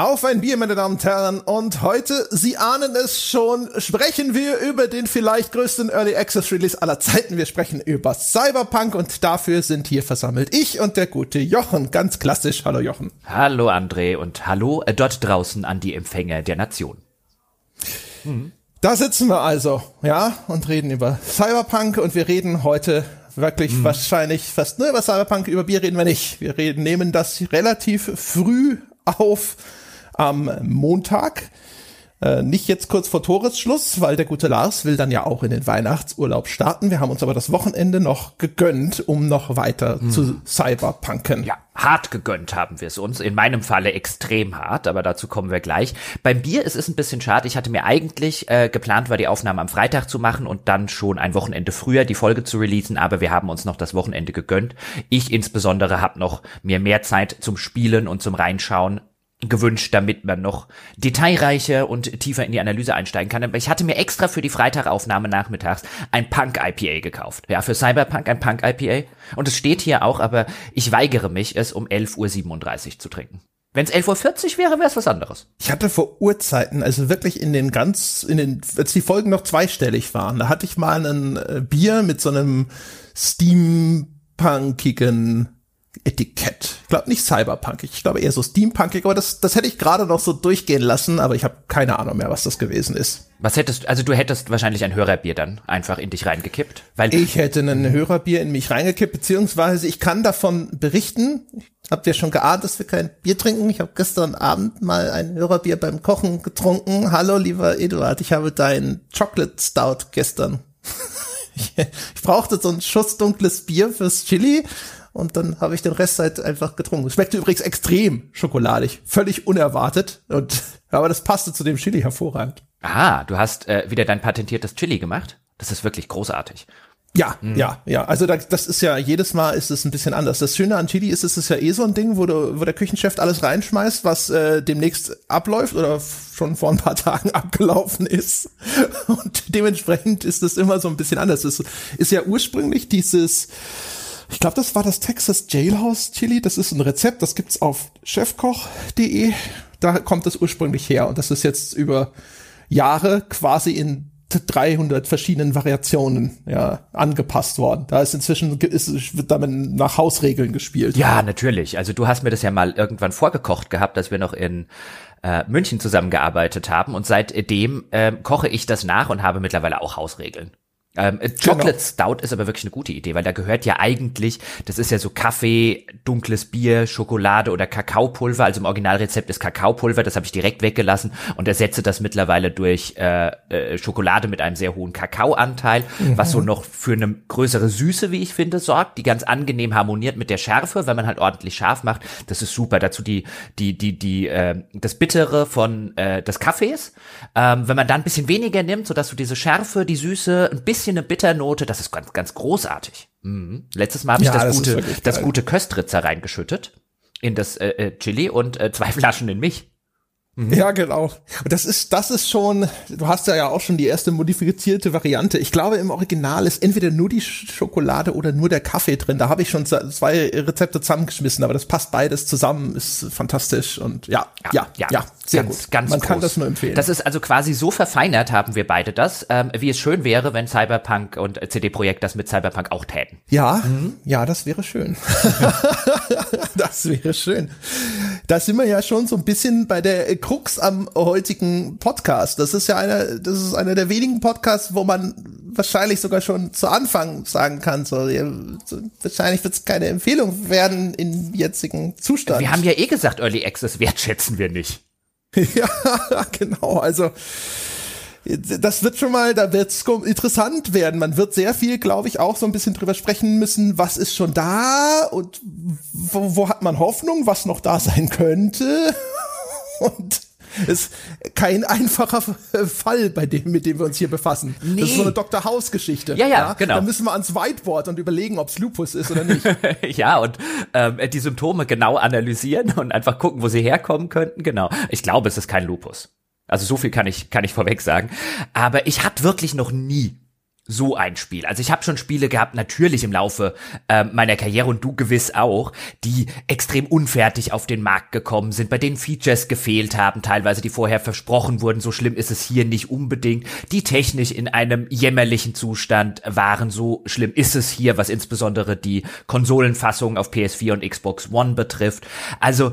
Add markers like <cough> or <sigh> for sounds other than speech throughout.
Auf ein Bier, meine Damen und Herren. Und heute, Sie ahnen es schon, sprechen wir über den vielleicht größten Early Access Release aller Zeiten. Wir sprechen über Cyberpunk und dafür sind hier versammelt ich und der gute Jochen. Ganz klassisch. Hallo Jochen. Hallo André und hallo äh, dort draußen an die Empfänger der Nation. Hm. Da sitzen wir also, ja, und reden über Cyberpunk und wir reden heute wirklich hm. wahrscheinlich fast nur über Cyberpunk, über Bier reden wir nicht. Wir reden, nehmen das relativ früh auf am Montag. Äh, nicht jetzt kurz vor Toresschluss, weil der gute Lars will dann ja auch in den Weihnachtsurlaub starten. Wir haben uns aber das Wochenende noch gegönnt, um noch weiter hm. zu cyberpunken. Ja, hart gegönnt haben wir es uns. In meinem Falle extrem hart, aber dazu kommen wir gleich. Beim Bier ist es ein bisschen schade. Ich hatte mir eigentlich äh, geplant, war die Aufnahme am Freitag zu machen und dann schon ein Wochenende früher die Folge zu releasen, aber wir haben uns noch das Wochenende gegönnt. Ich insbesondere habe noch mir mehr Zeit zum Spielen und zum Reinschauen gewünscht, damit man noch detailreicher und tiefer in die Analyse einsteigen kann. Aber ich hatte mir extra für die Freitagaufnahme nachmittags ein Punk IPA gekauft. Ja, für Cyberpunk ein Punk IPA. Und es steht hier auch, aber ich weigere mich, es um 11.37 Uhr zu trinken. Wenn es 11.40 Uhr wäre, wäre es was anderes. Ich hatte vor Urzeiten, also wirklich in den ganz, in den, als die Folgen noch zweistellig waren, da hatte ich mal ein äh, Bier mit so einem steampunkigen Etikett. Ich glaube nicht Cyberpunk, ich glaube eher so Steampunkig, aber das, das hätte ich gerade noch so durchgehen lassen, aber ich habe keine Ahnung mehr, was das gewesen ist. Was hättest, also du hättest wahrscheinlich ein Hörerbier dann einfach in dich reingekippt? Weil ich hätte ein Hörerbier in mich reingekippt, beziehungsweise ich kann davon berichten. Habt ihr schon geahnt, dass wir kein Bier trinken? Ich habe gestern Abend mal ein Hörerbier beim Kochen getrunken. Hallo, lieber Eduard, ich habe dein Chocolate Stout gestern. ich, <laughs> ich brauchte so einen Schuss dunkles Bier fürs Chili und dann habe ich den Rest halt einfach getrunken. Schmeckte übrigens extrem schokoladig, völlig unerwartet und <laughs> aber das passte zu dem Chili hervorragend. Ah, du hast äh, wieder dein patentiertes Chili gemacht? Das ist wirklich großartig. Ja, mhm. ja, ja. Also das, das ist ja jedes Mal ist es ein bisschen anders. Das Schöne an Chili ist, es ist ja eh so ein Ding, wo, du, wo der Küchenchef alles reinschmeißt, was äh, demnächst abläuft oder schon vor ein paar <laughs> Tagen abgelaufen ist. Und dementsprechend ist es immer so ein bisschen anders. Es ist ja ursprünglich dieses ich glaube, das war das Texas Jailhouse Chili. Das ist ein Rezept, das gibt's auf chefkoch.de. Da kommt es ursprünglich her und das ist jetzt über Jahre quasi in 300 verschiedenen Variationen ja, angepasst worden. Da ist inzwischen ist, wird damit nach Hausregeln gespielt. Ja, natürlich. Also du hast mir das ja mal irgendwann vorgekocht gehabt, dass wir noch in äh, München zusammengearbeitet haben und seitdem äh, koche ich das nach und habe mittlerweile auch Hausregeln. Ähm, äh, Chocolate genau. Stout ist aber wirklich eine gute Idee, weil da gehört ja eigentlich, das ist ja so Kaffee, dunkles Bier, Schokolade oder Kakaopulver. Also im Originalrezept ist Kakaopulver, das habe ich direkt weggelassen und ersetze das mittlerweile durch äh, äh, Schokolade mit einem sehr hohen Kakaoanteil, mhm. was so noch für eine größere Süße, wie ich finde, sorgt, die ganz angenehm harmoniert mit der Schärfe, wenn man halt ordentlich scharf macht. Das ist super. Dazu die die die die äh, das Bittere von äh, des Kaffees. Ähm, wenn man da ein bisschen weniger nimmt, so dass du diese Schärfe, die Süße ein bisschen bisschen eine Bitternote, das ist ganz, ganz großartig. Mhm. Letztes Mal habe ich ja, das, das, gute, das gute Köstritzer reingeschüttet in das äh, äh, Chili und äh, zwei <laughs> Flaschen in mich. Mhm. Ja, genau. Und das ist, das ist schon, du hast ja auch schon die erste modifizierte Variante. Ich glaube, im Original ist entweder nur die Schokolade oder nur der Kaffee drin. Da habe ich schon zwei Rezepte zusammengeschmissen, aber das passt beides zusammen, ist fantastisch und ja, ja, ja, ja sehr ganz, gut. Ganz Man groß. kann das nur empfehlen. Das ist also quasi so verfeinert, haben wir beide das, ähm, wie es schön wäre, wenn Cyberpunk und CD Projekt das mit Cyberpunk auch täten. Ja, mhm. ja, das wäre schön. <laughs> das wäre schön. Da sind wir ja schon so ein bisschen bei der Krux am heutigen Podcast. Das ist ja einer, das ist einer der wenigen Podcasts, wo man wahrscheinlich sogar schon zu Anfang sagen kann, so, ja, wahrscheinlich wird es keine Empfehlung werden im jetzigen Zustand. Wir haben ja eh gesagt, Early Access wertschätzen wir nicht. <laughs> ja, genau. Also das wird schon mal, da wird es interessant werden. Man wird sehr viel, glaube ich, auch so ein bisschen drüber sprechen müssen, was ist schon da und wo, wo hat man Hoffnung, was noch da sein könnte. Und ist kein einfacher Fall bei dem, mit dem wir uns hier befassen. Nee. Das ist so eine Dr. House-Geschichte. Ja, ja, ja, genau. Da müssen wir ans Whiteboard und überlegen, ob es Lupus ist oder nicht. <laughs> ja, und ähm, die Symptome genau analysieren und einfach gucken, wo sie herkommen könnten. Genau. Ich glaube, es ist kein Lupus. Also so viel kann ich, kann ich vorweg sagen. Aber ich hatte wirklich noch nie so ein Spiel. Also ich habe schon Spiele gehabt, natürlich im Laufe äh, meiner Karriere und du gewiss auch, die extrem unfertig auf den Markt gekommen sind, bei denen Features gefehlt haben, teilweise die vorher versprochen wurden. So schlimm ist es hier nicht unbedingt. Die technisch in einem jämmerlichen Zustand waren. So schlimm ist es hier, was insbesondere die Konsolenfassung auf PS4 und Xbox One betrifft. Also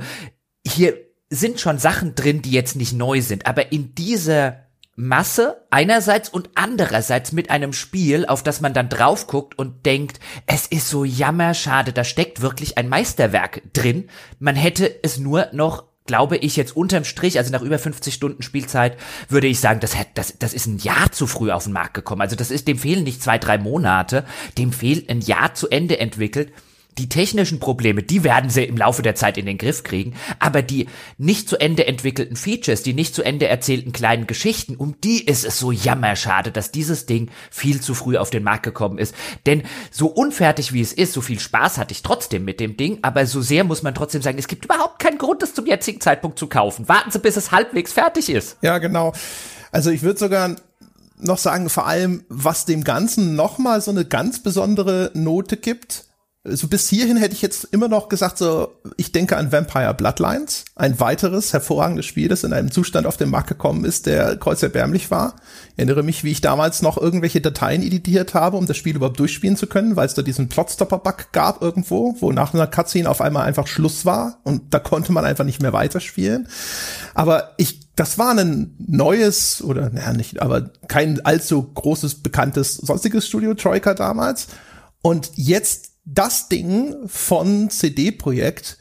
hier sind schon Sachen drin, die jetzt nicht neu sind, aber in dieser Masse einerseits und andererseits mit einem Spiel, auf das man dann drauf guckt und denkt, es ist so jammerschade, da steckt wirklich ein Meisterwerk drin. Man hätte es nur noch glaube ich jetzt unterm Strich, also nach über 50 Stunden Spielzeit, würde ich sagen, das, das, das ist ein Jahr zu früh auf den Markt gekommen. Also das ist, dem fehlen nicht zwei, drei Monate, dem fehlt ein Jahr zu Ende entwickelt die technischen Probleme, die werden sie im Laufe der Zeit in den Griff kriegen, aber die nicht zu Ende entwickelten Features, die nicht zu Ende erzählten kleinen Geschichten, um die ist es so jammerschade, dass dieses Ding viel zu früh auf den Markt gekommen ist. Denn so unfertig wie es ist, so viel Spaß hatte ich trotzdem mit dem Ding, aber so sehr muss man trotzdem sagen, es gibt überhaupt keinen Grund, es zum jetzigen Zeitpunkt zu kaufen. Warten Sie, bis es halbwegs fertig ist. Ja, genau. Also ich würde sogar noch sagen, vor allem, was dem Ganzen nochmal so eine ganz besondere Note gibt, so bis hierhin hätte ich jetzt immer noch gesagt, so, ich denke an Vampire Bloodlines, ein weiteres hervorragendes Spiel, das in einem Zustand auf den Markt gekommen ist, der kreuzerbärmlich war. Ich erinnere mich, wie ich damals noch irgendwelche Dateien editiert habe, um das Spiel überhaupt durchspielen zu können, weil es da diesen Plotstopper-Bug gab irgendwo, wo nach einer Cutscene auf einmal einfach Schluss war und da konnte man einfach nicht mehr weiterspielen. Aber ich das war ein neues oder naja nicht, aber kein allzu großes bekanntes sonstiges Studio Troika damals und jetzt das Ding von CD Projekt,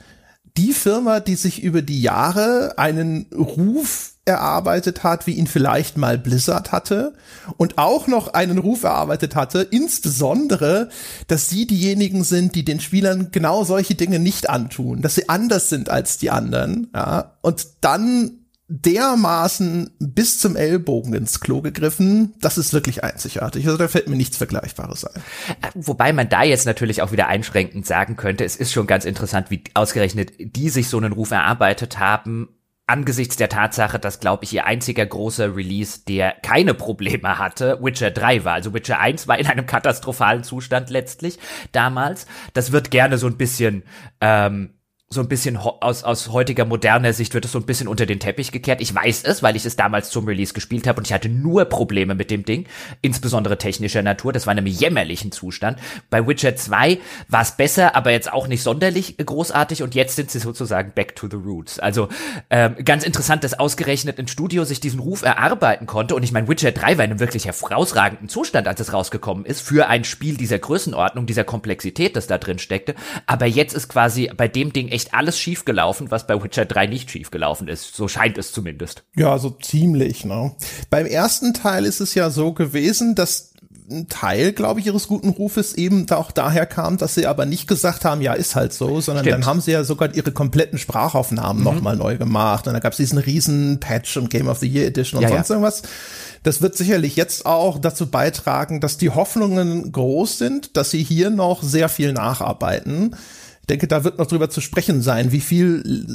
die Firma, die sich über die Jahre einen Ruf erarbeitet hat, wie ihn vielleicht mal Blizzard hatte und auch noch einen Ruf erarbeitet hatte, insbesondere, dass sie diejenigen sind, die den Spielern genau solche Dinge nicht antun, dass sie anders sind als die anderen, ja, und dann dermaßen bis zum Ellbogen ins Klo gegriffen, das ist wirklich einzigartig. Also da fällt mir nichts Vergleichbares ein. Äh, wobei man da jetzt natürlich auch wieder einschränkend sagen könnte, es ist schon ganz interessant, wie ausgerechnet die sich so einen Ruf erarbeitet haben, angesichts der Tatsache, dass, glaube ich, ihr einziger großer Release, der keine Probleme hatte, Witcher 3 war. Also Witcher 1 war in einem katastrophalen Zustand letztlich damals. Das wird gerne so ein bisschen ähm, so ein bisschen aus, aus heutiger moderner Sicht wird es so ein bisschen unter den Teppich gekehrt. Ich weiß es, weil ich es damals zum Release gespielt habe und ich hatte nur Probleme mit dem Ding, insbesondere technischer Natur. Das war in einem jämmerlichen Zustand. Bei Witcher 2 war es besser, aber jetzt auch nicht sonderlich großartig und jetzt sind sie sozusagen back to the roots. Also ähm, ganz interessant, dass ausgerechnet ein Studio sich diesen Ruf erarbeiten konnte und ich meine, Witcher 3 war in einem wirklich herausragenden Zustand, als es rausgekommen ist, für ein Spiel dieser Größenordnung, dieser Komplexität, das da drin steckte. Aber jetzt ist quasi bei dem Ding echt alles schief gelaufen, was bei Witcher 3 nicht schief gelaufen ist. So scheint es zumindest. Ja, so ziemlich, ne? Beim ersten Teil ist es ja so gewesen, dass ein Teil, glaube ich, ihres guten Rufes eben auch daher kam, dass sie aber nicht gesagt haben, ja, ist halt so, sondern Stimmt. dann haben sie ja sogar ihre kompletten Sprachaufnahmen mhm. nochmal neu gemacht. Und dann gab es diesen riesen Patch und Game of the Year Edition und ja, sonst ja. irgendwas. Das wird sicherlich jetzt auch dazu beitragen, dass die Hoffnungen groß sind, dass sie hier noch sehr viel nacharbeiten denke, da wird noch drüber zu sprechen sein, wie viel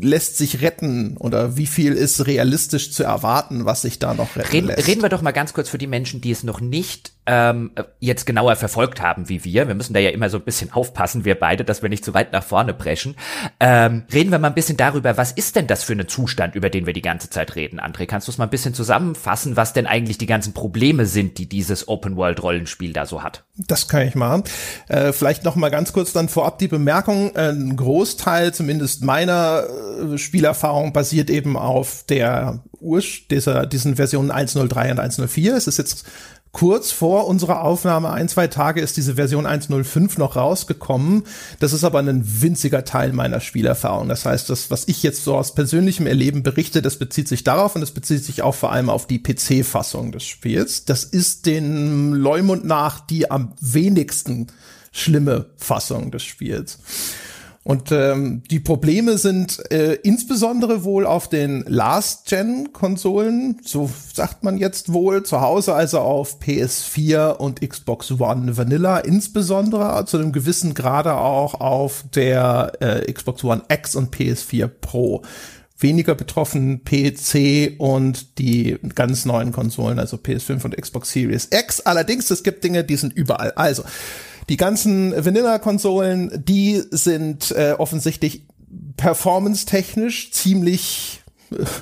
lässt sich retten oder wie viel ist realistisch zu erwarten, was sich da noch retten reden, lässt. Reden wir doch mal ganz kurz für die Menschen, die es noch nicht ähm, jetzt genauer verfolgt haben wie wir. Wir müssen da ja immer so ein bisschen aufpassen, wir beide, dass wir nicht zu weit nach vorne preschen. Ähm, reden wir mal ein bisschen darüber, was ist denn das für ein Zustand, über den wir die ganze Zeit reden, André? Kannst du es mal ein bisschen zusammenfassen, was denn eigentlich die ganzen Probleme sind, die dieses Open-World-Rollenspiel da so hat? Das kann ich machen. Äh, vielleicht noch mal ganz kurz dann vorab die Bemerkung, ein Großteil zumindest meiner äh, Spielerfahrung basiert eben auf der Ur dieser, diesen Versionen 1.03 und 1.04. Es ist jetzt kurz vor unserer Aufnahme, ein, zwei Tage, ist diese Version 1.05 noch rausgekommen. Das ist aber ein winziger Teil meiner Spielerfahrung. Das heißt, das, was ich jetzt so aus persönlichem Erleben berichte, das bezieht sich darauf und das bezieht sich auch vor allem auf die PC-Fassung des Spiels. Das ist den Leumund nach die am wenigsten schlimme Fassung des Spiels. Und ähm, die Probleme sind äh, insbesondere wohl auf den Last-Gen-Konsolen, so sagt man jetzt wohl, zu Hause also auf PS4 und Xbox One Vanilla, insbesondere zu einem gewissen Grade auch auf der äh, Xbox One X und PS4 Pro. weniger betroffen PC und die ganz neuen Konsolen, also PS5 und Xbox Series X. Allerdings, es gibt Dinge, die sind überall. Also, die ganzen Vanilla-Konsolen, die sind äh, offensichtlich performance-technisch ziemlich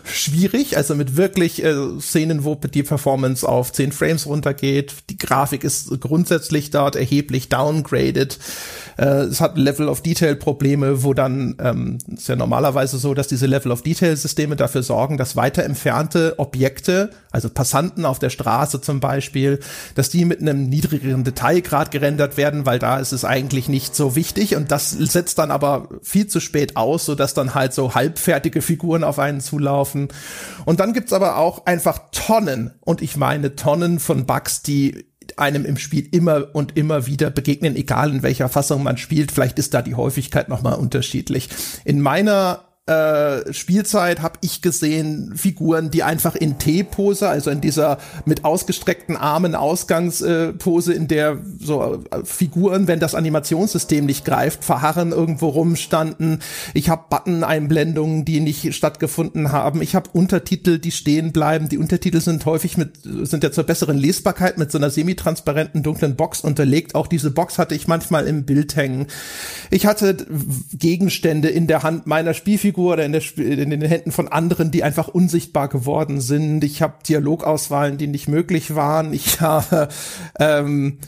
schwierig, also mit wirklich äh, Szenen, wo die Performance auf 10 Frames runtergeht. Die Grafik ist grundsätzlich dort erheblich downgraded. Äh, es hat Level of Detail Probleme, wo dann ähm, ist ja normalerweise so, dass diese Level of Detail Systeme dafür sorgen, dass weiter entfernte Objekte, also Passanten auf der Straße zum Beispiel, dass die mit einem niedrigeren Detailgrad gerendert werden, weil da ist es eigentlich nicht so wichtig und das setzt dann aber viel zu spät aus, so dann halt so halbfertige Figuren auf einen zu zulaufen. Und dann gibt's aber auch einfach Tonnen, und ich meine Tonnen von Bugs, die einem im Spiel immer und immer wieder begegnen, egal in welcher Fassung man spielt. Vielleicht ist da die Häufigkeit nochmal unterschiedlich. In meiner äh, Spielzeit habe ich gesehen Figuren, die einfach in T-Pose, also in dieser mit ausgestreckten Armen Ausgangspose, in der so äh, Figuren, wenn das Animationssystem nicht greift, verharren irgendwo rumstanden. Ich habe Button-Einblendungen, die nicht stattgefunden haben. Ich habe Untertitel, die stehen bleiben. Die Untertitel sind häufig mit sind ja zur besseren Lesbarkeit mit so einer semi-transparenten dunklen Box unterlegt. Auch diese Box hatte ich manchmal im Bild hängen. Ich hatte Gegenstände in der Hand meiner Spielfigur Spielfigur oder in, in den Händen von anderen, die einfach unsichtbar geworden sind. Ich habe Dialogauswahlen, die nicht möglich waren. Ich habe ähm, äh,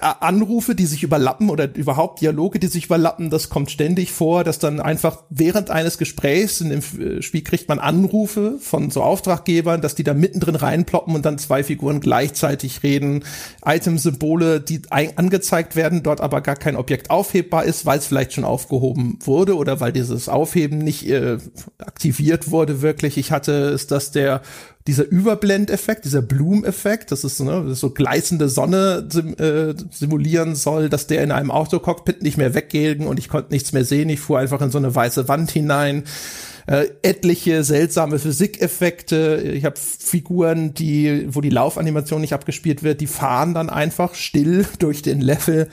Anrufe, die sich überlappen oder überhaupt Dialoge, die sich überlappen, das kommt ständig vor, dass dann einfach während eines Gesprächs in dem äh, Spiel kriegt man Anrufe von so Auftraggebern, dass die da mittendrin reinploppen und dann zwei Figuren gleichzeitig reden. Item-Symbole, die angezeigt werden, dort aber gar kein Objekt aufhebbar ist, weil es vielleicht schon aufgehoben wurde oder weil dieses Aufheben nicht äh, aktiviert wurde wirklich. Ich hatte es, dass der dieser Überblendeffekt, dieser Bloom-Effekt, das ist ne, so gleißende Sonne sim, äh, simulieren soll, dass der in einem Autocockpit nicht mehr weggehen und ich konnte nichts mehr sehen. Ich fuhr einfach in so eine weiße Wand hinein äh, etliche seltsame Physikeffekte. Ich habe Figuren, die, wo die Laufanimation nicht abgespielt wird, die fahren dann einfach still <laughs> durch den Level.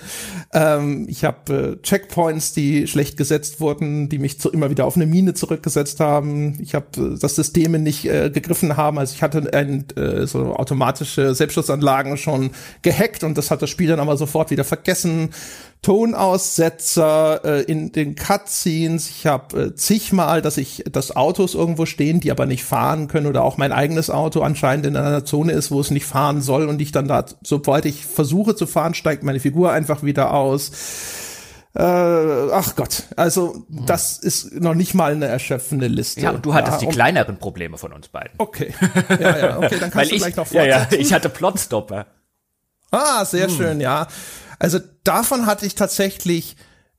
Ähm, ich habe äh, Checkpoints, die schlecht gesetzt wurden, die mich zu, immer wieder auf eine Mine zurückgesetzt haben. Ich habe, äh, dass Systeme nicht äh, gegriffen haben. Also ich hatte ein, äh, so automatische Selbstschussanlagen schon gehackt und das hat das Spiel dann aber sofort wieder vergessen. Tonaussetzer äh, in den Cutscenes. Ich habe äh, zigmal, dass ich, dass Autos irgendwo stehen, die aber nicht fahren können oder auch mein eigenes Auto anscheinend in einer Zone ist, wo es nicht fahren soll und ich dann da, sobald ich versuche zu fahren, steigt meine Figur einfach wieder aus. Äh, ach Gott, also das ist noch nicht mal eine erschöpfende Liste. Ja, und du hattest ja, die kleineren Probleme von uns beiden. Okay, ja, ja, okay, dann <laughs> kannst Weil du ich, gleich noch fortsetzen. Ja, ja, ich hatte Plotstopper. Ah, sehr hm. schön, ja. Also davon hatte ich tatsächlich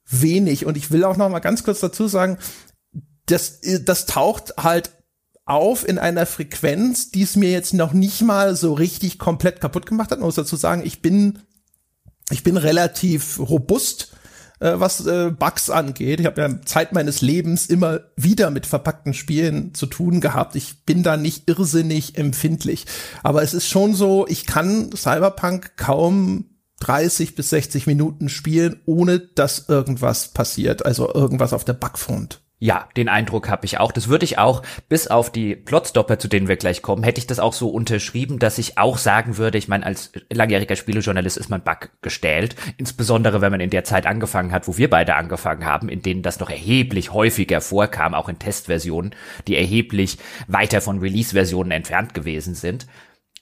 wenig und ich will auch noch mal ganz kurz dazu sagen, das, das taucht halt auf in einer Frequenz, die es mir jetzt noch nicht mal so richtig komplett kaputt gemacht hat. muss dazu sagen, ich bin, ich bin relativ robust, äh, was äh, Bugs angeht. Ich habe ja Zeit meines Lebens immer wieder mit verpackten Spielen zu tun gehabt. Ich bin da nicht irrsinnig empfindlich. Aber es ist schon so, ich kann Cyberpunk kaum 30 bis 60 Minuten spielen, ohne dass irgendwas passiert, also irgendwas auf der Bugfront. Ja, den Eindruck habe ich auch. Das würde ich auch, bis auf die Plotstopper, zu denen wir gleich kommen, hätte ich das auch so unterschrieben, dass ich auch sagen würde, ich meine, als langjähriger Spielejournalist ist man Bug gestellt. Insbesondere, wenn man in der Zeit angefangen hat, wo wir beide angefangen haben, in denen das noch erheblich häufiger vorkam, auch in Testversionen, die erheblich weiter von Release-Versionen entfernt gewesen sind.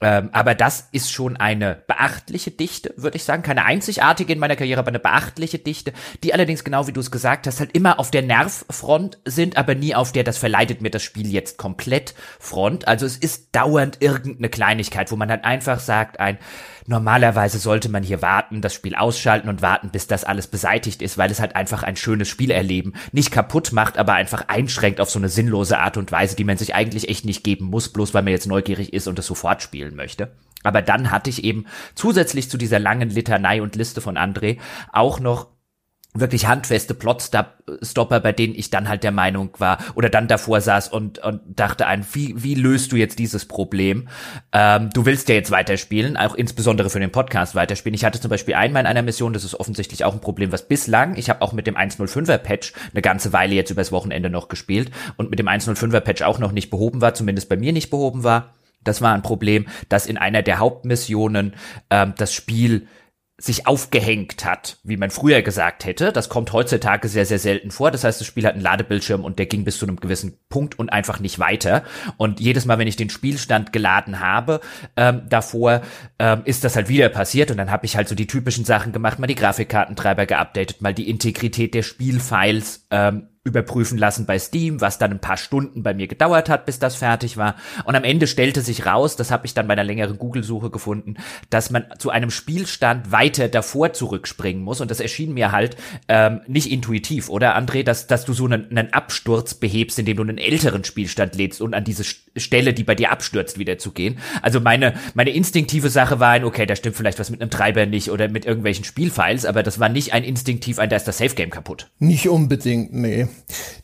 Ähm, aber das ist schon eine beachtliche Dichte, würde ich sagen. Keine einzigartige in meiner Karriere, aber eine beachtliche Dichte, die allerdings, genau wie du es gesagt hast, halt immer auf der Nervfront sind, aber nie auf der, das verleidet mir das Spiel jetzt komplett Front. Also es ist dauernd irgendeine Kleinigkeit, wo man halt einfach sagt, ein, Normalerweise sollte man hier warten, das Spiel ausschalten und warten, bis das alles beseitigt ist, weil es halt einfach ein schönes Spielerleben nicht kaputt macht, aber einfach einschränkt auf so eine sinnlose Art und Weise, die man sich eigentlich echt nicht geben muss, bloß weil man jetzt neugierig ist und es sofort spielen möchte. Aber dann hatte ich eben zusätzlich zu dieser langen Litanei und Liste von André auch noch wirklich handfeste Plotstopper, bei denen ich dann halt der Meinung war oder dann davor saß und, und dachte ein, wie, wie löst du jetzt dieses Problem? Ähm, du willst ja jetzt weiterspielen, auch insbesondere für den Podcast weiterspielen. Ich hatte zum Beispiel einmal in einer Mission, das ist offensichtlich auch ein Problem, was bislang, ich habe auch mit dem 105er Patch eine ganze Weile jetzt übers Wochenende noch gespielt und mit dem 105er Patch auch noch nicht behoben war, zumindest bei mir nicht behoben war. Das war ein Problem, dass in einer der Hauptmissionen ähm, das Spiel sich aufgehängt hat, wie man früher gesagt hätte. Das kommt heutzutage sehr, sehr selten vor. Das heißt, das Spiel hat einen Ladebildschirm und der ging bis zu einem gewissen Punkt und einfach nicht weiter. Und jedes Mal, wenn ich den Spielstand geladen habe, ähm, davor ähm, ist das halt wieder passiert. Und dann habe ich halt so die typischen Sachen gemacht, mal die Grafikkartentreiber geupdatet, mal die Integrität der Spielfiles ähm, überprüfen lassen bei Steam, was dann ein paar Stunden bei mir gedauert hat, bis das fertig war. Und am Ende stellte sich raus, das habe ich dann bei einer längeren Google-Suche gefunden, dass man zu einem Spielstand weiter davor zurückspringen muss. Und das erschien mir halt ähm, nicht intuitiv, oder André, dass, dass du so einen, einen Absturz behebst, indem du einen älteren Spielstand lädst und an diese Stelle, die bei dir abstürzt, wieder zu gehen. Also meine, meine instinktive Sache war ein, okay, da stimmt vielleicht was mit einem Treiber nicht oder mit irgendwelchen Spielfiles, aber das war nicht ein instinktiv, ein, da ist das Safe Game kaputt. Nicht unbedingt, nee.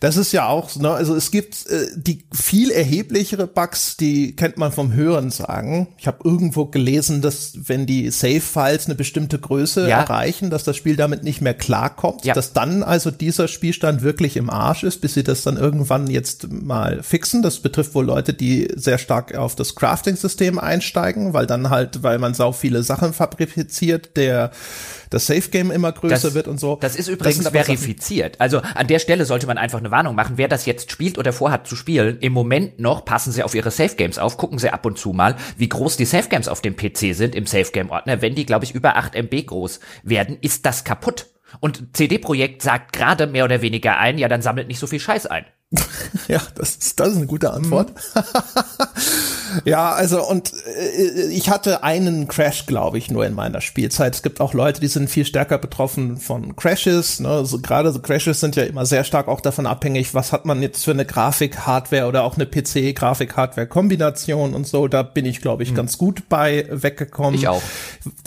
Das ist ja auch, ne, also es gibt äh, die viel erheblichere Bugs, die kennt man vom Hören sagen. Ich habe irgendwo gelesen, dass wenn die Save-Files eine bestimmte Größe ja. erreichen, dass das Spiel damit nicht mehr klarkommt, ja. dass dann also dieser Spielstand wirklich im Arsch ist, bis sie das dann irgendwann jetzt mal fixen. Das betrifft wohl Leute, die sehr stark auf das Crafting-System einsteigen, weil dann halt, weil man sau viele Sachen fabriziert, der das Safe Game immer größer das, wird und so. Das ist übrigens das verifiziert. Also an der Stelle sollte man einfach eine Warnung machen. Wer das jetzt spielt oder vorhat zu spielen, im Moment noch passen Sie auf Ihre Safe Games auf, gucken Sie ab und zu mal, wie groß die Safe Games auf dem PC sind im Safe Game Ordner. Wenn die, glaube ich, über 8 MB groß werden, ist das kaputt. Und CD-Projekt sagt gerade mehr oder weniger ein, ja, dann sammelt nicht so viel Scheiß ein. <laughs> ja, das ist, das ist eine gute Antwort. Mhm. <laughs> ja, also und äh, ich hatte einen Crash, glaube ich, nur in meiner Spielzeit. Es gibt auch Leute, die sind viel stärker betroffen von Crashes. Ne? Also gerade so Crashes sind ja immer sehr stark auch davon abhängig, was hat man jetzt für eine Grafik-Hardware oder auch eine PC-Grafik-Hardware-Kombination und so. Da bin ich, glaube ich, mhm. ganz gut bei weggekommen. Ich auch.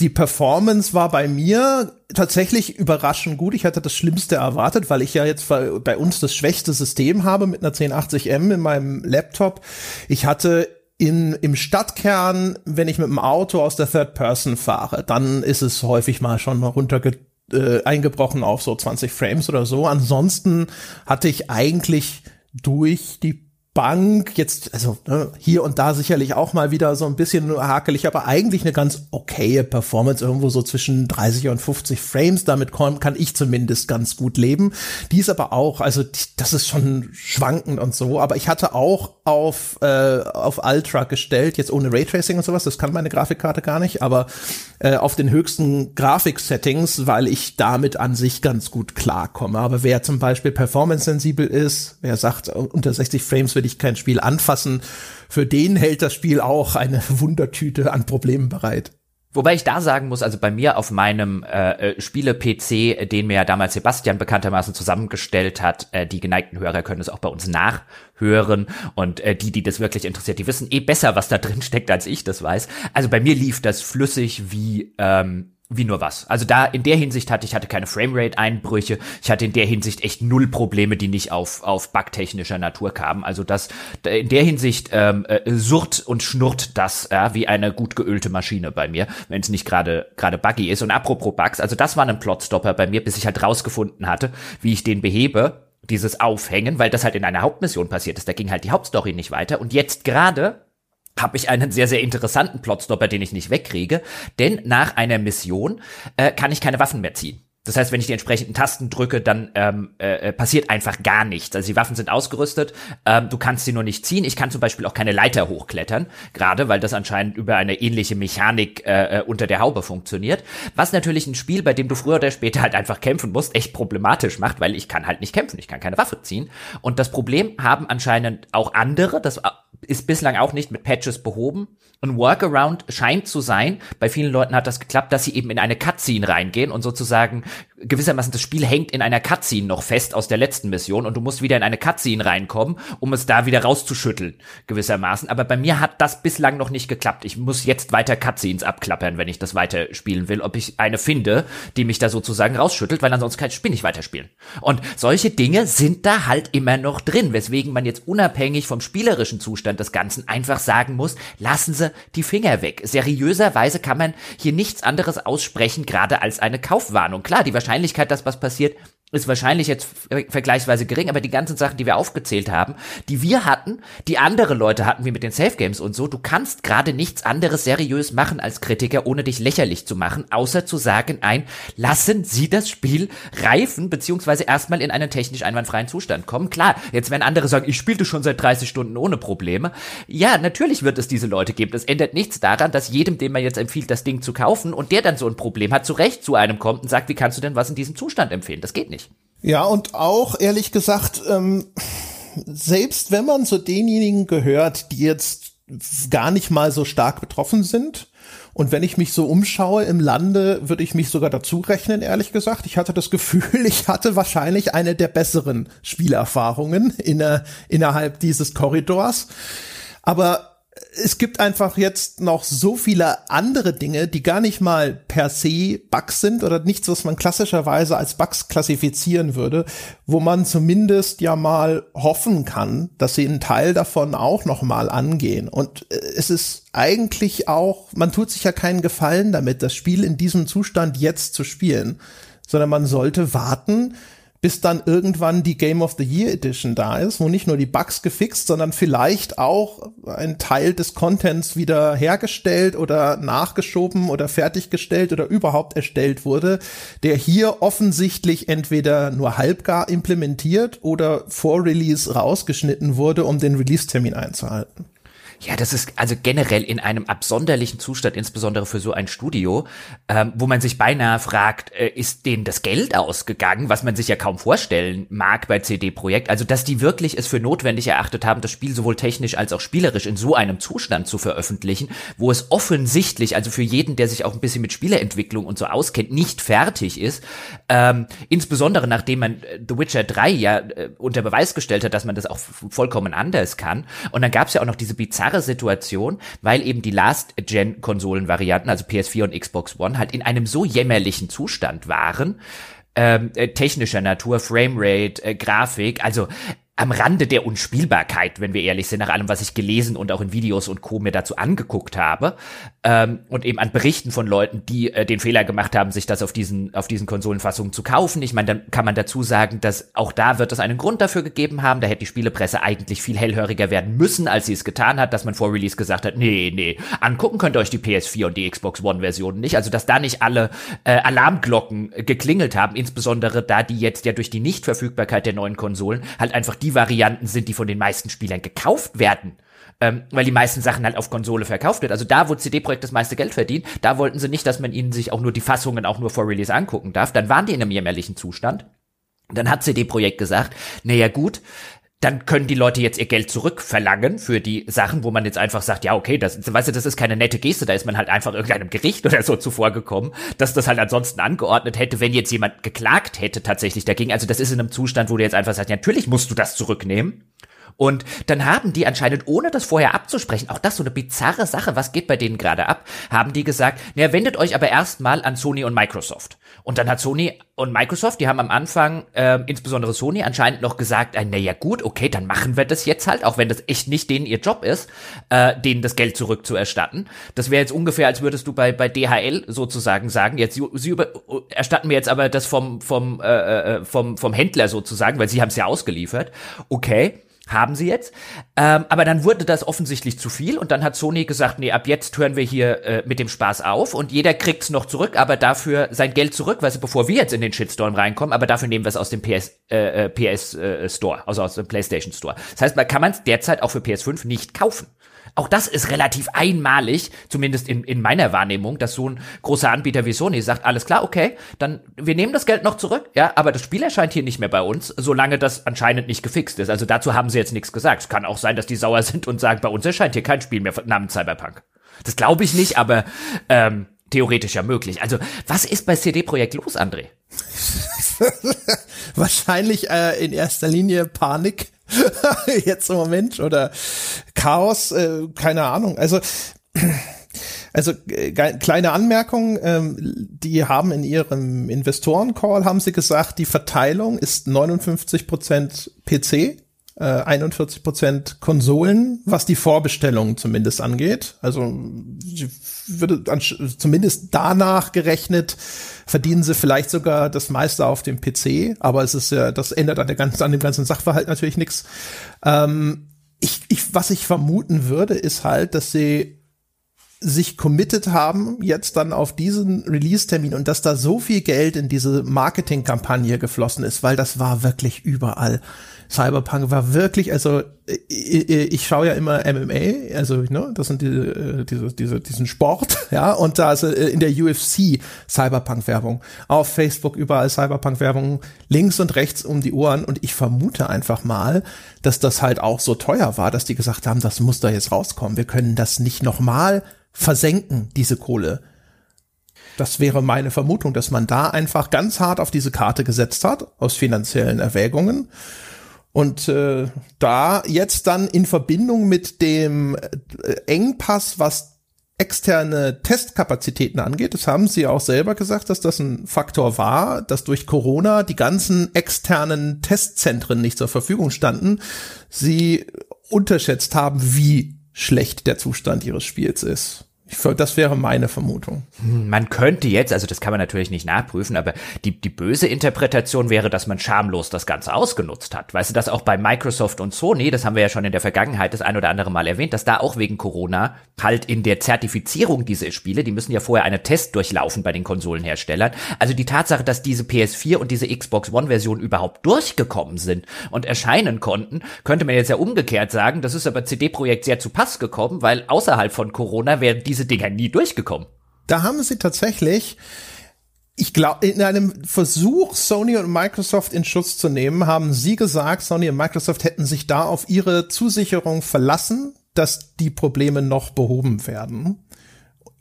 Die Performance war bei mir tatsächlich überraschend gut. Ich hatte das Schlimmste erwartet, weil ich ja jetzt bei uns das schwächste System habe mit einer 1080M in meinem Laptop. Ich hatte in, im Stadtkern, wenn ich mit dem Auto aus der Third Person fahre, dann ist es häufig mal schon runterge äh, eingebrochen auf so 20 Frames oder so. Ansonsten hatte ich eigentlich durch die Bank, jetzt, also ne, hier und da sicherlich auch mal wieder so ein bisschen hakelig, aber eigentlich eine ganz okaye Performance, irgendwo so zwischen 30 und 50 Frames. Damit kann, ich zumindest ganz gut leben. Die ist aber auch, also das ist schon schwankend und so, aber ich hatte auch auf, äh, auf Ultra gestellt, jetzt ohne Raytracing und sowas, das kann meine Grafikkarte gar nicht, aber äh, auf den höchsten Grafik-Settings, weil ich damit an sich ganz gut klarkomme. Aber wer zum Beispiel performance-sensibel ist, wer sagt, unter 60 Frames ich kein Spiel anfassen, für den hält das Spiel auch eine <laughs> Wundertüte an Problemen bereit. Wobei ich da sagen muss, also bei mir auf meinem äh, äh Spiele-PC, den mir ja damals Sebastian bekanntermaßen zusammengestellt hat, äh, die geneigten Hörer können es auch bei uns nachhören und äh, die, die das wirklich interessiert, die wissen eh besser, was da drin steckt, als ich das weiß. Also bei mir lief das flüssig wie ähm, wie nur was. Also da in der Hinsicht hatte ich hatte keine Framerate-Einbrüche. Ich hatte in der Hinsicht echt null Probleme, die nicht auf auf bugtechnischer Natur kamen. Also das in der Hinsicht ähm, äh, surrt und schnurrt das ja, wie eine gut geölte Maschine bei mir, wenn es nicht gerade gerade buggy ist. Und apropos Bugs, also das war ein Plotstopper bei mir, bis ich halt rausgefunden hatte, wie ich den behebe dieses Aufhängen, weil das halt in einer Hauptmission passiert ist. Da ging halt die Hauptstory nicht weiter. Und jetzt gerade habe ich einen sehr, sehr interessanten Plotstopper, den ich nicht wegkriege. Denn nach einer Mission äh, kann ich keine Waffen mehr ziehen. Das heißt, wenn ich die entsprechenden Tasten drücke, dann ähm, äh, äh, passiert einfach gar nichts. Also die Waffen sind ausgerüstet, ähm, du kannst sie nur nicht ziehen. Ich kann zum Beispiel auch keine Leiter hochklettern, gerade weil das anscheinend über eine ähnliche Mechanik äh, äh, unter der Haube funktioniert. Was natürlich ein Spiel, bei dem du früher oder später halt einfach kämpfen musst, echt problematisch macht, weil ich kann halt nicht kämpfen, ich kann keine Waffe ziehen. Und das Problem haben anscheinend auch andere, das ist bislang auch nicht mit Patches behoben. Ein Workaround scheint zu sein, bei vielen Leuten hat das geklappt, dass sie eben in eine Cutscene reingehen und sozusagen gewissermaßen das Spiel hängt in einer Cutscene noch fest aus der letzten Mission und du musst wieder in eine Cutscene reinkommen, um es da wieder rauszuschütteln, gewissermaßen. Aber bei mir hat das bislang noch nicht geklappt. Ich muss jetzt weiter Cutscenes abklappern, wenn ich das weiterspielen will, ob ich eine finde, die mich da sozusagen rausschüttelt, weil ansonsten kann ich nicht weiterspielen. Und solche Dinge sind da halt immer noch drin, weswegen man jetzt unabhängig vom spielerischen Zustand des Ganzen einfach sagen muss, lassen Sie die Finger weg. Seriöserweise kann man hier nichts anderes aussprechen, gerade als eine Kaufwarnung. Klar, die Wahrscheinlichkeit, dass was passiert, ist wahrscheinlich jetzt vergleichsweise gering, aber die ganzen Sachen, die wir aufgezählt haben, die wir hatten, die andere Leute hatten, wie mit den Safe Games und so, du kannst gerade nichts anderes seriös machen als Kritiker, ohne dich lächerlich zu machen, außer zu sagen, ein, lassen Sie das Spiel reifen, beziehungsweise erstmal in einen technisch einwandfreien Zustand kommen. Klar, jetzt werden andere sagen, ich spielte schon seit 30 Stunden ohne Probleme. Ja, natürlich wird es diese Leute geben. Das ändert nichts daran, dass jedem, dem man jetzt empfiehlt, das Ding zu kaufen und der dann so ein Problem hat, zu Recht zu einem kommt und sagt, wie kannst du denn was in diesem Zustand empfehlen? Das geht nicht. Ja, und auch ehrlich gesagt, ähm, selbst wenn man zu denjenigen gehört, die jetzt gar nicht mal so stark betroffen sind, und wenn ich mich so umschaue im Lande, würde ich mich sogar dazu rechnen, ehrlich gesagt. Ich hatte das Gefühl, <laughs> ich hatte wahrscheinlich eine der besseren Spielerfahrungen inner, innerhalb dieses Korridors. Aber es gibt einfach jetzt noch so viele andere Dinge, die gar nicht mal per se Bugs sind oder nichts, was man klassischerweise als Bugs klassifizieren würde, wo man zumindest ja mal hoffen kann, dass sie einen Teil davon auch noch mal angehen. Und äh, es ist eigentlich auch, man tut sich ja keinen Gefallen damit, das Spiel in diesem Zustand jetzt zu spielen, sondern man sollte warten, bis dann irgendwann die Game of the Year Edition da ist, wo nicht nur die Bugs gefixt, sondern vielleicht auch ein Teil des Contents wieder hergestellt oder nachgeschoben oder fertiggestellt oder überhaupt erstellt wurde, der hier offensichtlich entweder nur halbgar implementiert oder vor Release rausgeschnitten wurde, um den Release-Termin einzuhalten. Ja, das ist also generell in einem absonderlichen Zustand, insbesondere für so ein Studio, ähm, wo man sich beinahe fragt, äh, ist denen das Geld ausgegangen, was man sich ja kaum vorstellen mag bei CD Projekt. Also, dass die wirklich es für notwendig erachtet haben, das Spiel sowohl technisch als auch spielerisch in so einem Zustand zu veröffentlichen, wo es offensichtlich, also für jeden, der sich auch ein bisschen mit Spieleentwicklung und so auskennt, nicht fertig ist. Ähm, insbesondere nachdem man äh, The Witcher 3 ja äh, unter Beweis gestellt hat, dass man das auch vollkommen anders kann. Und dann gab es ja auch noch diese bizarre bizarre Situation, weil eben die Last-Gen-Konsolen-Varianten, also PS4 und Xbox One, halt in einem so jämmerlichen Zustand waren, ähm, äh, technischer Natur, Framerate, äh, Grafik, also am Rande der Unspielbarkeit, wenn wir ehrlich sind, nach allem, was ich gelesen und auch in Videos und Co. mir dazu angeguckt habe ähm, und eben an Berichten von Leuten, die äh, den Fehler gemacht haben, sich das auf diesen auf diesen Konsolenfassungen zu kaufen. Ich meine, dann kann man dazu sagen, dass auch da wird es einen Grund dafür gegeben haben. Da hätte die Spielepresse eigentlich viel hellhöriger werden müssen, als sie es getan hat, dass man vor Release gesagt hat, nee, nee, angucken könnt ihr euch die PS4 und die Xbox One Versionen nicht. Also dass da nicht alle äh, Alarmglocken geklingelt haben, insbesondere da die jetzt ja durch die Nichtverfügbarkeit der neuen Konsolen halt einfach die Varianten sind, die von den meisten Spielern gekauft werden. Ähm, weil die meisten Sachen halt auf Konsole verkauft wird. Also da, wo CD-Projekt das meiste Geld verdient, da wollten sie nicht, dass man ihnen sich auch nur die Fassungen auch nur vor Release angucken darf. Dann waren die in einem jämmerlichen Zustand. Dann hat CD-Projekt gesagt, naja gut, dann können die Leute jetzt ihr Geld zurückverlangen für die Sachen, wo man jetzt einfach sagt, ja, okay, das, weißt du, das ist keine nette Geste, da ist man halt einfach irgendeinem Gericht oder so zuvor gekommen, dass das halt ansonsten angeordnet hätte, wenn jetzt jemand geklagt hätte tatsächlich dagegen. Also das ist in einem Zustand, wo du jetzt einfach sagst, ja, natürlich musst du das zurücknehmen. Und dann haben die anscheinend, ohne das vorher abzusprechen, auch das so eine bizarre Sache, was geht bei denen gerade ab, haben die gesagt, naja, wendet euch aber erstmal an Sony und Microsoft. Und dann hat Sony und Microsoft, die haben am Anfang, äh, insbesondere Sony, anscheinend noch gesagt, äh, naja gut, okay, dann machen wir das jetzt halt, auch wenn das echt nicht denen ihr Job ist, äh, denen das Geld zurückzuerstatten. Das wäre jetzt ungefähr, als würdest du bei, bei DHL sozusagen sagen, jetzt sie, über, erstatten mir jetzt aber das vom, vom, äh, äh vom, vom Händler sozusagen, weil sie haben es ja ausgeliefert. Okay haben sie jetzt. Ähm, aber dann wurde das offensichtlich zu viel und dann hat Sony gesagt, nee, ab jetzt hören wir hier äh, mit dem Spaß auf und jeder kriegt's noch zurück, aber dafür sein Geld zurück, weißt du, bevor wir jetzt in den Shitstorm reinkommen, aber dafür nehmen wir es aus dem PS, äh, äh PS äh, Store, also aus dem PlayStation Store. Das heißt, man kann man es derzeit auch für PS5 nicht kaufen. Auch das ist relativ einmalig, zumindest in, in meiner Wahrnehmung, dass so ein großer Anbieter wie Sony sagt, alles klar, okay, dann wir nehmen das Geld noch zurück, ja, aber das Spiel erscheint hier nicht mehr bei uns, solange das anscheinend nicht gefixt ist. Also dazu haben sie jetzt nichts gesagt. Es kann auch sein, dass die sauer <laughs> sind und sagen, bei uns erscheint hier kein Spiel mehr namens Cyberpunk. Das glaube ich nicht, aber ähm, theoretisch ja möglich. Also, was ist bei CD Projekt los, André? <laughs> Wahrscheinlich äh, in erster Linie Panik <laughs> jetzt im Moment oder Chaos, äh, keine Ahnung. Also <clears throat> also äh, kleine Anmerkung, ähm, die haben in ihrem Investoren-Call haben sie gesagt, die Verteilung ist 59 Prozent PC, äh, 41 Prozent Konsolen, was die Vorbestellungen zumindest angeht. Also sie würde zumindest danach gerechnet verdienen sie vielleicht sogar das meiste auf dem PC, aber es ist ja, das ändert an, der ganzen, an dem ganzen Sachverhalt natürlich nichts. Ähm, ich, ich, was ich vermuten würde, ist halt, dass sie sich committed haben jetzt dann auf diesen Release-Termin und dass da so viel Geld in diese Marketing-Kampagne geflossen ist, weil das war wirklich überall. Cyberpunk war wirklich, also ich, ich schaue ja immer MMA, also ne, das sind diese, äh, diese, diese, diesen Sport, <laughs> ja, und da ist äh, in der UFC Cyberpunk-Werbung, auf Facebook überall Cyberpunk-Werbung, links und rechts um die Ohren und ich vermute einfach mal, dass das halt auch so teuer war, dass die gesagt haben, das muss da jetzt rauskommen, wir können das nicht nochmal versenken, diese Kohle. Das wäre meine Vermutung, dass man da einfach ganz hart auf diese Karte gesetzt hat, aus finanziellen Erwägungen. Und äh, da jetzt dann in Verbindung mit dem äh, Engpass, was externe Testkapazitäten angeht, das haben Sie auch selber gesagt, dass das ein Faktor war, dass durch Corona die ganzen externen Testzentren nicht zur Verfügung standen, Sie unterschätzt haben, wie schlecht der Zustand ihres Spiels ist. Das wäre meine Vermutung. Hm, man könnte jetzt, also das kann man natürlich nicht nachprüfen, aber die, die böse Interpretation wäre, dass man schamlos das Ganze ausgenutzt hat. Weißt du, dass auch bei Microsoft und Sony, das haben wir ja schon in der Vergangenheit das ein oder andere Mal erwähnt, dass da auch wegen Corona halt in der Zertifizierung dieser Spiele, die müssen ja vorher einen Test durchlaufen bei den Konsolenherstellern. Also die Tatsache, dass diese PS4 und diese Xbox One Version überhaupt durchgekommen sind und erscheinen konnten, könnte man jetzt ja umgekehrt sagen, das ist aber CD-Projekt sehr zu Pass gekommen, weil außerhalb von Corona wären diese diese Dinger nie durchgekommen. Da haben sie tatsächlich, ich glaube, in einem Versuch, Sony und Microsoft in Schutz zu nehmen, haben sie gesagt, Sony und Microsoft hätten sich da auf ihre Zusicherung verlassen, dass die Probleme noch behoben werden.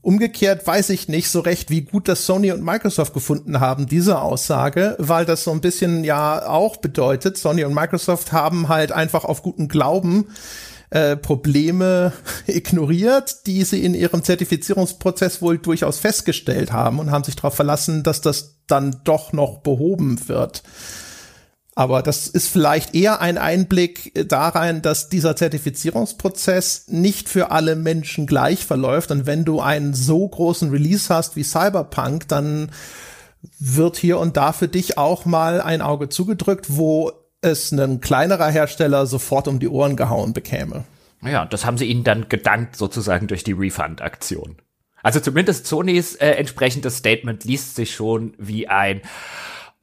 Umgekehrt weiß ich nicht so recht, wie gut das Sony und Microsoft gefunden haben, diese Aussage, weil das so ein bisschen ja auch bedeutet, Sony und Microsoft haben halt einfach auf guten Glauben äh, Probleme <laughs> ignoriert, die sie in ihrem Zertifizierungsprozess wohl durchaus festgestellt haben und haben sich darauf verlassen, dass das dann doch noch behoben wird. Aber das ist vielleicht eher ein Einblick darein, dass dieser Zertifizierungsprozess nicht für alle Menschen gleich verläuft. Und wenn du einen so großen Release hast wie Cyberpunk, dann wird hier und da für dich auch mal ein Auge zugedrückt, wo es ein kleinerer Hersteller sofort um die Ohren gehauen bekäme. Ja, das haben sie ihnen dann gedankt sozusagen durch die Refund-Aktion. Also zumindest Sonys äh, entsprechendes Statement liest sich schon wie ein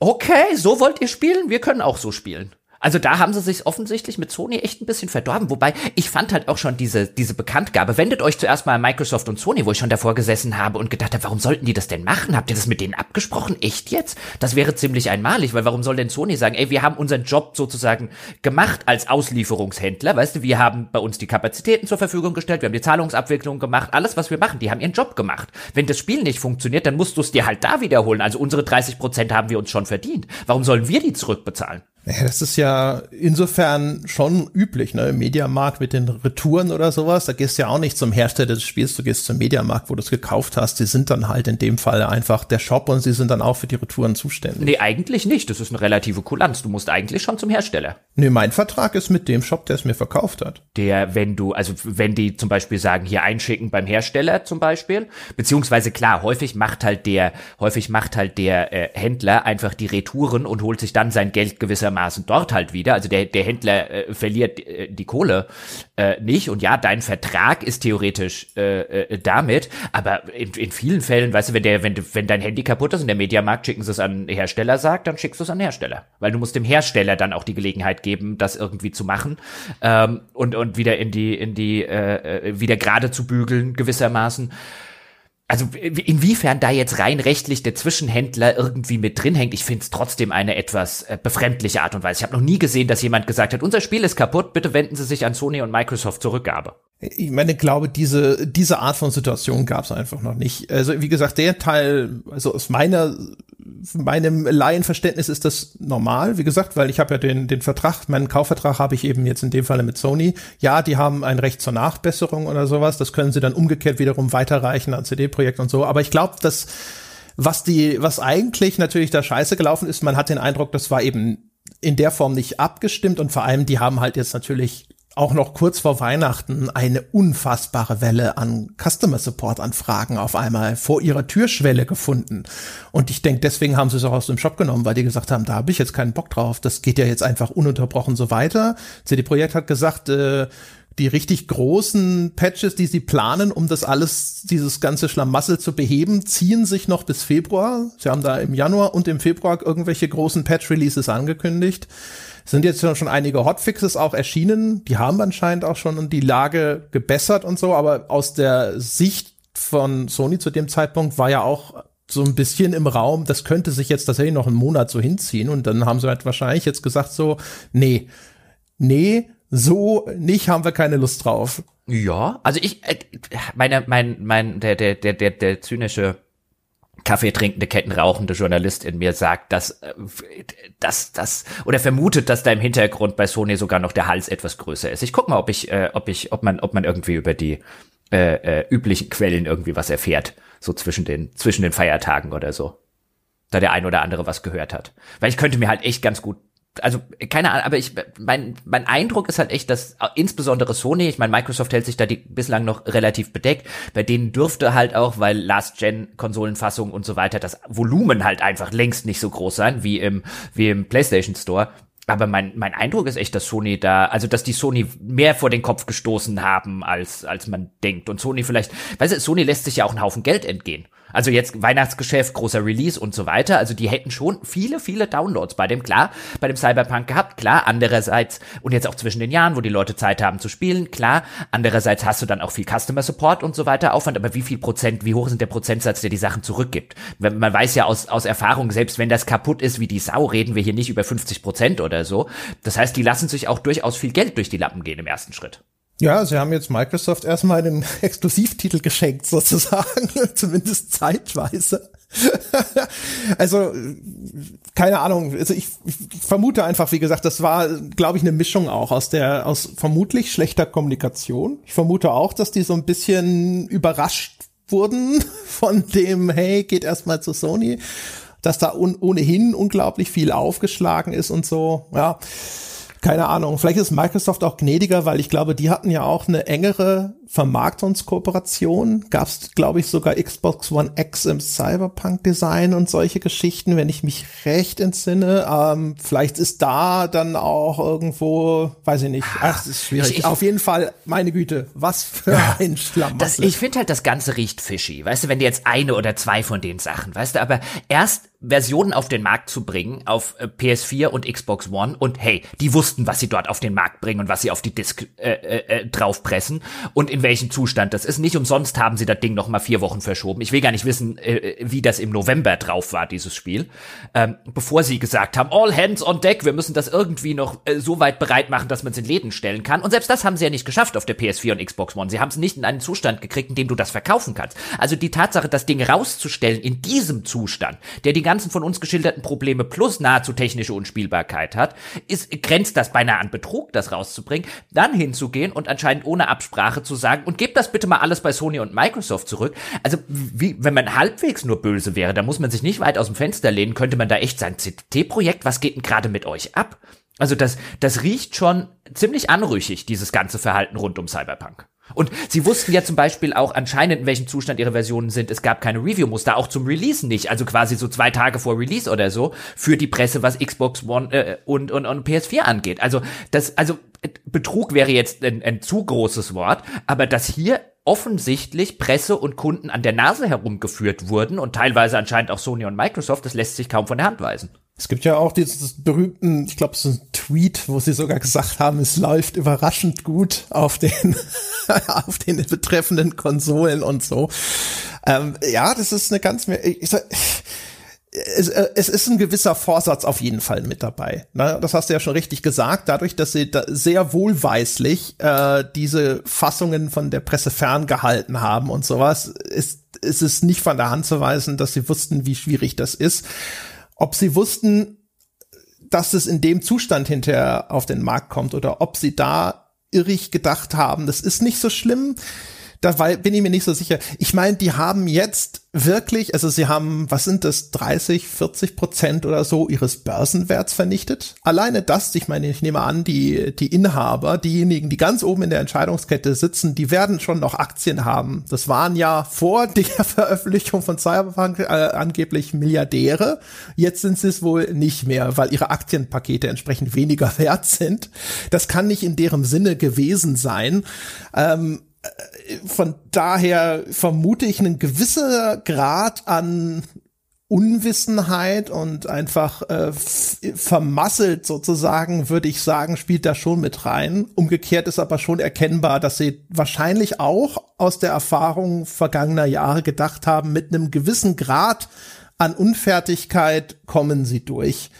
Okay, so wollt ihr spielen? Wir können auch so spielen. Also da haben sie sich offensichtlich mit Sony echt ein bisschen verdorben. Wobei ich fand halt auch schon diese, diese Bekanntgabe. Wendet euch zuerst mal an Microsoft und Sony, wo ich schon davor gesessen habe und gedacht habe, warum sollten die das denn machen? Habt ihr das mit denen abgesprochen? Echt jetzt? Das wäre ziemlich einmalig, weil warum soll denn Sony sagen, ey, wir haben unseren Job sozusagen gemacht als Auslieferungshändler. Weißt du, wir haben bei uns die Kapazitäten zur Verfügung gestellt, wir haben die Zahlungsabwicklung gemacht, alles, was wir machen, die haben ihren Job gemacht. Wenn das Spiel nicht funktioniert, dann musst du es dir halt da wiederholen. Also unsere 30 Prozent haben wir uns schon verdient. Warum sollen wir die zurückbezahlen? Ja, das ist ja insofern schon üblich, ne? Im Mediamarkt mit den Retouren oder sowas. Da gehst du ja auch nicht zum Hersteller des Spiels, du gehst zum Mediamarkt, wo du es gekauft hast. Die sind dann halt in dem Fall einfach der Shop und sie sind dann auch für die Retouren zuständig. Nee, eigentlich nicht. Das ist eine relative Kulanz. Du musst eigentlich schon zum Hersteller. Nee, mein Vertrag ist mit dem Shop, der es mir verkauft hat. Der, wenn du, also wenn die zum Beispiel sagen, hier einschicken beim Hersteller zum Beispiel, beziehungsweise klar, häufig macht halt der, häufig macht halt der äh, Händler einfach die Retouren und holt sich dann sein Geld gewissermaßen gewissermaßen dort halt wieder. Also der, der Händler äh, verliert äh, die Kohle äh, nicht. Und ja, dein Vertrag ist theoretisch äh, äh, damit, aber in, in vielen Fällen, weißt du, wenn der, wenn, wenn dein Handy kaputt ist und der Mediamarkt schicken sie es an Hersteller sagt, dann schickst du es an Hersteller. Weil du musst dem Hersteller dann auch die Gelegenheit geben, das irgendwie zu machen ähm, und, und wieder in die, in die, äh, äh wieder gerade zu bügeln, gewissermaßen also inwiefern da jetzt rein rechtlich der Zwischenhändler irgendwie mit drin hängt, ich finde es trotzdem eine etwas äh, befremdliche Art und Weise. Ich habe noch nie gesehen, dass jemand gesagt hat, unser Spiel ist kaputt, bitte wenden Sie sich an Sony und Microsoft zur Rückgabe. Ich meine, glaube, diese, diese Art von Situation gab es einfach noch nicht. Also wie gesagt, der Teil, also aus meiner meinem Laienverständnis ist das normal, wie gesagt, weil ich habe ja den, den Vertrag, meinen Kaufvertrag habe ich eben jetzt in dem Falle mit Sony. Ja, die haben ein Recht zur Nachbesserung oder sowas. Das können sie dann umgekehrt wiederum weiterreichen an CD-Projekt und so. Aber ich glaube, dass was die, was eigentlich natürlich da scheiße gelaufen ist, man hat den Eindruck, das war eben in der Form nicht abgestimmt und vor allem, die haben halt jetzt natürlich auch noch kurz vor Weihnachten eine unfassbare Welle an Customer Support Anfragen auf einmal vor ihrer Türschwelle gefunden. Und ich denke, deswegen haben sie es auch aus dem Shop genommen, weil die gesagt haben, da habe ich jetzt keinen Bock drauf. Das geht ja jetzt einfach ununterbrochen so weiter. CD Projekt hat gesagt, äh, die richtig großen Patches, die sie planen, um das alles, dieses ganze Schlamassel zu beheben, ziehen sich noch bis Februar. Sie haben da im Januar und im Februar irgendwelche großen Patch-Releases angekündigt sind jetzt schon einige Hotfixes auch erschienen. Die haben anscheinend auch schon die Lage gebessert und so, aber aus der Sicht von Sony zu dem Zeitpunkt war ja auch so ein bisschen im Raum, das könnte sich jetzt tatsächlich noch einen Monat so hinziehen und dann haben sie halt wahrscheinlich jetzt gesagt so, nee, nee, so nicht haben wir keine Lust drauf. Ja, also ich, äh, meine, mein, mein, der, der, der, der, der zynische Kaffee trinkende, kettenrauchende Journalist in mir sagt, dass, äh, dass, dass, oder vermutet, dass da im Hintergrund bei Sony sogar noch der Hals etwas größer ist. Ich guck mal, ob ich, äh, ob ich, ob man, ob man irgendwie über die äh, äh, üblichen Quellen irgendwie was erfährt, so zwischen den, zwischen den Feiertagen oder so. Da der ein oder andere was gehört hat. Weil ich könnte mir halt echt ganz gut also keine Ahnung, aber ich mein mein Eindruck ist halt echt, dass insbesondere Sony, ich meine Microsoft hält sich da die bislang noch relativ bedeckt, bei denen dürfte halt auch, weil Last Gen Konsolenfassung und so weiter, das Volumen halt einfach längst nicht so groß sein wie im wie im PlayStation Store. Aber mein, mein Eindruck ist echt, dass Sony da, also dass die Sony mehr vor den Kopf gestoßen haben, als, als man denkt. Und Sony vielleicht, weißt du, Sony lässt sich ja auch einen Haufen Geld entgehen. Also jetzt Weihnachtsgeschäft, großer Release und so weiter. Also die hätten schon viele, viele Downloads bei dem, klar, bei dem Cyberpunk gehabt, klar. Andererseits, und jetzt auch zwischen den Jahren, wo die Leute Zeit haben zu spielen, klar. Andererseits hast du dann auch viel Customer Support und so weiter Aufwand. Aber wie viel Prozent, wie hoch sind der Prozentsatz, der die Sachen zurückgibt? Man weiß ja aus, aus Erfahrung, selbst wenn das kaputt ist wie die Sau, reden wir hier nicht über 50 Prozent oder so. Das heißt, die lassen sich auch durchaus viel Geld durch die Lappen gehen im ersten Schritt. Ja, sie haben jetzt Microsoft erstmal einen <laughs> Exklusivtitel geschenkt, sozusagen, <laughs> zumindest zeitweise. <laughs> also, keine Ahnung. Also ich, ich, vermute einfach, wie gesagt, das war, glaube ich, eine Mischung auch aus der, aus vermutlich schlechter Kommunikation. Ich vermute auch, dass die so ein bisschen überrascht wurden von dem, hey, geht erstmal zu Sony, dass da ohnehin unglaublich viel aufgeschlagen ist und so, ja keine Ahnung, vielleicht ist Microsoft auch gnädiger, weil ich glaube, die hatten ja auch eine engere Vermarktungskooperation. Gab es, glaube ich, sogar Xbox One X im Cyberpunk-Design und solche Geschichten, wenn ich mich recht entsinne. Ähm, vielleicht ist da dann auch irgendwo, weiß ich nicht, ach, das ist schwierig. Ich, ich, Auf jeden Fall, meine Güte, was für ein Schlamassel. ich finde halt, das Ganze riecht fishy. Weißt du, wenn dir jetzt eine oder zwei von den Sachen, weißt du, aber erst Versionen auf den Markt zu bringen, auf äh, PS4 und Xbox One und hey, die wussten, was sie dort auf den Markt bringen und was sie auf die Disk äh, äh, äh draufpressen und in welchem Zustand das ist. Nicht umsonst haben sie das Ding noch mal vier Wochen verschoben. Ich will gar nicht wissen, äh, wie das im November drauf war, dieses Spiel. Ähm, bevor sie gesagt haben, all hands on deck, wir müssen das irgendwie noch äh, so weit bereit machen, dass man es in Läden stellen kann. Und selbst das haben sie ja nicht geschafft auf der PS4 und Xbox One. Sie haben es nicht in einen Zustand gekriegt, in dem du das verkaufen kannst. Also die Tatsache, das Ding rauszustellen in diesem Zustand, der die ganzen von uns geschilderten Probleme plus nahezu technische Unspielbarkeit hat, ist, grenzt das beinahe an Betrug, das rauszubringen, dann hinzugehen und anscheinend ohne Absprache zu sagen, und gebt das bitte mal alles bei Sony und Microsoft zurück. Also, wie, wenn man halbwegs nur böse wäre, da muss man sich nicht weit aus dem Fenster lehnen, könnte man da echt sein CT-Projekt, was geht denn gerade mit euch ab? Also das, das riecht schon ziemlich anrüchig, dieses ganze Verhalten rund um Cyberpunk. Und sie wussten ja zum Beispiel auch anscheinend, in welchem Zustand ihre Versionen sind. Es gab keine Review-Muster, auch zum Release nicht. Also quasi so zwei Tage vor Release oder so für die Presse, was Xbox One äh, und, und, und PS4 angeht. Also das, also Betrug wäre jetzt ein, ein zu großes Wort, aber dass hier offensichtlich Presse und Kunden an der Nase herumgeführt wurden und teilweise anscheinend auch Sony und Microsoft, das lässt sich kaum von der Hand weisen. Es gibt ja auch dieses berühmten, ich glaube, ist ein Tweet, wo sie sogar gesagt haben, es läuft überraschend gut auf den, <laughs> auf den betreffenden Konsolen und so. Ähm, ja, das ist eine ganz, ich sag, es, es ist ein gewisser Vorsatz auf jeden Fall mit dabei. Ne? Das hast du ja schon richtig gesagt. Dadurch, dass sie da sehr wohlweislich äh, diese Fassungen von der Presse ferngehalten haben und sowas, ist, ist es nicht von der Hand zu weisen, dass sie wussten, wie schwierig das ist. ob sie wussten, dass es in dem Zustand hinterher auf den Markt kommt oder ob sie da irrig gedacht haben, das ist nicht so schlimm da bin ich mir nicht so sicher. Ich meine, die haben jetzt wirklich, also sie haben, was sind das, 30, 40 Prozent oder so ihres Börsenwerts vernichtet. Alleine das, ich meine, ich nehme an, die, die Inhaber, diejenigen, die ganz oben in der Entscheidungskette sitzen, die werden schon noch Aktien haben. Das waren ja vor <laughs> der Veröffentlichung von Cyberpunk äh, angeblich Milliardäre. Jetzt sind sie es wohl nicht mehr, weil ihre Aktienpakete entsprechend weniger <laughs> wert sind. Das kann nicht in deren Sinne gewesen sein. Ähm, von daher vermute ich einen gewisser Grad an Unwissenheit und einfach äh, vermasselt sozusagen, würde ich sagen, spielt da schon mit rein. Umgekehrt ist aber schon erkennbar, dass sie wahrscheinlich auch aus der Erfahrung vergangener Jahre gedacht haben, mit einem gewissen Grad an Unfertigkeit kommen sie durch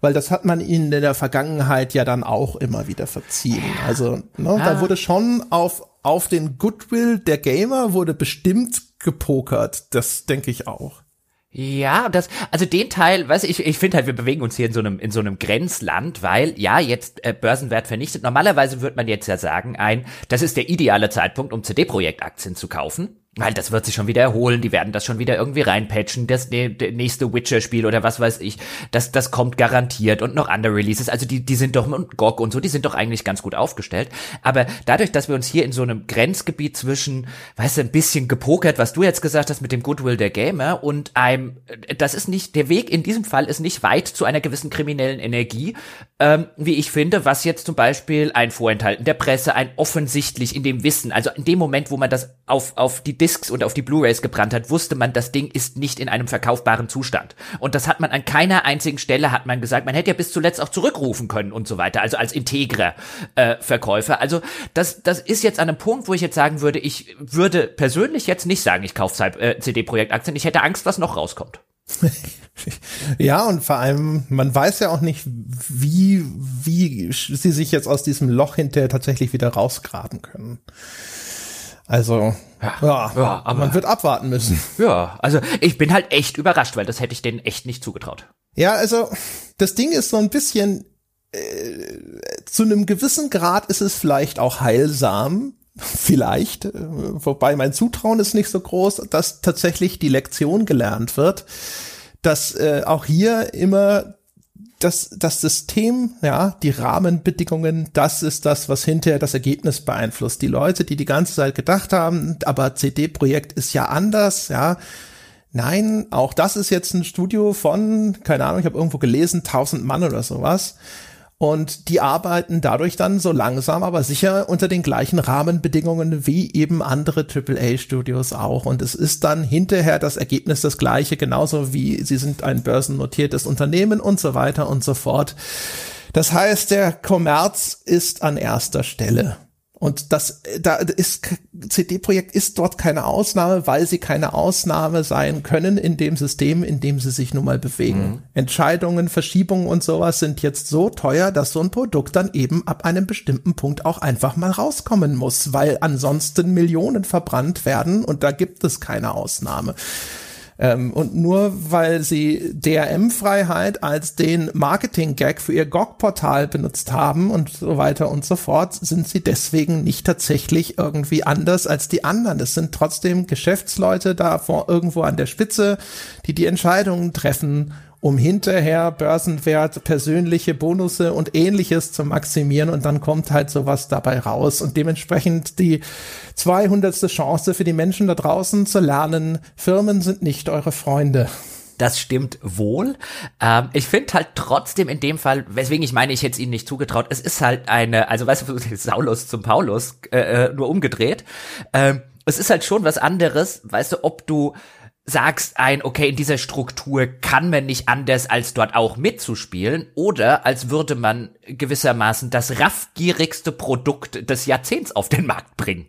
weil das hat man ihnen in der Vergangenheit ja dann auch immer wieder verziehen. Also ne, ah. da wurde schon auf auf den Goodwill der Gamer wurde bestimmt gepokert. Das denke ich auch. Ja, das, also den Teil, weißt du, ich, ich finde halt, wir bewegen uns hier in so einem, in so einem Grenzland, weil, ja, jetzt äh, Börsenwert vernichtet. Normalerweise würde man jetzt ja sagen, ein, das ist der ideale Zeitpunkt, um CD-Projekt-Aktien zu kaufen. Weil das wird sich schon wieder erholen, die werden das schon wieder irgendwie reinpatchen, das ne, nächste Witcher-Spiel oder was weiß ich, das, das kommt garantiert und noch andere Releases, also die, die sind doch, und GOG und so, die sind doch eigentlich ganz gut aufgestellt, aber dadurch, dass wir uns hier in so einem Grenzgebiet zwischen, weißt du, ein bisschen gepokert, was du jetzt gesagt hast mit dem Goodwill der Gamer und einem, das ist nicht, der Weg in diesem Fall ist nicht weit zu einer gewissen kriminellen Energie, ähm, wie ich finde, was jetzt zum Beispiel ein Vorenthalten der Presse, ein offensichtlich in dem Wissen, also in dem Moment, wo man das auf, auf die Discs und auf die Blu-rays gebrannt hat, wusste man, das Ding ist nicht in einem verkaufbaren Zustand. Und das hat man an keiner einzigen Stelle hat man gesagt, man hätte ja bis zuletzt auch zurückrufen können und so weiter, also als integrer äh, Verkäufer. Also das, das ist jetzt an einem Punkt, wo ich jetzt sagen würde, ich würde persönlich jetzt nicht sagen, ich kaufe äh, CD-Projekt-Aktien, ich hätte Angst, was noch rauskommt. <laughs> ja, und vor allem, man weiß ja auch nicht, wie, wie sie sich jetzt aus diesem Loch hinterher tatsächlich wieder rausgraben können. Also, ja, ja, ja aber man wird abwarten müssen. Ja, also ich bin halt echt überrascht, weil das hätte ich denen echt nicht zugetraut. Ja, also das Ding ist so ein bisschen, äh, zu einem gewissen Grad ist es vielleicht auch heilsam, <laughs> vielleicht, äh, wobei mein Zutrauen ist nicht so groß, dass tatsächlich die Lektion gelernt wird, dass äh, auch hier immer das, das System, ja, die Rahmenbedingungen, das ist das, was hinterher das Ergebnis beeinflusst. Die Leute, die die ganze Zeit gedacht haben, aber CD-Projekt ist ja anders, ja. Nein, auch das ist jetzt ein Studio von, keine Ahnung, ich habe irgendwo gelesen, 1000 Mann oder sowas. Und die arbeiten dadurch dann so langsam, aber sicher unter den gleichen Rahmenbedingungen wie eben andere AAA-Studios auch. Und es ist dann hinterher das Ergebnis das gleiche, genauso wie sie sind ein börsennotiertes Unternehmen und so weiter und so fort. Das heißt, der Kommerz ist an erster Stelle. Und das, da ist, CD-Projekt ist dort keine Ausnahme, weil sie keine Ausnahme sein können in dem System, in dem sie sich nun mal bewegen. Mhm. Entscheidungen, Verschiebungen und sowas sind jetzt so teuer, dass so ein Produkt dann eben ab einem bestimmten Punkt auch einfach mal rauskommen muss, weil ansonsten Millionen verbrannt werden und da gibt es keine Ausnahme. Ähm, und nur weil sie DRM-Freiheit als den Marketing-Gag für ihr GOG-Portal benutzt haben und so weiter und so fort, sind sie deswegen nicht tatsächlich irgendwie anders als die anderen. Es sind trotzdem Geschäftsleute da vor, irgendwo an der Spitze, die die Entscheidungen treffen um hinterher Börsenwert, persönliche Bonusse und ähnliches zu maximieren und dann kommt halt sowas dabei raus und dementsprechend die 200. Chance für die Menschen da draußen zu lernen, Firmen sind nicht eure Freunde. Das stimmt wohl. Ähm, ich finde halt trotzdem in dem Fall, weswegen ich meine, ich hätte es ihnen nicht zugetraut, es ist halt eine, also weißt du, <laughs> Saulus zum Paulus, äh, äh, nur umgedreht. Ähm, es ist halt schon was anderes, weißt du, ob du sagst ein, okay, in dieser Struktur kann man nicht anders, als dort auch mitzuspielen, oder als würde man gewissermaßen das raffgierigste Produkt des Jahrzehnts auf den Markt bringen.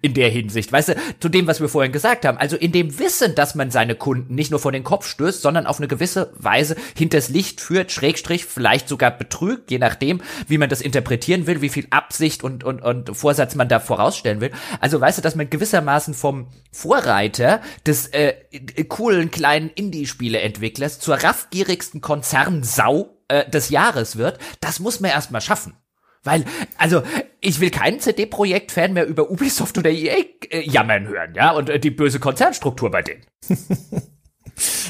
In der Hinsicht. Weißt du, zu dem, was wir vorhin gesagt haben. Also in dem Wissen, dass man seine Kunden nicht nur vor den Kopf stößt, sondern auf eine gewisse Weise hinters Licht führt, Schrägstrich, vielleicht sogar betrügt, je nachdem, wie man das interpretieren will, wie viel Absicht und, und, und Vorsatz man da vorausstellen will. Also weißt du, dass man gewissermaßen vom Vorreiter des äh, coolen kleinen Indie-Spiele-Entwicklers zur raffgierigsten Konzernsau äh, des Jahres wird, das muss man erstmal schaffen. Weil, also, ich will keinen CD-Projekt-Fan mehr über Ubisoft oder EA äh, jammern hören, ja, und äh, die böse Konzernstruktur bei denen. <laughs>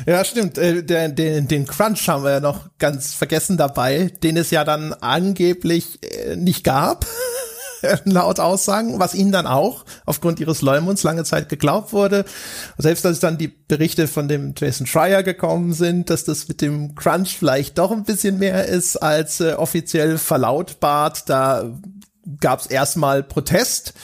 ja, stimmt. Äh, der, den, den Crunch haben wir ja noch ganz vergessen dabei, den es ja dann angeblich äh, nicht gab. <laughs> <laughs> laut Aussagen, was ihnen dann auch aufgrund ihres Leumunds lange Zeit geglaubt wurde. selbst als dann die Berichte von dem Jason Schreier gekommen sind, dass das mit dem Crunch vielleicht doch ein bisschen mehr ist als äh, offiziell verlautbart, da gab es erstmal Protest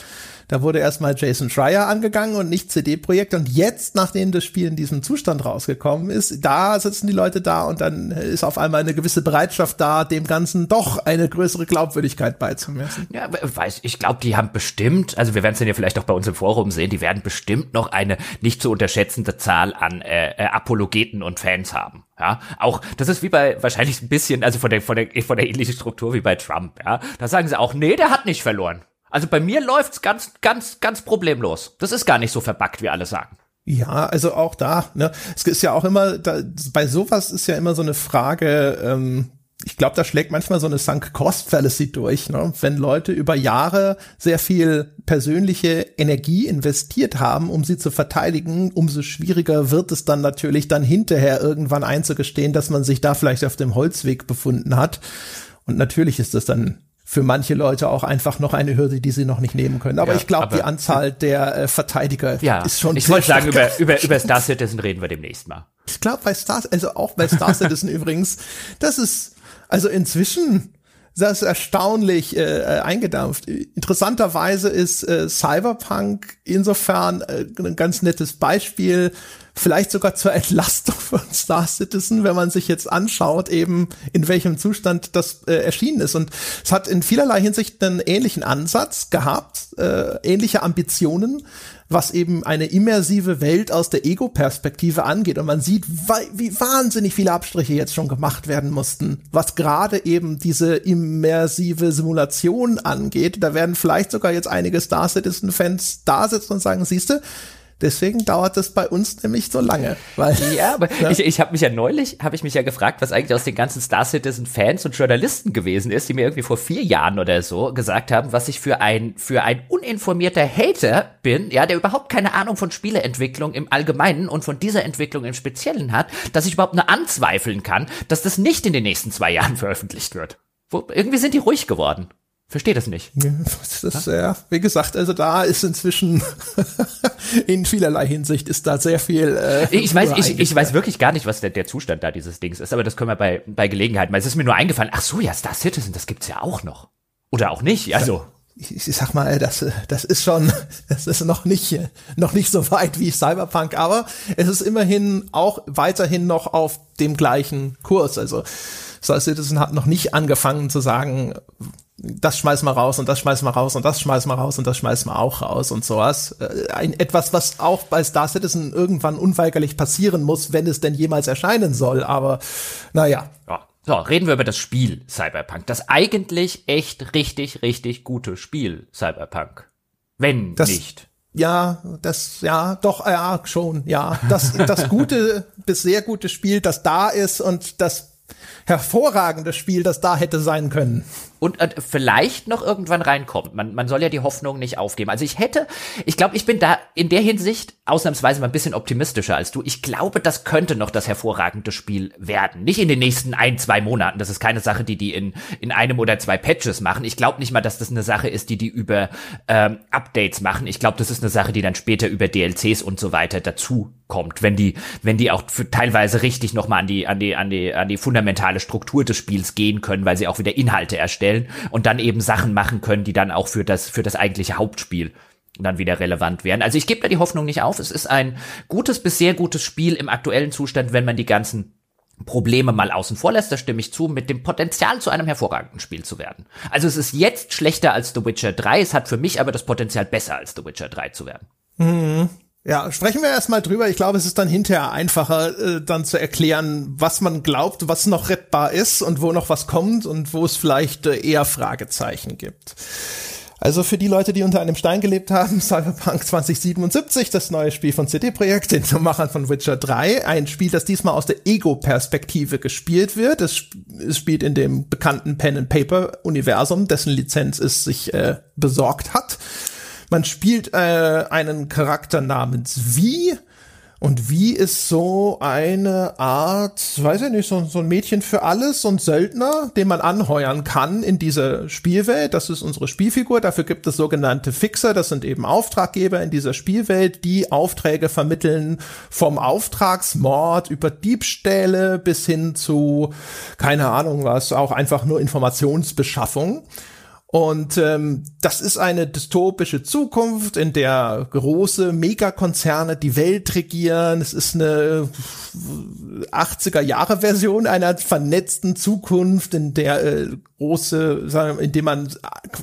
da wurde erstmal Jason Schreier angegangen und nicht CD-Projekt. Und jetzt, nachdem das Spiel in diesem Zustand rausgekommen ist, da sitzen die Leute da und dann ist auf einmal eine gewisse Bereitschaft da, dem Ganzen doch eine größere Glaubwürdigkeit beizumessen. Ja, weiß, ich glaube, die haben bestimmt, also wir werden es ja vielleicht auch bei uns im Forum sehen, die werden bestimmt noch eine nicht zu unterschätzende Zahl an äh, äh, Apologeten und Fans haben. Ja, auch das ist wie bei wahrscheinlich ein bisschen, also von der von der von der ähnlichen Struktur wie bei Trump. Ja, da sagen sie auch, nee, der hat nicht verloren. Also bei mir läuft's ganz, ganz, ganz problemlos. Das ist gar nicht so verbackt, wie alle sagen. Ja, also auch da, ne, es ist ja auch immer, da, bei sowas ist ja immer so eine Frage, ähm, ich glaube, da schlägt manchmal so eine Sunk Cost Fallacy durch, ne? wenn Leute über Jahre sehr viel persönliche Energie investiert haben, um sie zu verteidigen, umso schwieriger wird es dann natürlich dann hinterher irgendwann einzugestehen, dass man sich da vielleicht auf dem Holzweg befunden hat. Und natürlich ist das dann für manche Leute auch einfach noch eine Hürde, die sie noch nicht nehmen können. Aber ja, ich glaube, die Anzahl der äh, Verteidiger ja, ist schon. Ich wollte sagen, über, über, über Star Citizen reden wir demnächst mal. Ich glaube, bei Star, also auch bei Star Citizen <laughs> übrigens, das ist, also inzwischen, das ist erstaunlich äh, äh, eingedampft. Interessanterweise ist äh, Cyberpunk insofern äh, ein ganz nettes Beispiel, vielleicht sogar zur Entlastung von Star Citizen, wenn man sich jetzt anschaut, eben in welchem Zustand das äh, erschienen ist. Und es hat in vielerlei Hinsicht einen ähnlichen Ansatz gehabt, äh, ähnliche Ambitionen, was eben eine immersive Welt aus der Ego-Perspektive angeht. Und man sieht, wie wahnsinnig viele Abstriche jetzt schon gemacht werden mussten, was gerade eben diese immersive Simulation angeht. Da werden vielleicht sogar jetzt einige Star Citizen-Fans da sitzen und sagen, siehste, Deswegen dauert es bei uns nämlich so lange. Weil, <laughs> ja, aber ja. ich, ich habe mich ja neulich, habe ich mich ja gefragt, was eigentlich aus den ganzen Star Citizen Fans und Journalisten gewesen ist, die mir irgendwie vor vier Jahren oder so gesagt haben, was ich für ein, für ein uninformierter Hater bin, ja, der überhaupt keine Ahnung von Spieleentwicklung im Allgemeinen und von dieser Entwicklung im Speziellen hat, dass ich überhaupt nur anzweifeln kann, dass das nicht in den nächsten zwei Jahren <laughs> veröffentlicht wird. Wo, irgendwie sind die ruhig geworden. Verstehe das nicht. Das ist, ja, wie gesagt, also da ist inzwischen <laughs> in vielerlei Hinsicht ist da sehr viel. Äh, ich weiß, ich, ich weiß wirklich gar nicht, was der, der Zustand da dieses Dings ist, aber das können wir bei, bei Gelegenheit mal. Es ist mir nur eingefallen, ach so, ja, Star Citizen, das gibt's ja auch noch. Oder auch nicht, also. Ich, ich sag mal, das, das ist schon, das ist noch nicht, noch nicht so weit wie Cyberpunk, aber es ist immerhin auch weiterhin noch auf dem gleichen Kurs. Also Star Citizen hat noch nicht angefangen zu sagen, das schmeiß mal raus und das schmeiß mal raus und das schmeiß mal raus und das schmeiß mal auch raus und sowas. Äh, ein, etwas, was auch bei Star Citizen irgendwann unweigerlich passieren muss, wenn es denn jemals erscheinen soll. Aber naja. Ja. So, reden wir über das Spiel Cyberpunk. Das eigentlich echt richtig, richtig gute Spiel Cyberpunk. Wenn das, nicht. Ja, das, ja, doch, ja, schon, ja. Das, das <laughs> gute bis sehr gute Spiel, das da ist und das hervorragende Spiel, das da hätte sein können und äh, vielleicht noch irgendwann reinkommt. Man, man soll ja die Hoffnung nicht aufgeben. Also ich hätte, ich glaube, ich bin da in der Hinsicht ausnahmsweise mal ein bisschen optimistischer als du. Ich glaube, das könnte noch das hervorragende Spiel werden. Nicht in den nächsten ein, zwei Monaten. Das ist keine Sache, die die in, in einem oder zwei Patches machen. Ich glaube nicht mal, dass das eine Sache ist, die die über ähm, Updates machen. Ich glaube, das ist eine Sache, die dann später über DLCs und so weiter dazu kommt, wenn die, wenn die auch für teilweise richtig nochmal an die, an die, an die, an die fundamentale Struktur des Spiels gehen können, weil sie auch wieder Inhalte erstellen und dann eben Sachen machen können, die dann auch für das, für das eigentliche Hauptspiel dann wieder relevant wären. Also ich gebe da die Hoffnung nicht auf. Es ist ein gutes bis sehr gutes Spiel im aktuellen Zustand, wenn man die ganzen Probleme mal außen vor lässt, da stimme ich zu, mit dem Potenzial zu einem hervorragenden Spiel zu werden. Also es ist jetzt schlechter als The Witcher 3, es hat für mich aber das Potenzial besser als The Witcher 3 zu werden. Mhm. Ja, sprechen wir erstmal drüber. Ich glaube, es ist dann hinterher einfacher, äh, dann zu erklären, was man glaubt, was noch rettbar ist und wo noch was kommt und wo es vielleicht äh, eher Fragezeichen gibt. Also für die Leute, die unter einem Stein gelebt haben, <laughs> Cyberpunk 2077, das neue Spiel von CD Projekt, den Machern von Witcher 3, ein Spiel, das diesmal aus der Ego-Perspektive gespielt wird. Es, es, spielt in dem bekannten Pen-and-Paper-Universum, dessen Lizenz es sich äh, besorgt hat. Man spielt äh, einen Charakter namens Vi, und wie ist so eine Art, weiß ich nicht, so, so, ein Mädchen für alles, so ein Söldner, den man anheuern kann in dieser Spielwelt. Das ist unsere Spielfigur. Dafür gibt es sogenannte Fixer. Das sind eben Auftraggeber in dieser Spielwelt, die Aufträge vermitteln vom Auftragsmord über Diebstähle bis hin zu, keine Ahnung was, auch einfach nur Informationsbeschaffung. Und ähm, das ist eine dystopische Zukunft, in der große Megakonzerne die Welt regieren. Es ist eine 80er Jahre Version einer vernetzten Zukunft, in der äh, große, sagen, in dem man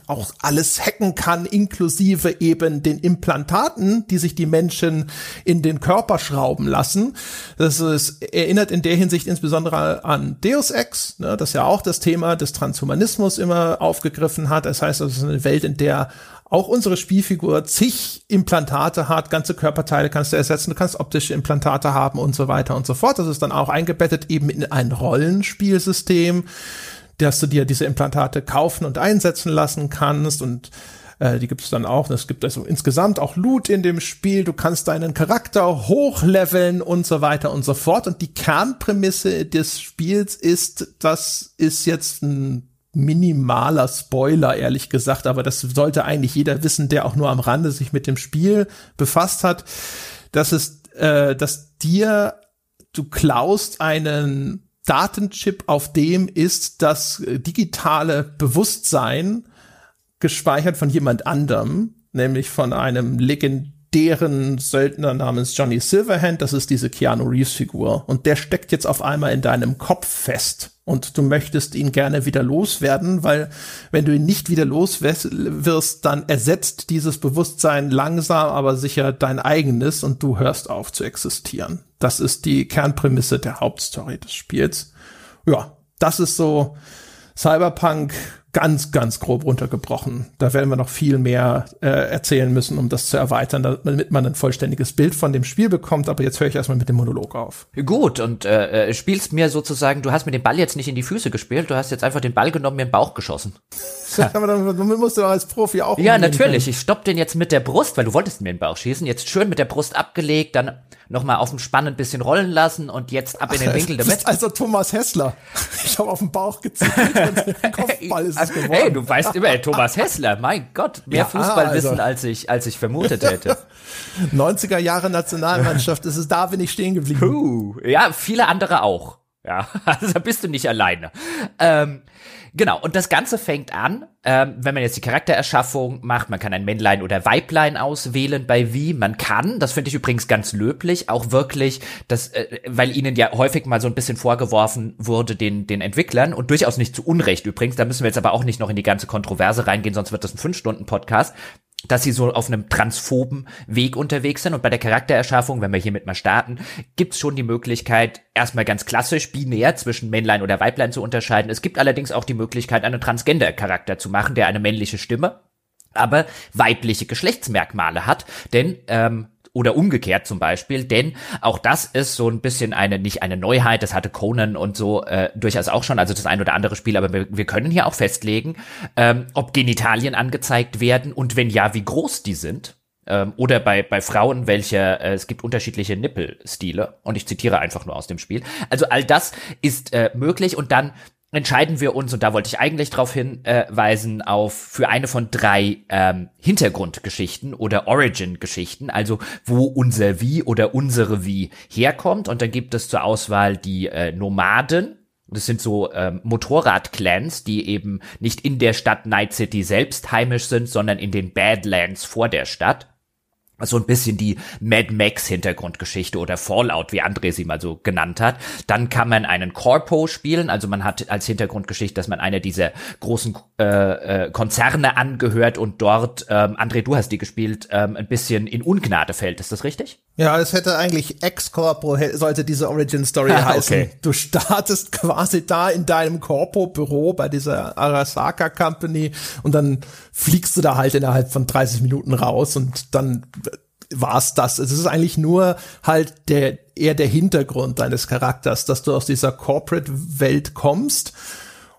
auch alles hacken kann, inklusive eben den Implantaten, die sich die Menschen in den Körper schrauben lassen. Das ist, erinnert in der Hinsicht insbesondere an Deus Ex, ne, das ja auch das Thema des Transhumanismus immer aufgegriffen hat. Das heißt, es ist eine Welt, in der auch unsere Spielfigur zig Implantate hat, ganze Körperteile kannst du ersetzen, du kannst optische Implantate haben und so weiter und so fort. Das ist dann auch eingebettet eben in ein Rollenspielsystem dass du dir diese Implantate kaufen und einsetzen lassen kannst und äh, die gibt es dann auch. Es gibt also insgesamt auch Loot in dem Spiel. Du kannst deinen Charakter hochleveln und so weiter und so fort. Und die Kernprämisse des Spiels ist, das ist jetzt ein minimaler Spoiler, ehrlich gesagt, aber das sollte eigentlich jeder wissen, der auch nur am Rande sich mit dem Spiel befasst hat. Das ist, äh, dass dir du klaust einen Datenchip, auf dem ist das digitale Bewusstsein gespeichert von jemand anderem, nämlich von einem legendären Söldner namens Johnny Silverhand. Das ist diese Keanu Reeves Figur. Und der steckt jetzt auf einmal in deinem Kopf fest. Und du möchtest ihn gerne wieder loswerden, weil wenn du ihn nicht wieder los wirst, dann ersetzt dieses Bewusstsein langsam, aber sicher dein eigenes und du hörst auf zu existieren. Das ist die Kernprämisse der Hauptstory des Spiels. Ja, das ist so Cyberpunk ganz, ganz grob runtergebrochen. Da werden wir noch viel mehr äh, erzählen müssen, um das zu erweitern, damit man ein vollständiges Bild von dem Spiel bekommt. Aber jetzt höre ich erstmal mit dem Monolog auf. Gut, und äh, äh spielst mir sozusagen, du hast mir den Ball jetzt nicht in die Füße gespielt, du hast jetzt einfach den Ball genommen, mir in den Bauch geschossen. <laughs> Aber dann musst du doch als Profi auch. Ja, natürlich. Können. Ich stopp den jetzt mit der Brust, weil du wolltest mir in den Bauch schießen. Jetzt schön mit der Brust abgelegt, dann nochmal auf dem Spann ein bisschen rollen lassen und jetzt ab in den <laughs> Winkel damit. Also Thomas Hessler. Ich habe auf den Bauch gezielt <laughs> und Kopfball ist es geworden. Hey, du weißt immer, Thomas Hessler, mein Gott, mehr ja, Fußballwissen, also. als ich, als ich vermutet hätte. <laughs> 90er Jahre Nationalmannschaft, das ist da bin ich stehen geblieben. Puh. Ja, viele andere auch. Ja, <laughs> also da bist du nicht alleine. Ähm, Genau, und das Ganze fängt an, ähm, wenn man jetzt die Charaktererschaffung macht, man kann ein Männlein oder Weiblein auswählen bei wie, man kann, das finde ich übrigens ganz löblich, auch wirklich, das, äh, weil ihnen ja häufig mal so ein bisschen vorgeworfen wurde, den, den Entwicklern, und durchaus nicht zu Unrecht übrigens, da müssen wir jetzt aber auch nicht noch in die ganze Kontroverse reingehen, sonst wird das ein Fünf-Stunden-Podcast, dass sie so auf einem transphoben Weg unterwegs sind. Und bei der Charaktererschaffung, wenn wir hiermit mal starten, gibt's schon die Möglichkeit, erstmal ganz klassisch binär zwischen Männlein oder Weiblein zu unterscheiden. Es gibt allerdings auch die Möglichkeit, einen Transgender-Charakter zu machen, der eine männliche Stimme, aber weibliche Geschlechtsmerkmale hat. Denn ähm, oder umgekehrt zum Beispiel, denn auch das ist so ein bisschen eine, nicht eine Neuheit, das hatte Conan und so äh, durchaus auch schon, also das ein oder andere Spiel, aber wir, wir können hier auch festlegen, ähm, ob Genitalien angezeigt werden und wenn ja, wie groß die sind. Ähm, oder bei, bei Frauen, welche, äh, es gibt unterschiedliche Nippelstile und ich zitiere einfach nur aus dem Spiel. Also all das ist äh, möglich und dann entscheiden wir uns, und da wollte ich eigentlich darauf hinweisen, auf für eine von drei ähm, Hintergrundgeschichten oder Origin-Geschichten, also wo unser Wie oder unsere Wie herkommt. Und dann gibt es zur Auswahl die äh, Nomaden. Das sind so ähm, Motorrad-Clans, die eben nicht in der Stadt Night City selbst heimisch sind, sondern in den Badlands vor der Stadt. So ein bisschen die Mad Max Hintergrundgeschichte oder Fallout, wie André sie mal so genannt hat. Dann kann man einen Corpo spielen, also man hat als Hintergrundgeschichte, dass man einer dieser großen äh, äh, Konzerne angehört und dort, ähm, André, du hast die gespielt, ähm, ein bisschen in Ungnade fällt. Ist das richtig? Ja, es hätte eigentlich Ex-Corpo, sollte diese Origin Story <laughs> ah, heißen. Okay. Du startest quasi da in deinem Corpo-Büro bei dieser Arasaka Company und dann fliegst du da halt innerhalb von 30 Minuten raus und dann war's das. Es ist eigentlich nur halt der eher der Hintergrund deines Charakters, dass du aus dieser Corporate-Welt kommst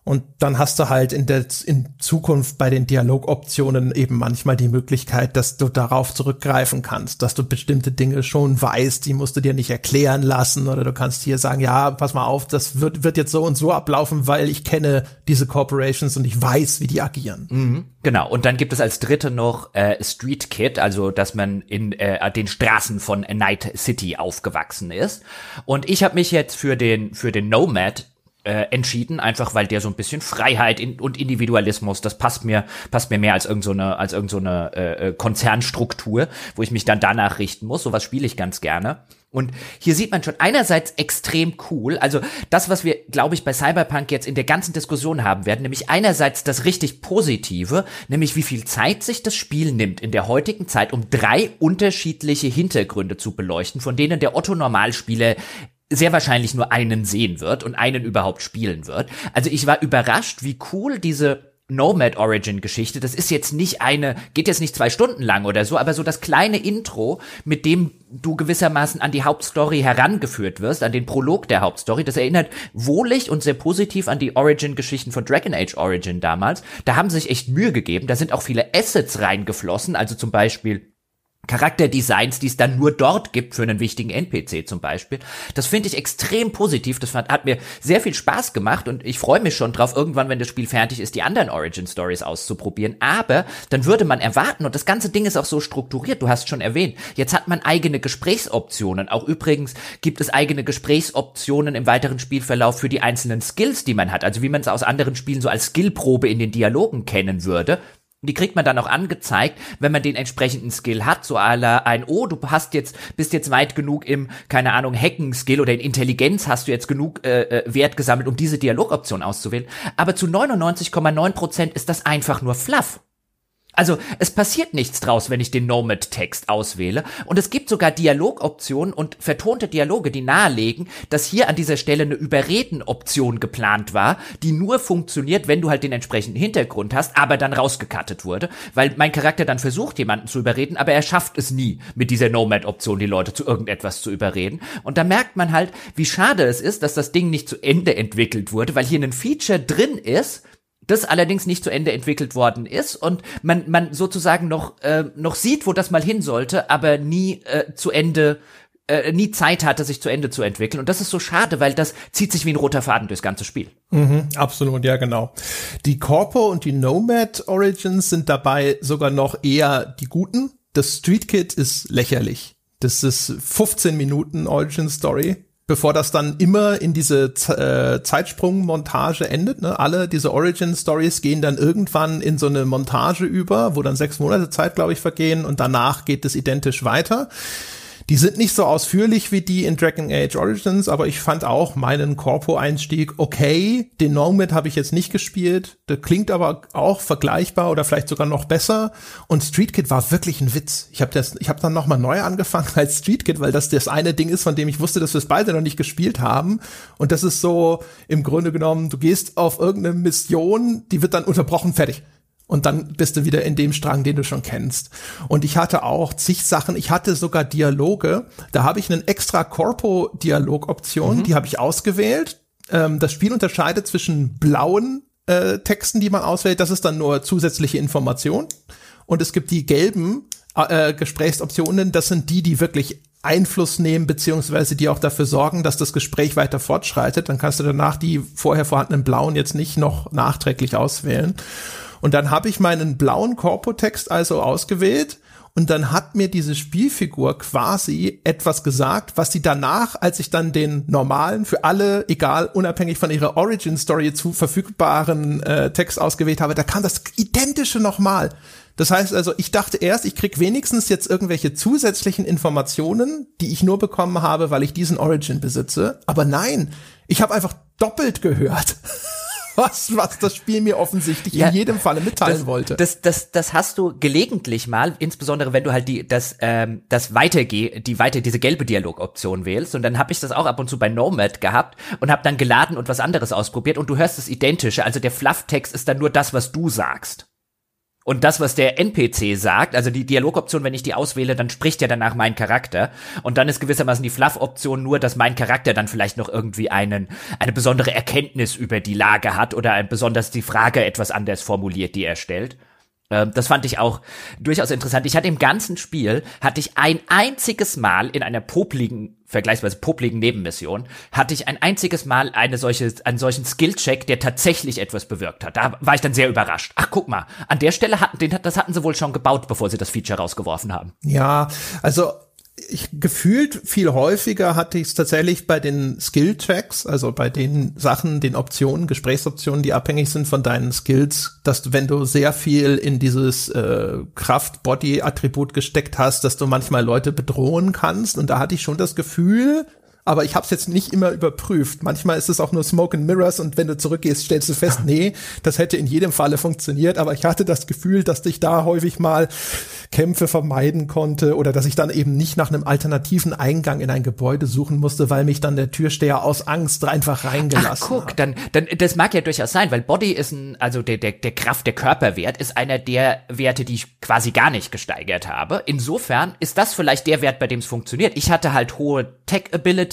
und dann hast du halt in der in Zukunft bei den Dialogoptionen eben manchmal die Möglichkeit, dass du darauf zurückgreifen kannst, dass du bestimmte Dinge schon weißt, die musst du dir nicht erklären lassen oder du kannst hier sagen, ja, pass mal auf, das wird wird jetzt so und so ablaufen, weil ich kenne diese Corporations und ich weiß, wie die agieren. Mhm, genau. Und dann gibt es als dritte noch äh, Street Kid, also dass man in äh, den Straßen von Night City aufgewachsen ist. Und ich habe mich jetzt für den für den Nomad äh, entschieden, einfach weil der so ein bisschen Freiheit in, und Individualismus, das passt mir, passt mir mehr als irgendeine, so als irgendeine so äh, äh, Konzernstruktur, wo ich mich dann danach richten muss. Sowas spiele ich ganz gerne. Und hier sieht man schon einerseits extrem cool, also das, was wir, glaube ich, bei Cyberpunk jetzt in der ganzen Diskussion haben werden, nämlich einerseits das richtig Positive, nämlich wie viel Zeit sich das Spiel nimmt in der heutigen Zeit, um drei unterschiedliche Hintergründe zu beleuchten, von denen der Otto Normalspieler sehr wahrscheinlich nur einen sehen wird und einen überhaupt spielen wird. Also ich war überrascht, wie cool diese Nomad Origin Geschichte, das ist jetzt nicht eine, geht jetzt nicht zwei Stunden lang oder so, aber so das kleine Intro, mit dem du gewissermaßen an die Hauptstory herangeführt wirst, an den Prolog der Hauptstory, das erinnert wohlig und sehr positiv an die Origin Geschichten von Dragon Age Origin damals. Da haben sie sich echt Mühe gegeben, da sind auch viele Assets reingeflossen, also zum Beispiel Charakterdesigns, die es dann nur dort gibt für einen wichtigen NPC zum Beispiel. Das finde ich extrem positiv. Das hat mir sehr viel Spaß gemacht und ich freue mich schon drauf, irgendwann, wenn das Spiel fertig ist, die anderen Origin Stories auszuprobieren. Aber dann würde man erwarten, und das ganze Ding ist auch so strukturiert, du hast schon erwähnt, jetzt hat man eigene Gesprächsoptionen. Auch übrigens gibt es eigene Gesprächsoptionen im weiteren Spielverlauf für die einzelnen Skills, die man hat. Also wie man es aus anderen Spielen so als Skillprobe in den Dialogen kennen würde. Die kriegt man dann auch angezeigt, wenn man den entsprechenden Skill hat, so aller ein, oh, du hast jetzt, bist jetzt weit genug im, keine Ahnung, Hacken-Skill oder in Intelligenz hast du jetzt genug äh, äh Wert gesammelt, um diese Dialogoption auszuwählen. Aber zu 99,9 Prozent ist das einfach nur Fluff. Also es passiert nichts draus, wenn ich den Nomad-Text auswähle. Und es gibt sogar Dialogoptionen und vertonte Dialoge, die nahelegen, dass hier an dieser Stelle eine Überreden-Option geplant war, die nur funktioniert, wenn du halt den entsprechenden Hintergrund hast, aber dann rausgekattet wurde, weil mein Charakter dann versucht, jemanden zu überreden, aber er schafft es nie, mit dieser Nomad-Option die Leute zu irgendetwas zu überreden. Und da merkt man halt, wie schade es ist, dass das Ding nicht zu Ende entwickelt wurde, weil hier ein Feature drin ist, das allerdings nicht zu Ende entwickelt worden ist und man, man sozusagen noch, äh, noch sieht, wo das mal hin sollte, aber nie äh, zu Ende äh, nie Zeit hatte, sich zu Ende zu entwickeln. Und das ist so schade, weil das zieht sich wie ein roter Faden durchs ganze Spiel. Mhm, absolut, ja, genau. Die Corpo und die Nomad Origins sind dabei sogar noch eher die guten. Das Street Kit ist lächerlich. Das ist 15 Minuten Origin Story bevor das dann immer in diese äh, Zeitsprung-Montage endet. Ne? Alle diese Origin-Stories gehen dann irgendwann in so eine Montage über, wo dann sechs Monate Zeit, glaube ich, vergehen und danach geht es identisch weiter. Die sind nicht so ausführlich wie die in Dragon Age Origins, aber ich fand auch meinen Corpo-Einstieg okay. Den Nomad habe ich jetzt nicht gespielt. Der klingt aber auch vergleichbar oder vielleicht sogar noch besser. Und Street Kid war wirklich ein Witz. Ich habe das, ich habe dann noch mal neu angefangen als Street Kid, weil das das eine Ding ist, von dem ich wusste, dass wir es beide noch nicht gespielt haben. Und das ist so im Grunde genommen, du gehst auf irgendeine Mission, die wird dann unterbrochen, fertig und dann bist du wieder in dem Strang, den du schon kennst. Und ich hatte auch zig Sachen, ich hatte sogar Dialoge, da habe ich einen extra Corpo-Dialog-Option, mhm. die habe ich ausgewählt. Ähm, das Spiel unterscheidet zwischen blauen äh, Texten, die man auswählt, das ist dann nur zusätzliche Information. Und es gibt die gelben äh, Gesprächsoptionen, das sind die, die wirklich Einfluss nehmen, beziehungsweise die auch dafür sorgen, dass das Gespräch weiter fortschreitet. Dann kannst du danach die vorher vorhandenen blauen jetzt nicht noch nachträglich auswählen. Und dann habe ich meinen blauen Korpotext also ausgewählt und dann hat mir diese Spielfigur quasi etwas gesagt, was sie danach, als ich dann den normalen, für alle, egal, unabhängig von ihrer Origin Story zu verfügbaren äh, Text ausgewählt habe, da kam das identische nochmal. Das heißt also, ich dachte erst, ich krieg wenigstens jetzt irgendwelche zusätzlichen Informationen, die ich nur bekommen habe, weil ich diesen Origin besitze. Aber nein, ich habe einfach doppelt gehört. <laughs> was, was das Spiel mir offensichtlich ja, in jedem Falle mitteilen das, wollte. Das, das, das hast du gelegentlich mal, insbesondere wenn du halt die, das, ähm, das Weitergeh, die weiter, diese gelbe Dialogoption wählst. Und dann habe ich das auch ab und zu bei Nomad gehabt und habe dann geladen und was anderes ausprobiert und du hörst das Identische. Also der Flufftext ist dann nur das, was du sagst. Und das, was der NPC sagt, also die Dialogoption, wenn ich die auswähle, dann spricht ja danach mein Charakter. Und dann ist gewissermaßen die Fluff-Option nur, dass mein Charakter dann vielleicht noch irgendwie einen, eine besondere Erkenntnis über die Lage hat oder ein, besonders die Frage etwas anders formuliert, die er stellt. Ähm, das fand ich auch durchaus interessant. Ich hatte im ganzen Spiel, hatte ich ein einziges Mal in einer popligen, vergleichsweise popligen Nebenmission, hatte ich ein einziges Mal eine solche, einen solchen Skillcheck, der tatsächlich etwas bewirkt hat. Da war ich dann sehr überrascht. Ach, guck mal, an der Stelle hatten, den, das hatten sie wohl schon gebaut, bevor sie das Feature rausgeworfen haben. Ja, also ich gefühlt viel häufiger hatte ich es tatsächlich bei den Skill-Checks, also bei den Sachen, den Optionen, Gesprächsoptionen, die abhängig sind von deinen Skills, dass du, wenn du sehr viel in dieses äh, Kraft-Body-Attribut gesteckt hast, dass du manchmal Leute bedrohen kannst. Und da hatte ich schon das Gefühl, aber ich habe es jetzt nicht immer überprüft. Manchmal ist es auch nur Smoke and Mirrors und wenn du zurückgehst, stellst du fest, nee, das hätte in jedem Falle funktioniert, aber ich hatte das Gefühl, dass ich da häufig mal Kämpfe vermeiden konnte oder dass ich dann eben nicht nach einem alternativen Eingang in ein Gebäude suchen musste, weil mich dann der Türsteher aus Angst einfach reingelassen Ach, guck, hat. dann dann das mag ja durchaus sein, weil Body ist ein also der der der Kraft der Körperwert ist einer der Werte, die ich quasi gar nicht gesteigert habe. Insofern ist das vielleicht der Wert, bei dem es funktioniert. Ich hatte halt hohe Tech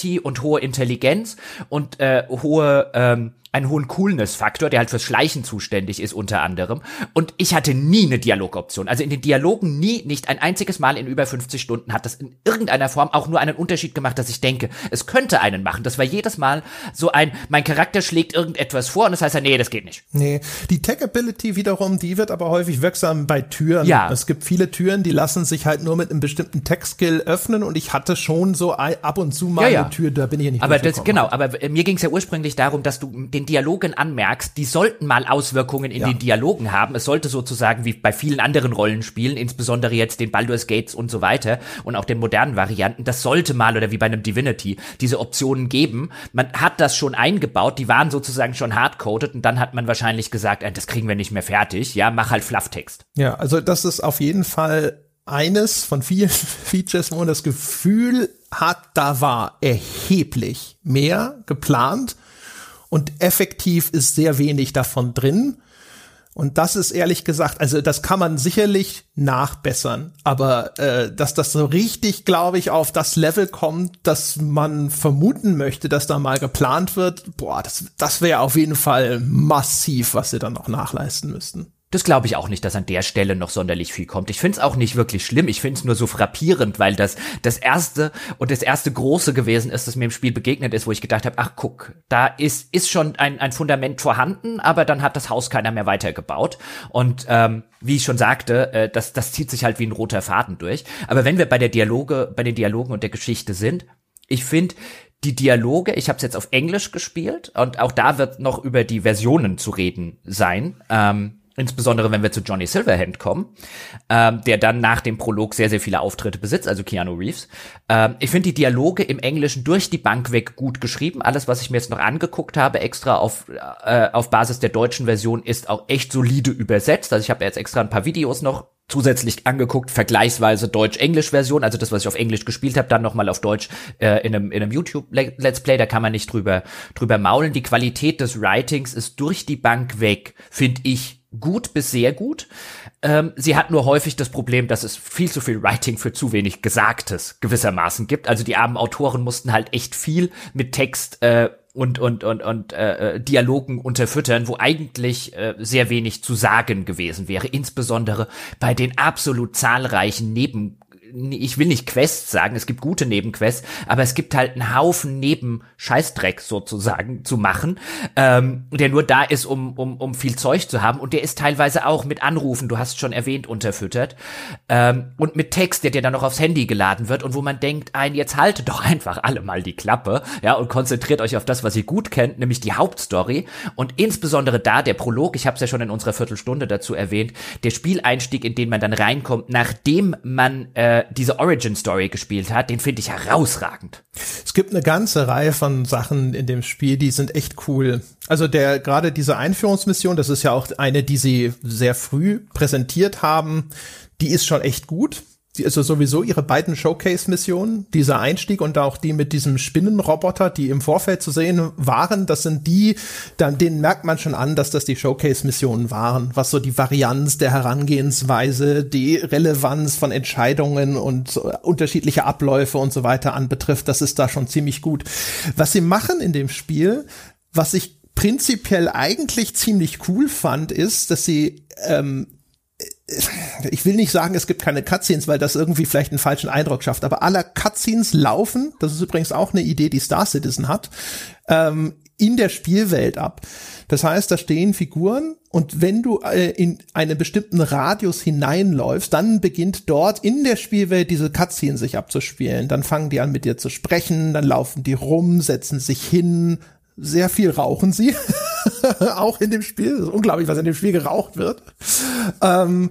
Agility und hohe Intelligenz und äh, hohe ähm, einen hohen Coolness-Faktor, der halt fürs Schleichen zuständig ist unter anderem. Und ich hatte nie eine Dialogoption. Also in den Dialogen nie, nicht ein einziges Mal in über 50 Stunden hat das in irgendeiner Form auch nur einen Unterschied gemacht, dass ich denke, es könnte einen machen. Das war jedes Mal so ein, mein Charakter schlägt irgendetwas vor und das heißt ja, nee, das geht nicht. Nee, die Tech-Ability wiederum, die wird aber häufig wirksam bei Türen. Ja. Es gibt viele Türen, die lassen sich halt nur mit einem bestimmten Tech-Skill öffnen und ich hatte schon so ab und zu mal ja, ja. eine Tür, da bin ich ja nicht Aber das, genau, aber mir ging es ja ursprünglich darum, dass du den den Dialogen anmerkst, die sollten mal Auswirkungen in ja. den Dialogen haben. Es sollte sozusagen wie bei vielen anderen Rollenspielen, insbesondere jetzt den Baldur's Gates und so weiter und auch den modernen Varianten, das sollte mal oder wie bei einem Divinity diese Optionen geben. Man hat das schon eingebaut, die waren sozusagen schon hardcoded und dann hat man wahrscheinlich gesagt, äh, das kriegen wir nicht mehr fertig. Ja, mach halt Flufftext. Ja, also das ist auf jeden Fall eines von vielen <laughs> Features, wo man das Gefühl hat, da war erheblich mehr geplant und effektiv ist sehr wenig davon drin. Und das ist ehrlich gesagt, also das kann man sicherlich nachbessern, aber äh, dass das so richtig, glaube ich, auf das Level kommt, dass man vermuten möchte, dass da mal geplant wird, boah, das, das wäre auf jeden Fall massiv, was sie dann noch nachleisten müssten. Das glaube ich auch nicht, dass an der Stelle noch sonderlich viel kommt. Ich finde es auch nicht wirklich schlimm. Ich finde es nur so frappierend, weil das das erste und das erste große gewesen ist, das mir im Spiel begegnet ist, wo ich gedacht habe, ach guck, da ist ist schon ein, ein Fundament vorhanden, aber dann hat das Haus keiner mehr weitergebaut. Und ähm, wie ich schon sagte, äh, das das zieht sich halt wie ein roter Faden durch. Aber wenn wir bei der Dialoge, bei den Dialogen und der Geschichte sind, ich finde die Dialoge, ich habe es jetzt auf Englisch gespielt und auch da wird noch über die Versionen zu reden sein. Ähm, Insbesondere wenn wir zu Johnny Silverhand kommen, ähm, der dann nach dem Prolog sehr, sehr viele Auftritte besitzt, also Keanu Reeves. Ähm, ich finde die Dialoge im Englischen durch die Bank weg gut geschrieben. Alles, was ich mir jetzt noch angeguckt habe, extra auf, äh, auf Basis der deutschen Version, ist auch echt solide übersetzt. Also ich habe jetzt extra ein paar Videos noch zusätzlich angeguckt, vergleichsweise Deutsch-Englisch-Version, also das, was ich auf Englisch gespielt habe, dann nochmal auf Deutsch äh, in einem, in einem YouTube-Let's Play, da kann man nicht drüber, drüber maulen. Die Qualität des Writings ist durch die Bank weg, finde ich, gut bis sehr gut. Ähm, sie hat nur häufig das Problem, dass es viel zu viel Writing für zu wenig Gesagtes gewissermaßen gibt. Also die armen Autoren mussten halt echt viel mit Text äh, und und und und äh, äh Dialogen unterfüttern, wo eigentlich äh, sehr wenig zu sagen gewesen wäre, insbesondere bei den absolut zahlreichen Neben ich will nicht Quests sagen, es gibt gute Nebenquests, aber es gibt halt einen Haufen Neben-Scheißdreck sozusagen zu machen, ähm, der nur da ist, um, um, um viel Zeug zu haben. Und der ist teilweise auch mit Anrufen, du hast schon erwähnt, unterfüttert ähm, und mit Text, der dir dann noch aufs Handy geladen wird und wo man denkt, ein, jetzt haltet doch <laughs> einfach alle mal die Klappe, ja, und konzentriert euch auf das, was ihr gut kennt, nämlich die Hauptstory. Und insbesondere da der Prolog, ich habe es ja schon in unserer Viertelstunde dazu erwähnt, der Spieleinstieg, in den man dann reinkommt, nachdem man äh, diese Origin Story gespielt hat, den finde ich herausragend. Es gibt eine ganze Reihe von Sachen in dem Spiel, die sind echt cool. Also der gerade diese Einführungsmission, das ist ja auch eine, die sie sehr früh präsentiert haben, die ist schon echt gut also sowieso ihre beiden Showcase-Missionen, dieser Einstieg und auch die mit diesem Spinnenroboter, die im Vorfeld zu sehen waren, das sind die, dann denen merkt man schon an, dass das die Showcase-Missionen waren, was so die Varianz der Herangehensweise, die Relevanz von Entscheidungen und unterschiedliche Abläufe und so weiter anbetrifft, das ist da schon ziemlich gut. Was sie machen in dem Spiel, was ich prinzipiell eigentlich ziemlich cool fand, ist, dass sie ähm, ich will nicht sagen, es gibt keine Cutscenes, weil das irgendwie vielleicht einen falschen Eindruck schafft, aber alle Cutscenes laufen, das ist übrigens auch eine Idee, die Star Citizen hat, ähm, in der Spielwelt ab. Das heißt, da stehen Figuren und wenn du äh, in einen bestimmten Radius hineinläufst, dann beginnt dort in der Spielwelt diese Cutscene sich abzuspielen. Dann fangen die an mit dir zu sprechen, dann laufen die rum, setzen sich hin, sehr viel rauchen sie. <laughs> auch in dem Spiel. Das ist unglaublich, was in dem Spiel geraucht wird. Ähm,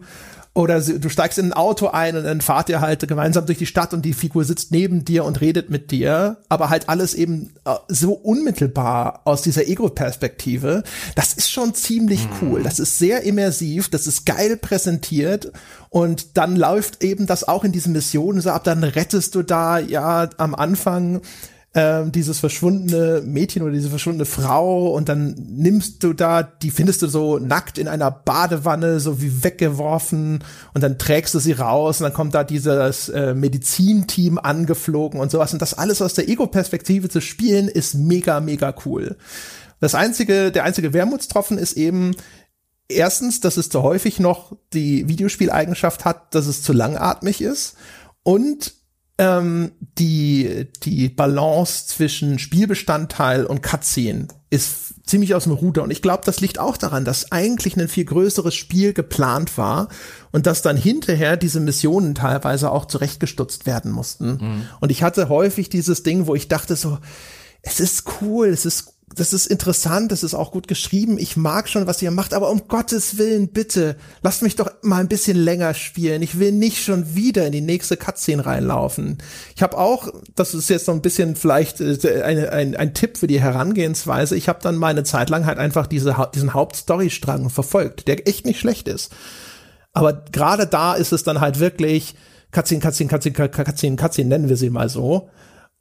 oder du steigst in ein Auto ein und dann fahrt ihr halt gemeinsam durch die Stadt und die Figur sitzt neben dir und redet mit dir, aber halt alles eben äh, so unmittelbar aus dieser Ego-Perspektive. Das ist schon ziemlich mhm. cool. Das ist sehr immersiv, das ist geil präsentiert und dann läuft eben das auch in diesen Missionen so ab, dann rettest du da ja am Anfang ähm, dieses verschwundene Mädchen oder diese verschwundene Frau und dann nimmst du da, die findest du so nackt in einer Badewanne, so wie weggeworfen und dann trägst du sie raus und dann kommt da dieses äh, Medizinteam angeflogen und sowas und das alles aus der Ego-Perspektive zu spielen ist mega, mega cool. Das einzige, der einzige Wermutstropfen ist eben, erstens, dass es zu häufig noch die Videospieleigenschaft hat, dass es zu langatmig ist und ähm, die, die Balance zwischen Spielbestandteil und Cutscene ist ziemlich aus dem Ruder. Und ich glaube, das liegt auch daran, dass eigentlich ein viel größeres Spiel geplant war und dass dann hinterher diese Missionen teilweise auch zurechtgestutzt werden mussten. Mhm. Und ich hatte häufig dieses Ding, wo ich dachte so, es ist cool, es ist das ist interessant, das ist auch gut geschrieben. Ich mag schon, was ihr macht, aber um Gottes Willen, bitte, lasst mich doch mal ein bisschen länger spielen. Ich will nicht schon wieder in die nächste Cutscene reinlaufen. Ich habe auch, das ist jetzt so ein bisschen vielleicht äh, eine, ein, ein Tipp für die Herangehensweise, ich habe dann meine Zeit lang halt einfach diese, diesen Hauptstorystrang verfolgt, der echt nicht schlecht ist. Aber gerade da ist es dann halt wirklich Cutscene, Cutscene, Cutscene, Cutscene, Cutscene, nennen wir sie mal so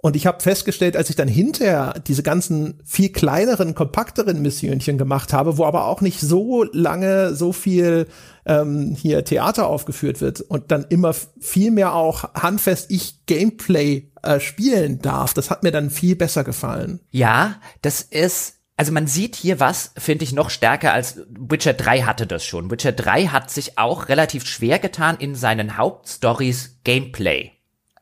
und ich habe festgestellt, als ich dann hinterher diese ganzen viel kleineren, kompakteren Missionchen gemacht habe, wo aber auch nicht so lange so viel ähm, hier Theater aufgeführt wird und dann immer viel mehr auch handfest ich Gameplay äh, spielen darf, das hat mir dann viel besser gefallen. Ja, das ist also man sieht hier was, finde ich, noch stärker als Witcher 3 hatte das schon. Witcher 3 hat sich auch relativ schwer getan in seinen Hauptstories Gameplay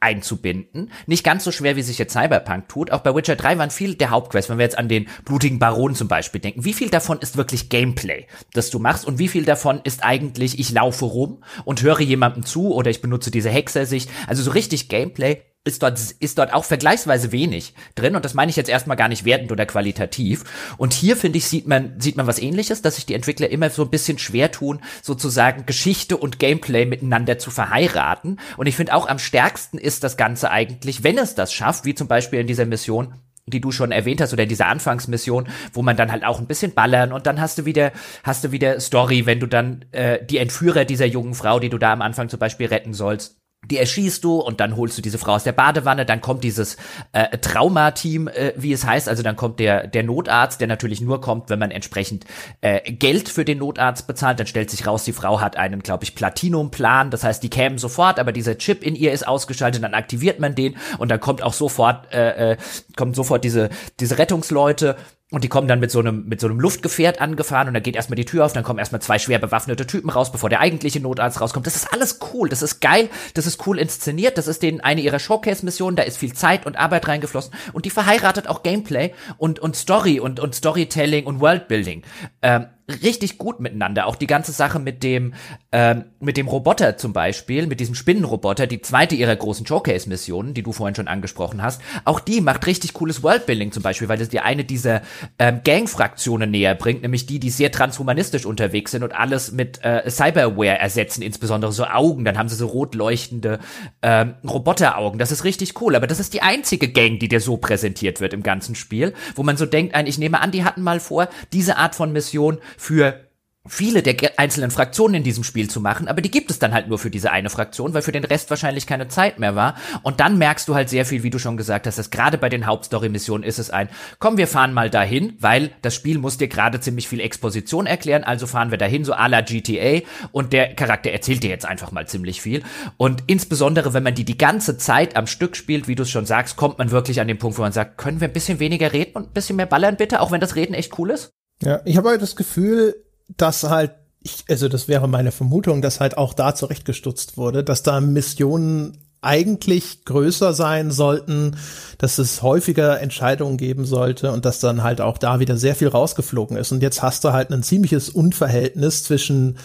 einzubinden. Nicht ganz so schwer, wie sich jetzt Cyberpunk tut. Auch bei Witcher 3 waren viel der Hauptquests, wenn wir jetzt an den blutigen Baron zum Beispiel denken. Wie viel davon ist wirklich Gameplay, das du machst und wie viel davon ist eigentlich, ich laufe rum und höre jemandem zu oder ich benutze diese Hexersicht. Also so richtig Gameplay ist dort, ist dort auch vergleichsweise wenig drin und das meine ich jetzt erstmal gar nicht wertend oder qualitativ. Und hier finde ich, sieht man, sieht man was ähnliches, dass sich die Entwickler immer so ein bisschen schwer tun, sozusagen Geschichte und Gameplay miteinander zu verheiraten. Und ich finde auch am stärksten ist das Ganze eigentlich, wenn es das schafft, wie zum Beispiel in dieser Mission, die du schon erwähnt hast oder diese Anfangsmission, wo man dann halt auch ein bisschen ballern und dann hast du wieder hast du wieder Story, wenn du dann äh, die Entführer dieser jungen Frau, die du da am Anfang zum Beispiel retten sollst, die erschießt du und dann holst du diese Frau aus der Badewanne, dann kommt dieses äh, Traumateam, äh, wie es heißt, also dann kommt der der Notarzt, der natürlich nur kommt, wenn man entsprechend äh, Geld für den Notarzt bezahlt, dann stellt sich raus, die Frau hat einen, glaube ich, Platinum-Plan, das heißt, die kämen sofort, aber dieser Chip in ihr ist ausgeschaltet, dann aktiviert man den und dann kommt auch sofort äh, äh, kommt sofort diese diese Rettungsleute und die kommen dann mit so einem, mit so einem Luftgefährt angefahren und dann geht erstmal die Tür auf, dann kommen erstmal zwei schwer bewaffnete Typen raus, bevor der eigentliche Notarzt rauskommt. Das ist alles cool, das ist geil, das ist cool inszeniert, das ist denen eine ihrer Showcase-Missionen, da ist viel Zeit und Arbeit reingeflossen und die verheiratet auch Gameplay und, und Story und, und Storytelling und Worldbuilding. Ähm, richtig gut miteinander. Auch die ganze Sache mit dem, ähm, mit dem Roboter zum Beispiel, mit diesem Spinnenroboter, die zweite ihrer großen Showcase-Missionen, die du vorhin schon angesprochen hast, auch die macht richtig cooles Worldbuilding zum Beispiel, weil es dir eine dieser ähm, Gang-Fraktionen näher bringt, nämlich die, die sehr transhumanistisch unterwegs sind und alles mit äh, Cyberware ersetzen, insbesondere so Augen. Dann haben sie so rot leuchtende ähm, Roboteraugen. Das ist richtig cool. Aber das ist die einzige Gang, die dir so präsentiert wird im ganzen Spiel, wo man so denkt, ich nehme an, die hatten mal vor, diese Art von Mission für viele der einzelnen Fraktionen in diesem Spiel zu machen, aber die gibt es dann halt nur für diese eine Fraktion, weil für den Rest wahrscheinlich keine Zeit mehr war. Und dann merkst du halt sehr viel, wie du schon gesagt hast, dass gerade bei den Hauptstory-Missionen ist es ein, komm, wir fahren mal dahin, weil das Spiel muss dir gerade ziemlich viel Exposition erklären, also fahren wir dahin, so à la GTA, und der Charakter erzählt dir jetzt einfach mal ziemlich viel. Und insbesondere, wenn man die die ganze Zeit am Stück spielt, wie du es schon sagst, kommt man wirklich an den Punkt, wo man sagt, können wir ein bisschen weniger reden und ein bisschen mehr ballern bitte, auch wenn das Reden echt cool ist? Ja, ich habe halt das Gefühl, dass halt, ich, also das wäre meine Vermutung, dass halt auch da zurechtgestutzt wurde, dass da Missionen eigentlich größer sein sollten, dass es häufiger Entscheidungen geben sollte und dass dann halt auch da wieder sehr viel rausgeflogen ist. Und jetzt hast du halt ein ziemliches Unverhältnis zwischen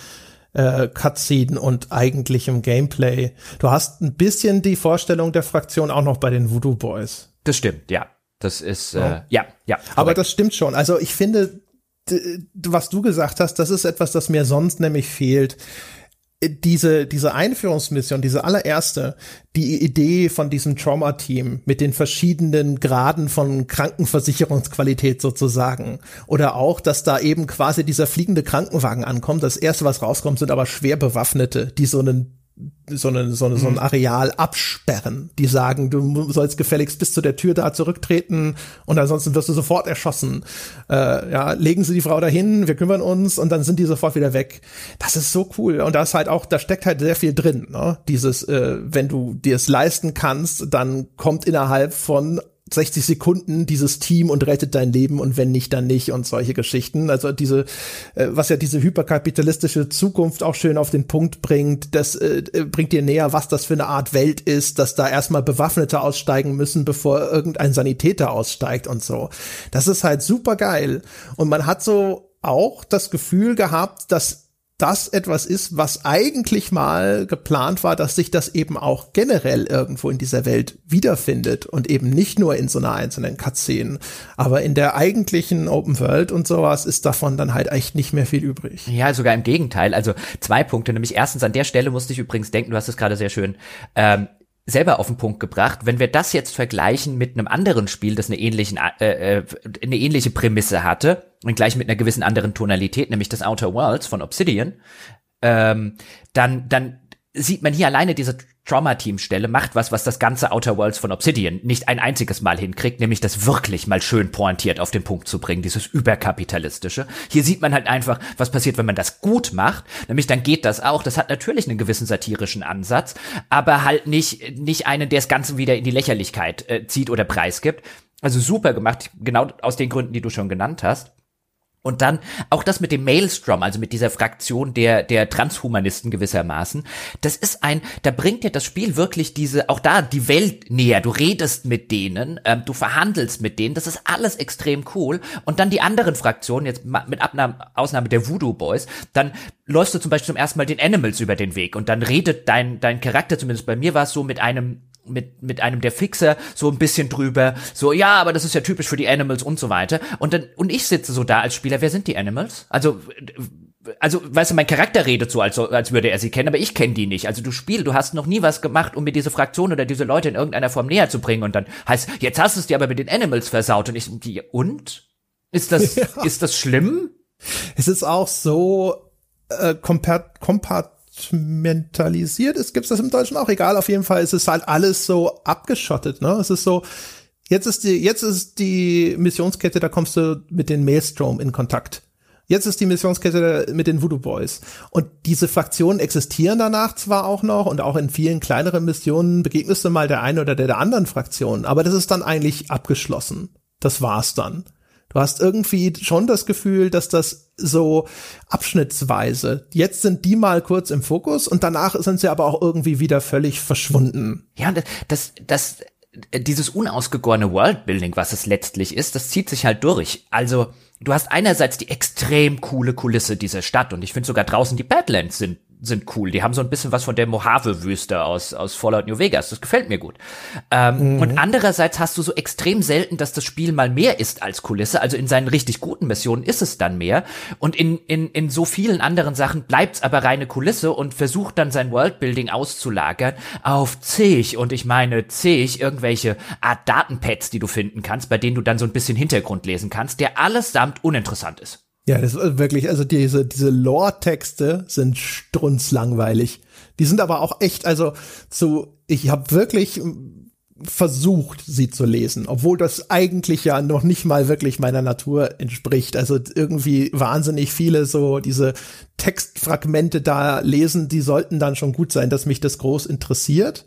äh, Cutscene und eigentlichem Gameplay. Du hast ein bisschen die Vorstellung der Fraktion auch noch bei den Voodoo Boys. Das stimmt, ja. Das ist, äh, ja, ja. ja Aber das stimmt schon. Also ich finde, was du gesagt hast, das ist etwas, das mir sonst nämlich fehlt. Diese, diese Einführungsmission, diese allererste, die Idee von diesem Trauma-Team mit den verschiedenen Graden von Krankenversicherungsqualität sozusagen. Oder auch, dass da eben quasi dieser fliegende Krankenwagen ankommt. Das erste, was rauskommt, sind aber schwer Bewaffnete, die so einen so, eine, so, eine, so ein mhm. Areal absperren. Die sagen, du sollst gefälligst bis zu der Tür da zurücktreten und ansonsten wirst du sofort erschossen. Äh, ja, legen sie die Frau dahin, wir kümmern uns und dann sind die sofort wieder weg. Das ist so cool und da ist halt auch, da steckt halt sehr viel drin. Ne? Dieses, äh, wenn du dir es leisten kannst, dann kommt innerhalb von 60 Sekunden dieses Team und rettet dein Leben und wenn nicht, dann nicht und solche Geschichten. Also diese, äh, was ja diese hyperkapitalistische Zukunft auch schön auf den Punkt bringt, das äh, bringt dir näher, was das für eine Art Welt ist, dass da erstmal Bewaffnete aussteigen müssen, bevor irgendein Sanitäter aussteigt und so. Das ist halt super geil. Und man hat so auch das Gefühl gehabt, dass das etwas ist, was eigentlich mal geplant war, dass sich das eben auch generell irgendwo in dieser Welt wiederfindet und eben nicht nur in so einer einzelnen Cutscene. Aber in der eigentlichen Open World und sowas ist davon dann halt echt nicht mehr viel übrig. Ja, sogar im Gegenteil. Also zwei Punkte. Nämlich erstens, an der Stelle musste ich übrigens denken, du hast es gerade sehr schön ähm, selber auf den Punkt gebracht. Wenn wir das jetzt vergleichen mit einem anderen Spiel, das eine, ähnlichen, äh, äh, eine ähnliche Prämisse hatte und gleich mit einer gewissen anderen Tonalität, nämlich das Outer Worlds von Obsidian, ähm, dann, dann sieht man hier alleine diese Trauma-Team-Stelle macht was, was das ganze Outer Worlds von Obsidian nicht ein einziges Mal hinkriegt, nämlich das wirklich mal schön pointiert auf den Punkt zu bringen, dieses überkapitalistische. Hier sieht man halt einfach, was passiert, wenn man das gut macht, nämlich dann geht das auch. Das hat natürlich einen gewissen satirischen Ansatz, aber halt nicht, nicht einen, der das Ganze wieder in die Lächerlichkeit äh, zieht oder preisgibt. Also super gemacht, genau aus den Gründen, die du schon genannt hast. Und dann auch das mit dem Maelstrom, also mit dieser Fraktion der, der Transhumanisten gewissermaßen. Das ist ein, da bringt dir das Spiel wirklich diese, auch da die Welt näher. Du redest mit denen, ähm, du verhandelst mit denen. Das ist alles extrem cool. Und dann die anderen Fraktionen, jetzt mit Abnahme, Ausnahme der Voodoo Boys, dann läufst du zum Beispiel zum ersten Mal den Animals über den Weg und dann redet dein, dein Charakter, zumindest bei mir war es so, mit einem mit, mit einem der Fixer so ein bisschen drüber, so, ja, aber das ist ja typisch für die Animals und so weiter. Und dann, und ich sitze so da als Spieler, wer sind die Animals? Also, also, weißt du, mein Charakter redet so, als, als würde er sie kennen, aber ich kenne die nicht. Also du Spiel, du hast noch nie was gemacht, um mir diese Fraktion oder diese Leute in irgendeiner Form näher zu bringen. Und dann heißt, jetzt hast du es dir aber mit den Animals versaut. Und ich, die, und? Ist das, <laughs> ja. ist das schlimm? Es ist auch so äh, kompat kompat kompartmentalisiert ist, gibt's das im Deutschen auch egal. Auf jeden Fall ist es halt alles so abgeschottet. Ne? Es ist so, jetzt ist die, jetzt ist die Missionskette, da kommst du mit den Maelstrom in Kontakt. Jetzt ist die Missionskette mit den Voodoo Boys. Und diese Fraktionen existieren danach zwar auch noch und auch in vielen kleineren Missionen begegnest du mal der einen oder der, der anderen Fraktion, aber das ist dann eigentlich abgeschlossen. Das war's dann. Du hast irgendwie schon das Gefühl, dass das so abschnittsweise, jetzt sind die mal kurz im Fokus und danach sind sie aber auch irgendwie wieder völlig verschwunden. Ja, das, das, das dieses unausgegorene Worldbuilding, was es letztlich ist, das zieht sich halt durch. Also, du hast einerseits die extrem coole Kulisse dieser Stadt und ich finde sogar draußen die Badlands sind sind cool. Die haben so ein bisschen was von der Mojave-Wüste aus, aus Fallout New Vegas. Das gefällt mir gut. Ähm, mhm. Und andererseits hast du so extrem selten, dass das Spiel mal mehr ist als Kulisse. Also in seinen richtig guten Missionen ist es dann mehr. Und in, in, in so vielen anderen Sachen bleibt's aber reine Kulisse und versucht dann sein Worldbuilding auszulagern auf zig. Und ich meine zig irgendwelche Art Datenpads, die du finden kannst, bei denen du dann so ein bisschen Hintergrund lesen kannst, der allesamt uninteressant ist. Ja, das ist wirklich, also diese, diese Lore-Texte sind strunzlangweilig. Die sind aber auch echt, also zu, ich habe wirklich versucht, sie zu lesen, obwohl das eigentlich ja noch nicht mal wirklich meiner Natur entspricht. Also irgendwie wahnsinnig viele so diese Textfragmente da lesen, die sollten dann schon gut sein, dass mich das groß interessiert.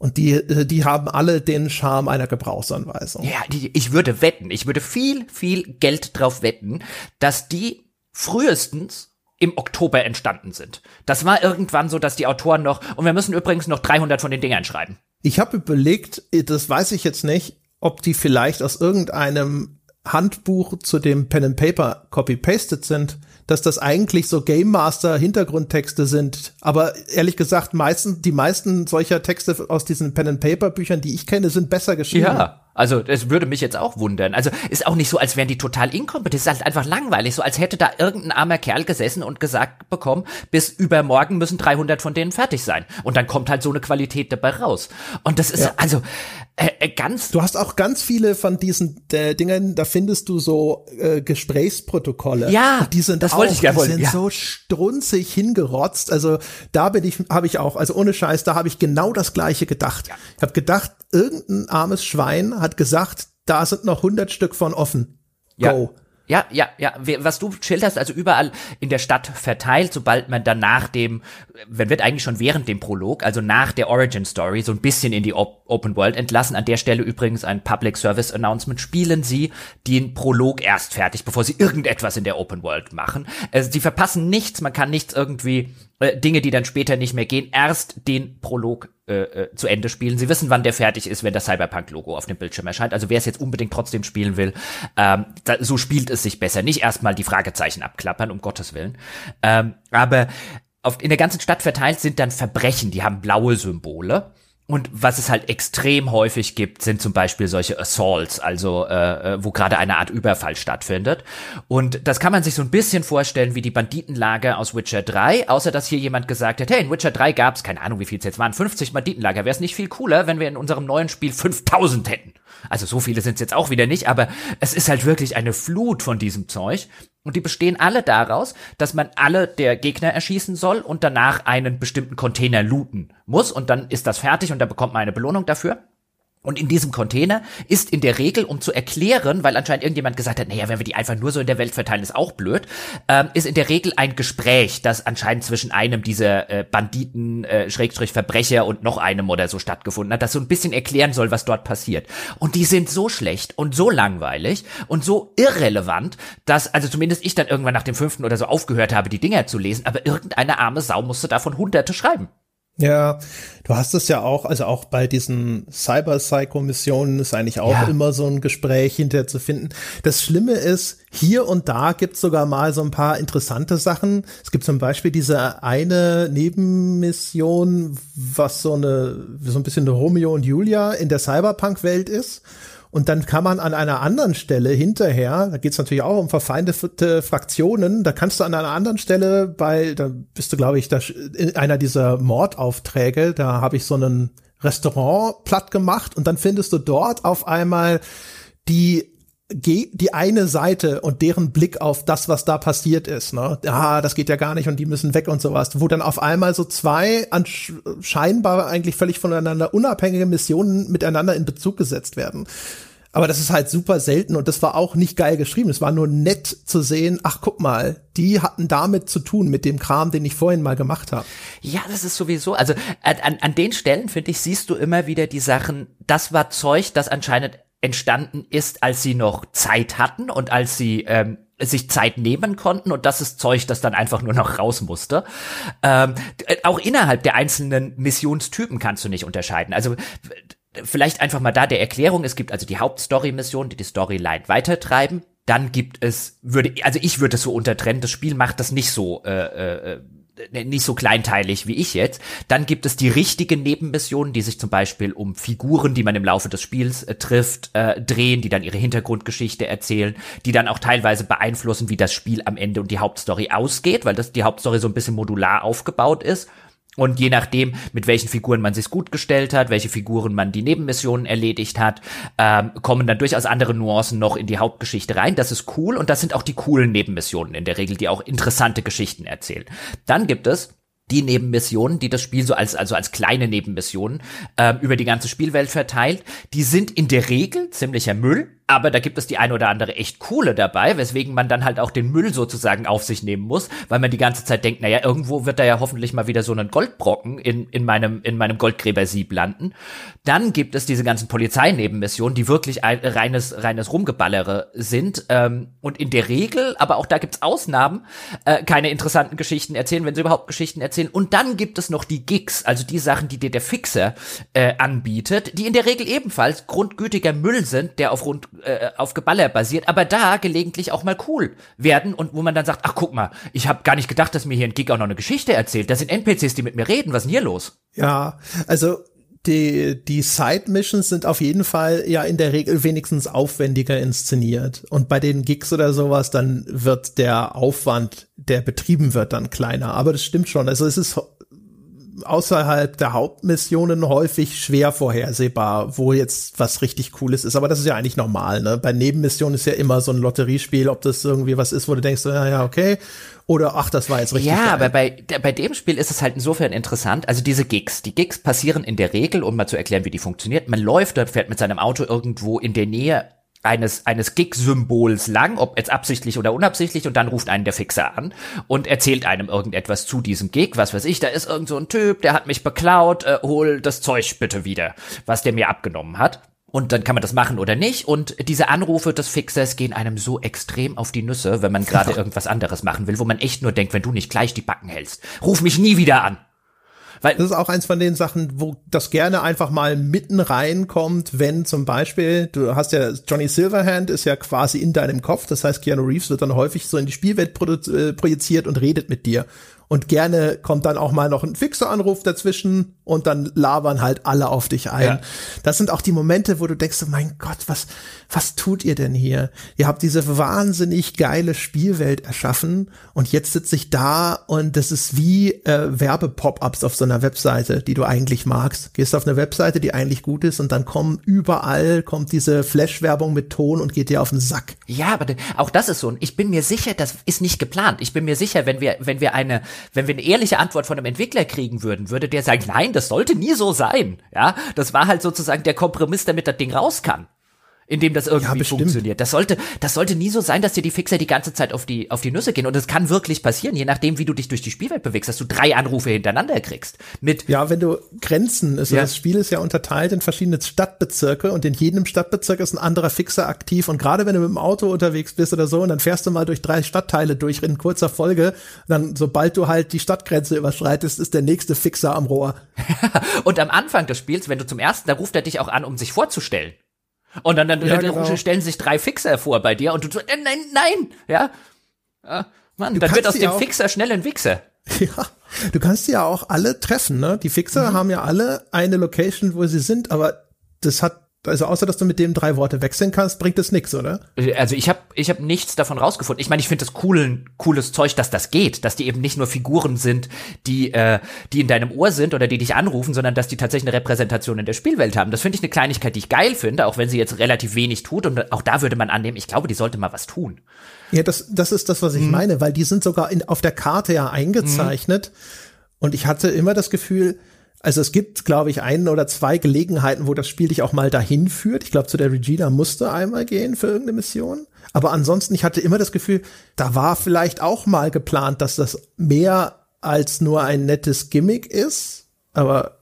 Und die, äh, die haben alle den Charme einer Gebrauchsanweisung. Ja, die, ich würde wetten, ich würde viel, viel Geld drauf wetten, dass die frühestens im Oktober entstanden sind. Das war irgendwann so, dass die Autoren noch, und wir müssen übrigens noch 300 von den Dingern schreiben. Ich habe überlegt, das weiß ich jetzt nicht, ob die vielleicht aus irgendeinem Handbuch zu dem Pen and Paper copy-pasted sind dass das eigentlich so Game Master Hintergrundtexte sind. Aber ehrlich gesagt, meistens, die meisten solcher Texte aus diesen Pen and Paper Büchern, die ich kenne, sind besser geschrieben. Ja. Also, es würde mich jetzt auch wundern. Also, ist auch nicht so, als wären die total inkompetent. Es ist halt einfach langweilig. So, als hätte da irgendein armer Kerl gesessen und gesagt bekommen, bis übermorgen müssen 300 von denen fertig sein. Und dann kommt halt so eine Qualität dabei raus. Und das ist, ja. also, äh, äh, ganz. Du hast auch ganz viele von diesen äh, Dingen, da findest du so äh, Gesprächsprotokolle. Ja, und die sind das auch, wollte ich gerne. Die sind ja. so strunzig hingerotzt. Also da bin ich, habe ich auch, also ohne Scheiß, da habe ich genau das Gleiche gedacht. Ja. Ich habe gedacht, irgendein armes Schwein hat gesagt, da sind noch 100 Stück von offen. Go. Ja. Ja, ja, ja. Was du schilderst, also überall in der Stadt verteilt, sobald man dann nach dem, man wird eigentlich schon während dem Prolog, also nach der Origin Story, so ein bisschen in die Op Open World entlassen. An der Stelle übrigens ein Public Service Announcement. Spielen Sie den Prolog erst fertig, bevor Sie irgendetwas in der Open World machen. Also, Sie verpassen nichts, man kann nichts irgendwie äh, Dinge, die dann später nicht mehr gehen, erst den Prolog äh, äh, zu Ende spielen. Sie wissen, wann der fertig ist, wenn das Cyberpunk-Logo auf dem Bildschirm erscheint. Also wer es jetzt unbedingt trotzdem spielen will, ähm, da, so spielt es sich besser. Nicht erstmal die Fragezeichen abklappern, um Gottes Willen. Ähm, aber auf, in der ganzen Stadt verteilt sind dann Verbrechen, die haben blaue Symbole. Und was es halt extrem häufig gibt, sind zum Beispiel solche Assaults, also äh, äh, wo gerade eine Art Überfall stattfindet. Und das kann man sich so ein bisschen vorstellen wie die Banditenlager aus Witcher 3, außer dass hier jemand gesagt hat, hey, in Witcher 3 gab's, keine Ahnung, wie viel es jetzt waren, 50 Banditenlager. Wäre es nicht viel cooler, wenn wir in unserem neuen Spiel 5000 hätten? Also so viele sind es jetzt auch wieder nicht, aber es ist halt wirklich eine Flut von diesem Zeug. Und die bestehen alle daraus, dass man alle der Gegner erschießen soll und danach einen bestimmten Container looten muss. Und dann ist das fertig und da bekommt man eine Belohnung dafür. Und in diesem Container ist in der Regel, um zu erklären, weil anscheinend irgendjemand gesagt hat, naja, wenn wir die einfach nur so in der Welt verteilen, ist auch blöd, ähm, ist in der Regel ein Gespräch, das anscheinend zwischen einem dieser äh, Banditen, äh, Schrägstrich Verbrecher und noch einem oder so stattgefunden hat, das so ein bisschen erklären soll, was dort passiert. Und die sind so schlecht und so langweilig und so irrelevant, dass, also zumindest ich dann irgendwann nach dem fünften oder so aufgehört habe, die Dinger zu lesen, aber irgendeine arme Sau musste davon hunderte schreiben. Ja, du hast es ja auch, also auch bei diesen Cyber-Psycho-Missionen ist eigentlich auch ja. immer so ein Gespräch hinterher zu finden. Das Schlimme ist, hier und da gibt's sogar mal so ein paar interessante Sachen. Es gibt zum Beispiel diese eine Nebenmission, was so eine, so ein bisschen eine Romeo und Julia in der Cyberpunk-Welt ist. Und dann kann man an einer anderen Stelle hinterher, da geht es natürlich auch um verfeindete Fraktionen, da kannst du an einer anderen Stelle bei, da bist du, glaube ich, da, in einer dieser Mordaufträge, da habe ich so einen Restaurant platt gemacht und dann findest du dort auf einmal die die eine Seite und deren Blick auf das, was da passiert ist, ne? Ah, das geht ja gar nicht und die müssen weg und sowas, wo dann auf einmal so zwei scheinbar eigentlich völlig voneinander unabhängige Missionen miteinander in Bezug gesetzt werden. Aber das ist halt super selten und das war auch nicht geil geschrieben. Es war nur nett zu sehen, ach guck mal, die hatten damit zu tun, mit dem Kram, den ich vorhin mal gemacht habe. Ja, das ist sowieso, also an, an den Stellen, finde ich, siehst du immer wieder die Sachen, das war Zeug, das anscheinend entstanden ist, als sie noch Zeit hatten und als sie ähm, sich Zeit nehmen konnten und das ist Zeug, das dann einfach nur noch raus musste. Ähm, auch innerhalb der einzelnen Missionstypen kannst du nicht unterscheiden. Also vielleicht einfach mal da der Erklärung. Es gibt also die Hauptstory-Mission, die die Storyline weitertreiben. Dann gibt es, würde, also ich würde es so untertrennen, das Spiel macht das nicht so, äh, äh, nicht so kleinteilig wie ich jetzt. Dann gibt es die richtigen Nebenmissionen, die sich zum Beispiel um Figuren, die man im Laufe des Spiels äh, trifft, äh, drehen, die dann ihre Hintergrundgeschichte erzählen, die dann auch teilweise beeinflussen, wie das Spiel am Ende und die Hauptstory ausgeht, weil das die Hauptstory so ein bisschen modular aufgebaut ist. Und je nachdem, mit welchen Figuren man sich gut gestellt hat, welche Figuren man die Nebenmissionen erledigt hat, ähm, kommen dann durchaus andere Nuancen noch in die Hauptgeschichte rein. Das ist cool und das sind auch die coolen Nebenmissionen in der Regel, die auch interessante Geschichten erzählen. Dann gibt es die Nebenmissionen, die das Spiel so als also als kleine Nebenmissionen äh, über die ganze Spielwelt verteilt, die sind in der Regel ziemlicher Müll, aber da gibt es die eine oder andere echt coole dabei, weswegen man dann halt auch den Müll sozusagen auf sich nehmen muss, weil man die ganze Zeit denkt, naja, irgendwo wird da ja hoffentlich mal wieder so ein Goldbrocken in, in meinem, in meinem Goldgräbersieb landen. Dann gibt es diese ganzen Polizeinebenmissionen, die wirklich ein, reines, reines Rumgeballere sind, ähm, und in der Regel, aber auch da gibt's Ausnahmen, äh, keine interessanten Geschichten erzählen, wenn sie überhaupt Geschichten erzählen. Und dann gibt es noch die Gigs, also die Sachen, die dir der Fixer äh, anbietet, die in der Regel ebenfalls grundgütiger Müll sind, der auf rund äh, auf Geballer basiert, aber da gelegentlich auch mal cool werden und wo man dann sagt, ach guck mal, ich habe gar nicht gedacht, dass mir hier ein Gig auch noch eine Geschichte erzählt. Das sind NPCs, die mit mir reden. Was ist denn hier los? Ja, also die, die Side-Missions sind auf jeden Fall ja in der Regel wenigstens aufwendiger inszeniert. Und bei den Gigs oder sowas, dann wird der Aufwand, der betrieben wird, dann kleiner. Aber das stimmt schon. Also es ist außerhalb der Hauptmissionen häufig schwer vorhersehbar, wo jetzt was richtig Cooles ist. Aber das ist ja eigentlich normal. Ne? Bei Nebenmissionen ist ja immer so ein Lotteriespiel, ob das irgendwie was ist, wo du denkst, ja, ja, okay. Oder ach, das war jetzt richtig. Ja, geil. aber bei, bei dem Spiel ist es halt insofern interessant. Also diese Gigs. Die Gigs passieren in der Regel, um mal zu erklären, wie die funktioniert. Man läuft fährt mit seinem Auto irgendwo in der Nähe eines, eines Gig-Symbols lang, ob jetzt absichtlich oder unabsichtlich, und dann ruft einen der Fixer an und erzählt einem irgendetwas zu diesem Gig, was weiß ich, da ist irgend so ein Typ, der hat mich beklaut, äh, hol das Zeug bitte wieder, was der mir abgenommen hat. Und dann kann man das machen oder nicht. Und diese Anrufe des Fixers gehen einem so extrem auf die Nüsse, wenn man gerade <laughs> irgendwas anderes machen will, wo man echt nur denkt, wenn du nicht gleich die Backen hältst, ruf mich nie wieder an. Weil das ist auch eins von den Sachen, wo das gerne einfach mal mitten reinkommt, wenn zum Beispiel, du hast ja, Johnny Silverhand ist ja quasi in deinem Kopf, das heißt, Keanu Reeves wird dann häufig so in die Spielwelt äh, projiziert und redet mit dir. Und gerne kommt dann auch mal noch ein fixer Anruf dazwischen und dann labern halt alle auf dich ein. Ja. Das sind auch die Momente, wo du denkst, mein Gott, was, was tut ihr denn hier? Ihr habt diese wahnsinnig geile Spielwelt erschaffen und jetzt sitze ich da und das ist wie äh, Werbepop-ups auf so einer Webseite, die du eigentlich magst. Gehst auf eine Webseite, die eigentlich gut ist und dann kommen überall kommt diese Flash-Werbung mit Ton und geht dir auf den Sack. Ja, aber auch das ist so. Ich bin mir sicher, das ist nicht geplant. Ich bin mir sicher, wenn wir, wenn wir eine, wenn wir eine ehrliche Antwort von einem Entwickler kriegen würden, würde der sagen, nein, das sollte nie so sein. Ja, das war halt sozusagen der Kompromiss, damit das Ding raus kann in dem das irgendwie ja, funktioniert. Das sollte, das sollte nie so sein, dass dir die Fixer die ganze Zeit auf die, auf die Nüsse gehen. Und es kann wirklich passieren, je nachdem, wie du dich durch die Spielwelt bewegst, dass du drei Anrufe hintereinander kriegst. Mit ja, wenn du Grenzen, also ja. das Spiel ist ja unterteilt in verschiedene Stadtbezirke und in jedem Stadtbezirk ist ein anderer Fixer aktiv. Und gerade wenn du mit dem Auto unterwegs bist oder so, und dann fährst du mal durch drei Stadtteile durch in kurzer Folge, dann sobald du halt die Stadtgrenze überschreitest, ist der nächste Fixer am Rohr. <laughs> und am Anfang des Spiels, wenn du zum ersten, da ruft er dich auch an, um sich vorzustellen. Und dann, dann, ja, dann genau. stellen sich drei Fixer vor bei dir und du so, äh, nein, nein, ja. Ah, Mann, du dann wird aus dem Fixer schnell ein Wichser. <laughs> Ja, du kannst ja auch alle treffen, ne? Die Fixer mhm. haben ja alle eine Location, wo sie sind, aber das hat also außer dass du mit dem drei Worte wechseln kannst, bringt es nichts, oder? Also ich habe ich hab nichts davon rausgefunden. Ich meine, ich finde das coolen, cooles Zeug, dass das geht, dass die eben nicht nur Figuren sind, die äh, die in deinem Ohr sind oder die dich anrufen, sondern dass die tatsächlich eine Repräsentation in der Spielwelt haben. Das finde ich eine Kleinigkeit, die ich geil finde, auch wenn sie jetzt relativ wenig tut. Und auch da würde man annehmen, ich glaube, die sollte mal was tun. Ja, das das ist das, was ich hm. meine, weil die sind sogar in, auf der Karte ja eingezeichnet. Hm. Und ich hatte immer das Gefühl, also es gibt, glaube ich, ein oder zwei Gelegenheiten, wo das Spiel dich auch mal dahin führt. Ich glaube, zu der Regina musste einmal gehen für irgendeine Mission. Aber ansonsten, ich hatte immer das Gefühl, da war vielleicht auch mal geplant, dass das mehr als nur ein nettes Gimmick ist. Aber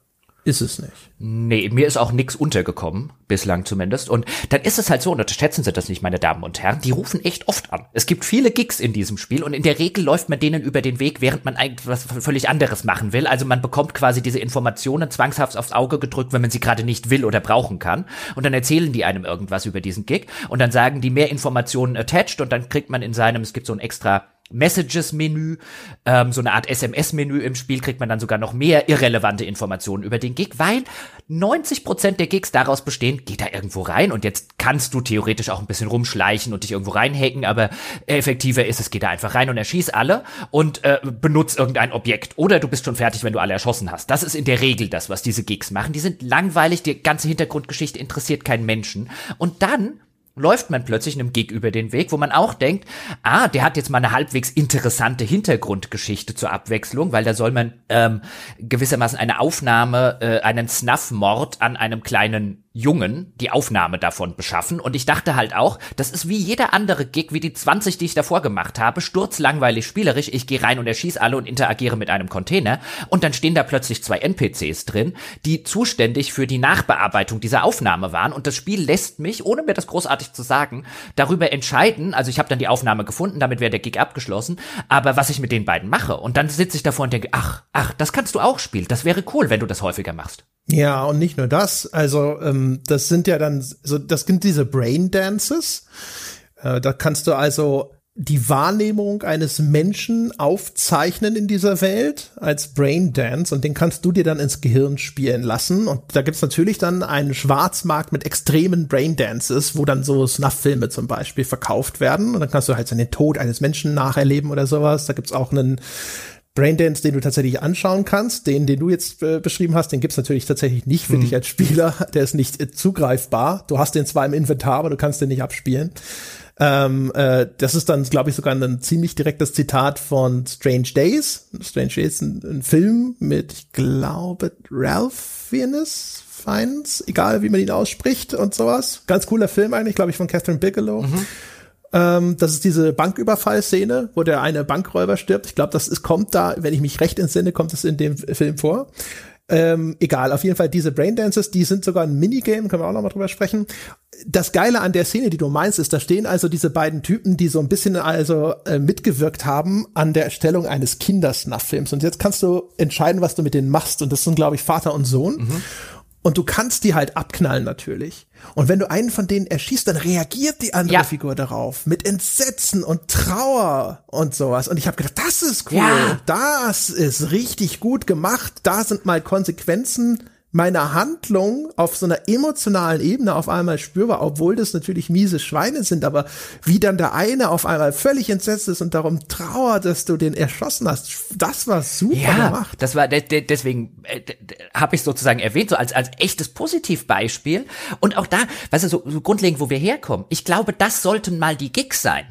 ist es nicht. Nee, mir ist auch nix untergekommen, bislang zumindest. Und dann ist es halt so, und unterschätzen Sie das nicht, meine Damen und Herren, die rufen echt oft an. Es gibt viele Gigs in diesem Spiel und in der Regel läuft man denen über den Weg, während man eigentlich was völlig anderes machen will. Also man bekommt quasi diese Informationen zwangshaft aufs Auge gedrückt, wenn man sie gerade nicht will oder brauchen kann. Und dann erzählen die einem irgendwas über diesen Gig und dann sagen die mehr Informationen attached und dann kriegt man in seinem, es gibt so ein extra Messages-Menü, ähm, so eine Art SMS-Menü im Spiel, kriegt man dann sogar noch mehr irrelevante Informationen über den Gig, weil 90% der Gigs daraus bestehen, geh da irgendwo rein und jetzt kannst du theoretisch auch ein bisschen rumschleichen und dich irgendwo reinhacken, aber effektiver ist es, geh da einfach rein und erschieß alle und äh, benutz irgendein Objekt. Oder du bist schon fertig, wenn du alle erschossen hast. Das ist in der Regel das, was diese Gigs machen. Die sind langweilig, die ganze Hintergrundgeschichte interessiert keinen Menschen. Und dann läuft man plötzlich einem Gig über den Weg, wo man auch denkt, ah, der hat jetzt mal eine halbwegs interessante Hintergrundgeschichte zur Abwechslung, weil da soll man ähm, gewissermaßen eine Aufnahme, äh, einen Snuff-Mord an einem kleinen Jungen die Aufnahme davon beschaffen. Und ich dachte halt auch, das ist wie jeder andere Gig, wie die 20, die ich davor gemacht habe, sturzlangweilig spielerisch. Ich gehe rein und erschieße alle und interagiere mit einem Container. Und dann stehen da plötzlich zwei NPCs drin, die zuständig für die Nachbearbeitung dieser Aufnahme waren. Und das Spiel lässt mich, ohne mir das großartig zu sagen, darüber entscheiden. Also ich habe dann die Aufnahme gefunden, damit wäre der Gig abgeschlossen. Aber was ich mit den beiden mache. Und dann sitze ich davor und denke, ach, ach, das kannst du auch spielen. Das wäre cool, wenn du das häufiger machst. Ja, und nicht nur das. Also ähm, das sind ja dann so, das sind diese Brain Dances. Äh, da kannst du also die Wahrnehmung eines Menschen aufzeichnen in dieser Welt als Brain Dance und den kannst du dir dann ins Gehirn spielen lassen. Und da gibt's natürlich dann einen Schwarzmarkt mit extremen Brain Dances, wo dann so Snuff-Filme zum Beispiel verkauft werden. Und dann kannst du halt den Tod eines Menschen nacherleben oder sowas. Da gibt's auch einen Braindance, den du tatsächlich anschauen kannst, den, den du jetzt äh, beschrieben hast, den gibt's natürlich tatsächlich nicht für hm. dich als Spieler. <laughs> Der ist nicht äh, zugreifbar. Du hast den zwar im Inventar, aber du kannst den nicht abspielen. Ähm, äh, das ist dann, glaube ich, sogar ein ziemlich direktes Zitat von Strange Days. Strange Days ist ein, ein Film mit, ich glaube, Ralph Fiennes, Fiennes, egal wie man ihn ausspricht und sowas. Ganz cooler Film eigentlich, glaube ich, von Catherine Bigelow. Mhm. Ähm, das ist diese Banküberfallszene, wo der eine Bankräuber stirbt. Ich glaube, das ist, kommt da, wenn ich mich recht entsinne, kommt es in dem Film vor. Ähm, egal, auf jeden Fall diese Braindances, die sind sogar ein Minigame, können wir auch noch mal drüber sprechen. Das Geile an der Szene, die du meinst, ist, da stehen also diese beiden Typen, die so ein bisschen also äh, mitgewirkt haben an der Erstellung eines Kindersnuff-Films. Und jetzt kannst du entscheiden, was du mit denen machst. Und das sind, glaube ich, Vater und Sohn. Mhm. Und du kannst die halt abknallen natürlich. Und wenn du einen von denen erschießt, dann reagiert die andere ja. Figur darauf mit Entsetzen und Trauer und sowas. Und ich habe gedacht, das ist cool. Ja. Das ist richtig gut gemacht. Da sind mal Konsequenzen meiner Handlung auf so einer emotionalen Ebene auf einmal spürbar, obwohl das natürlich miese Schweine sind, aber wie dann der eine auf einmal völlig entsetzt ist und darum trauert, dass du den erschossen hast, das war super ja, gemacht. Das war deswegen äh, habe ich sozusagen erwähnt, so als als echtes Positivbeispiel und auch da, weißt du, so, so grundlegend, wo wir herkommen. Ich glaube, das sollten mal die Gigs sein.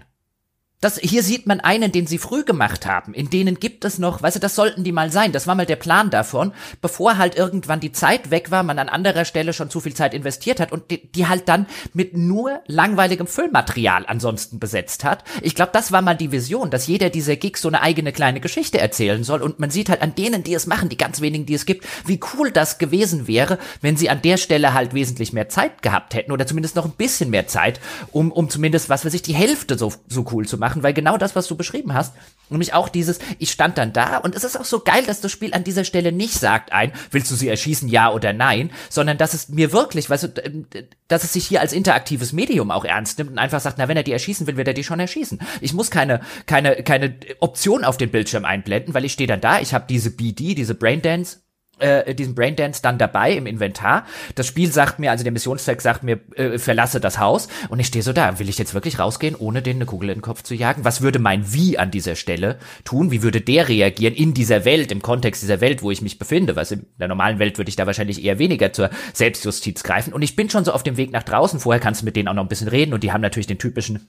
Das, hier sieht man einen, den sie früh gemacht haben. In denen gibt es noch, weißt du, das sollten die mal sein. Das war mal der Plan davon, bevor halt irgendwann die Zeit weg war, man an anderer Stelle schon zu viel Zeit investiert hat und die, die halt dann mit nur langweiligem Füllmaterial ansonsten besetzt hat. Ich glaube, das war mal die Vision, dass jeder dieser Gigs so eine eigene kleine Geschichte erzählen soll und man sieht halt an denen, die es machen, die ganz wenigen, die es gibt, wie cool das gewesen wäre, wenn sie an der Stelle halt wesentlich mehr Zeit gehabt hätten oder zumindest noch ein bisschen mehr Zeit, um, um zumindest, was weiß ich, die Hälfte so, so cool zu machen machen, weil genau das, was du beschrieben hast, nämlich auch dieses, ich stand dann da und es ist auch so geil, dass das Spiel an dieser Stelle nicht sagt ein, willst du sie erschießen, ja oder nein, sondern dass es mir wirklich, weißt du, dass es sich hier als interaktives Medium auch ernst nimmt und einfach sagt, na, wenn er die erschießen will, wird er die schon erschießen. Ich muss keine, keine, keine Option auf den Bildschirm einblenden, weil ich stehe dann da, ich habe diese BD, diese Braindance äh, diesen Braindance dann dabei im Inventar. Das Spiel sagt mir, also der Missionstext sagt mir, äh, verlasse das Haus. Und ich stehe so da, will ich jetzt wirklich rausgehen, ohne den eine Kugel in den Kopf zu jagen? Was würde mein Wie an dieser Stelle tun? Wie würde der reagieren in dieser Welt, im Kontext dieser Welt, wo ich mich befinde? Was in der normalen Welt würde ich da wahrscheinlich eher weniger zur Selbstjustiz greifen. Und ich bin schon so auf dem Weg nach draußen. Vorher kannst du mit denen auch noch ein bisschen reden und die haben natürlich den typischen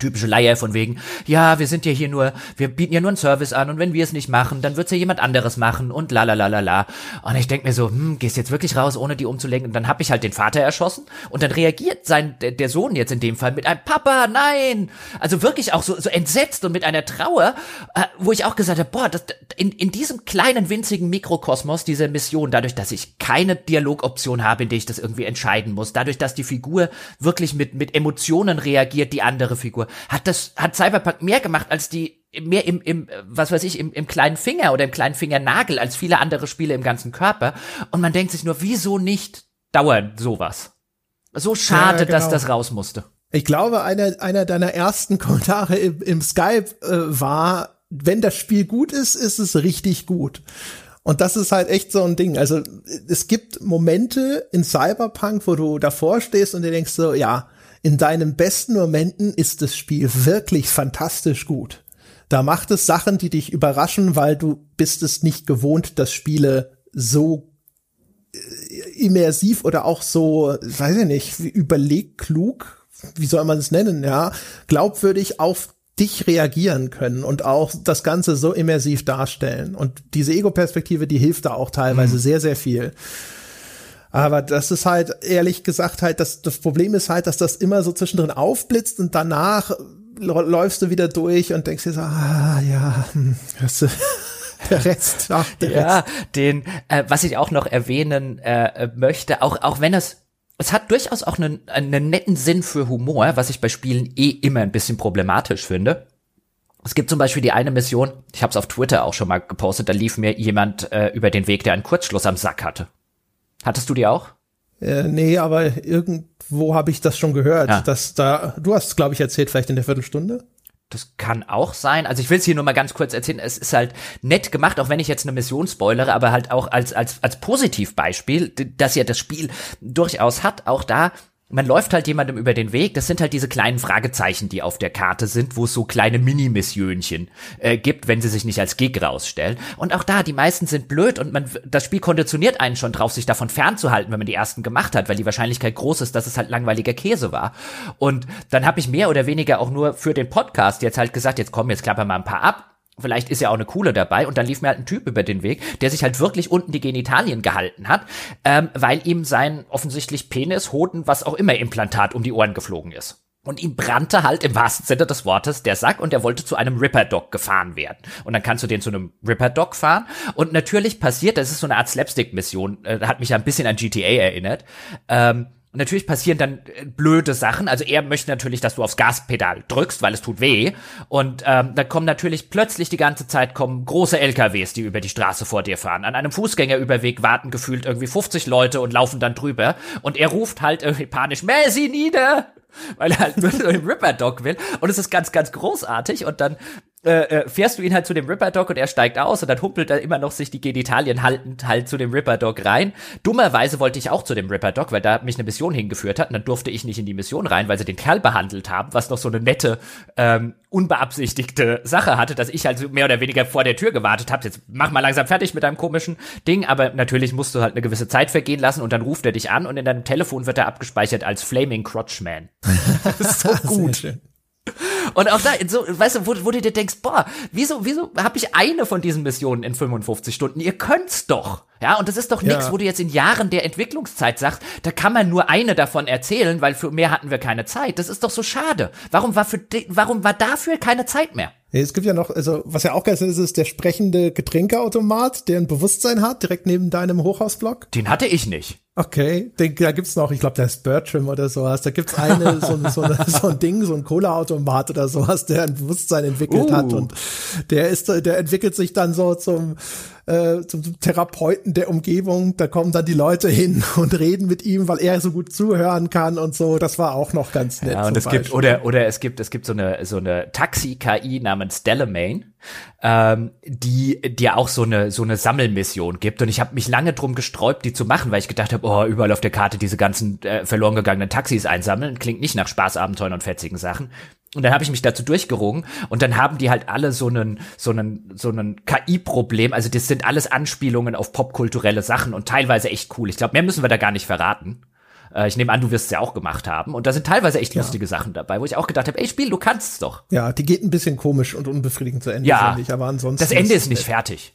typische Leier von wegen, ja, wir sind ja hier nur, wir bieten ja nur einen Service an und wenn wir es nicht machen, dann wird's ja jemand anderes machen und la la la la la. Und ich denk mir so, hm, gehst jetzt wirklich raus, ohne die umzulenken? Und dann hab ich halt den Vater erschossen und dann reagiert sein, der, der Sohn jetzt in dem Fall mit einem Papa, nein! Also wirklich auch so, so entsetzt und mit einer Trauer, äh, wo ich auch gesagt habe, boah, das, in, in diesem kleinen, winzigen Mikrokosmos dieser Mission, dadurch, dass ich keine Dialogoption habe, in der ich das irgendwie entscheiden muss, dadurch, dass die Figur wirklich mit, mit Emotionen reagiert, die andere Figur, Figur, hat das, hat Cyberpunk mehr gemacht als die mehr im, im, was weiß ich, im, im kleinen Finger oder im kleinen Fingernagel als viele andere Spiele im ganzen Körper. Und man denkt sich nur, wieso nicht dauernd sowas? So schade, ja, genau. dass das raus musste. Ich glaube, einer, einer deiner ersten Kommentare im, im Skype äh, war, wenn das Spiel gut ist, ist es richtig gut. Und das ist halt echt so ein Ding. Also es gibt Momente in Cyberpunk, wo du davor stehst und dir denkst so, ja, in deinen besten Momenten ist das Spiel wirklich fantastisch gut. Da macht es Sachen, die dich überraschen, weil du bist es nicht gewohnt, dass Spiele so äh, immersiv oder auch so, weiß ich nicht, überlegt klug, wie soll man es nennen, ja, glaubwürdig auf dich reagieren können und auch das Ganze so immersiv darstellen. Und diese Ego-Perspektive, die hilft da auch teilweise mhm. sehr, sehr viel. Aber das ist halt, ehrlich gesagt, halt, das, das Problem ist halt, dass das immer so zwischendrin aufblitzt und danach läufst du wieder durch und denkst dir so, ah, ja, hm, hörst du, <laughs> der Rest, ach, der ja, Rest. den, äh, was ich auch noch erwähnen äh, möchte, auch, auch wenn es es hat durchaus auch einen, einen netten Sinn für Humor, was ich bei Spielen eh immer ein bisschen problematisch finde. Es gibt zum Beispiel die eine Mission, ich habe es auf Twitter auch schon mal gepostet, da lief mir jemand äh, über den Weg, der einen Kurzschluss am Sack hatte. Hattest du die auch? Äh, nee, aber irgendwo habe ich das schon gehört. Ja. Dass da, du hast, glaube ich, erzählt, vielleicht in der Viertelstunde. Das kann auch sein. Also ich will es hier nur mal ganz kurz erzählen. Es ist halt nett gemacht, auch wenn ich jetzt eine Mission spoilere, aber halt auch als, als, als Positivbeispiel, dass ja das Spiel durchaus hat. Auch da man läuft halt jemandem über den Weg. Das sind halt diese kleinen Fragezeichen, die auf der Karte sind, wo es so kleine Mini-Missionchen äh, gibt, wenn sie sich nicht als Gegner rausstellen. Und auch da, die meisten sind blöd und man, das Spiel konditioniert einen schon drauf, sich davon fernzuhalten, wenn man die ersten gemacht hat, weil die Wahrscheinlichkeit groß ist, dass es halt langweiliger Käse war. Und dann habe ich mehr oder weniger auch nur für den Podcast jetzt halt gesagt, jetzt kommen, jetzt klappern mal ein paar ab Vielleicht ist ja auch eine coole dabei und dann lief mir halt ein Typ über den Weg, der sich halt wirklich unten die Genitalien gehalten hat, ähm, weil ihm sein offensichtlich Penis, Hoden, was auch immer Implantat um die Ohren geflogen ist. Und ihm brannte halt im wahrsten Sinne des Wortes der Sack und er wollte zu einem Ripper-Dog gefahren werden. Und dann kannst du den zu einem Ripper-Dog fahren. Und natürlich passiert, das ist so eine Art Slapstick-Mission, äh, hat mich ein bisschen an GTA erinnert. Ähm, und natürlich passieren dann äh, blöde Sachen. Also er möchte natürlich, dass du aufs Gaspedal drückst, weil es tut weh. Und ähm, dann kommen natürlich plötzlich die ganze Zeit kommen große LKWs, die über die Straße vor dir fahren. An einem Fußgängerüberweg warten gefühlt irgendwie 50 Leute und laufen dann drüber. Und er ruft halt irgendwie panisch, Messi nieder! Weil er halt <laughs> nur den Ripper Dog will. Und es ist ganz, ganz großartig. Und dann äh, äh, fährst du ihn halt zu dem Ripper Dog und er steigt aus und dann humpelt er immer noch sich die Genitalien haltend halt zu dem Ripper Dog rein. Dummerweise wollte ich auch zu dem Ripper Dog, weil da mich eine Mission hingeführt hat und dann durfte ich nicht in die Mission rein, weil sie den Kerl behandelt haben, was noch so eine nette, ähm, unbeabsichtigte Sache hatte, dass ich halt mehr oder weniger vor der Tür gewartet habe. Jetzt mach mal langsam fertig mit deinem komischen Ding, aber natürlich musst du halt eine gewisse Zeit vergehen lassen und dann ruft er dich an und in deinem Telefon wird er abgespeichert als Flaming Crotchman. <laughs> <laughs> So gut. Und auch da, so, weißt du, wo, wo du dir denkst, boah, wieso, wieso habe ich eine von diesen Missionen in 55 Stunden? Ihr könnt's doch. Ja, und das ist doch nichts, ja. wo du jetzt in Jahren der Entwicklungszeit sagst, da kann man nur eine davon erzählen, weil für mehr hatten wir keine Zeit. Das ist doch so schade. Warum war für, warum war dafür keine Zeit mehr? Es gibt ja noch, also was ja auch geil ist, ist der sprechende Getränkeautomat, der ein Bewusstsein hat, direkt neben deinem Hochhausblock. Den hatte ich nicht. Okay, den, da gibt's noch, ich glaube, der ist Bertram oder sowas. Da gibt's eine, so, so, so ein Ding, so ein Cola-Automat oder sowas, der ein Bewusstsein entwickelt uh. hat und der ist, der entwickelt sich dann so zum äh, zum Therapeuten der Umgebung. Da kommen dann die Leute hin <laughs> und reden mit ihm, weil er so gut zuhören kann und so. Das war auch noch ganz nett. Ja, und es Beispiel. gibt oder oder es gibt es gibt so eine so eine Taxi-KI namens Delamain, ähm, die dir auch so eine so eine Sammelmission gibt. Und ich habe mich lange drum gesträubt, die zu machen, weil ich gedacht habe, oh, überall auf der Karte diese ganzen äh, verloren gegangenen Taxis einsammeln. Klingt nicht nach Spaßabenteuern und fetzigen Sachen. Und dann habe ich mich dazu durchgerungen und dann haben die halt alle so einen so einen so einen KI-Problem. Also das sind alles Anspielungen auf popkulturelle Sachen und teilweise echt cool. Ich glaube, mehr müssen wir da gar nicht verraten. Äh, ich nehme an, du wirst es ja auch gemacht haben. Und da sind teilweise echt ja. lustige Sachen dabei, wo ich auch gedacht habe, ey, Spiel, du kannst es doch. Ja, die geht ein bisschen komisch und unbefriedigend zu Ende, ja, finde ich. Aber ansonsten. Das Ende ist nicht fertig.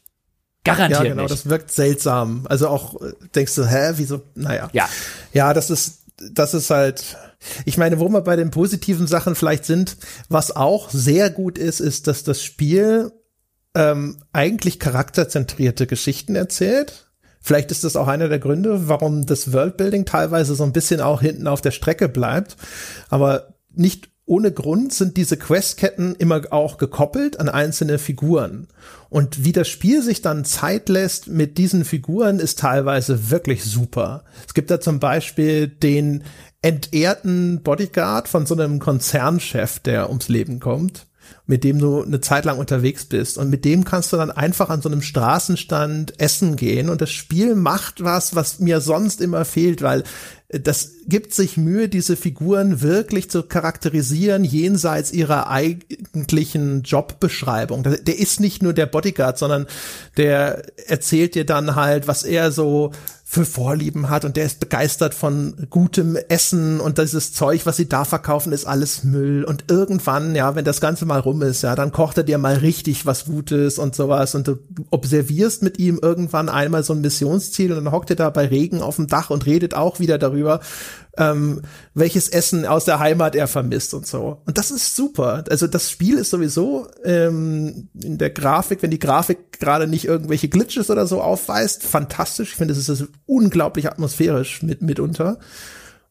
Garantiert ja, genau, nicht. das wirkt seltsam. Also auch äh, denkst du, hä, wieso? Naja. Ja. Ja, das ist, das ist halt, ich meine, wo wir bei den positiven Sachen vielleicht sind, was auch sehr gut ist, ist, dass das Spiel ähm, eigentlich charakterzentrierte Geschichten erzählt. Vielleicht ist das auch einer der Gründe, warum das Worldbuilding teilweise so ein bisschen auch hinten auf der Strecke bleibt. Aber nicht ohne Grund sind diese Questketten immer auch gekoppelt an einzelne Figuren. Und wie das Spiel sich dann Zeit lässt mit diesen Figuren, ist teilweise wirklich super. Es gibt da zum Beispiel den entehrten Bodyguard von so einem Konzernchef, der ums Leben kommt mit dem du eine Zeit lang unterwegs bist. Und mit dem kannst du dann einfach an so einem Straßenstand essen gehen. Und das Spiel macht was, was mir sonst immer fehlt, weil das gibt sich Mühe, diese Figuren wirklich zu charakterisieren, jenseits ihrer eigentlichen Jobbeschreibung. Der ist nicht nur der Bodyguard, sondern der erzählt dir dann halt, was er so für Vorlieben hat und der ist begeistert von gutem Essen und dieses Zeug, was sie da verkaufen, ist alles Müll und irgendwann, ja, wenn das Ganze mal rum ist, ja, dann kocht er dir mal richtig was Gutes und sowas und du observierst mit ihm irgendwann einmal so ein Missionsziel und dann hockt er da bei Regen auf dem Dach und redet auch wieder darüber, ähm, welches Essen aus der Heimat er vermisst und so. Und das ist super. Also das Spiel ist sowieso ähm, in der Grafik, wenn die Grafik gerade nicht irgendwelche Glitches oder so aufweist, fantastisch. Ich finde, es ist unglaublich atmosphärisch mit mitunter.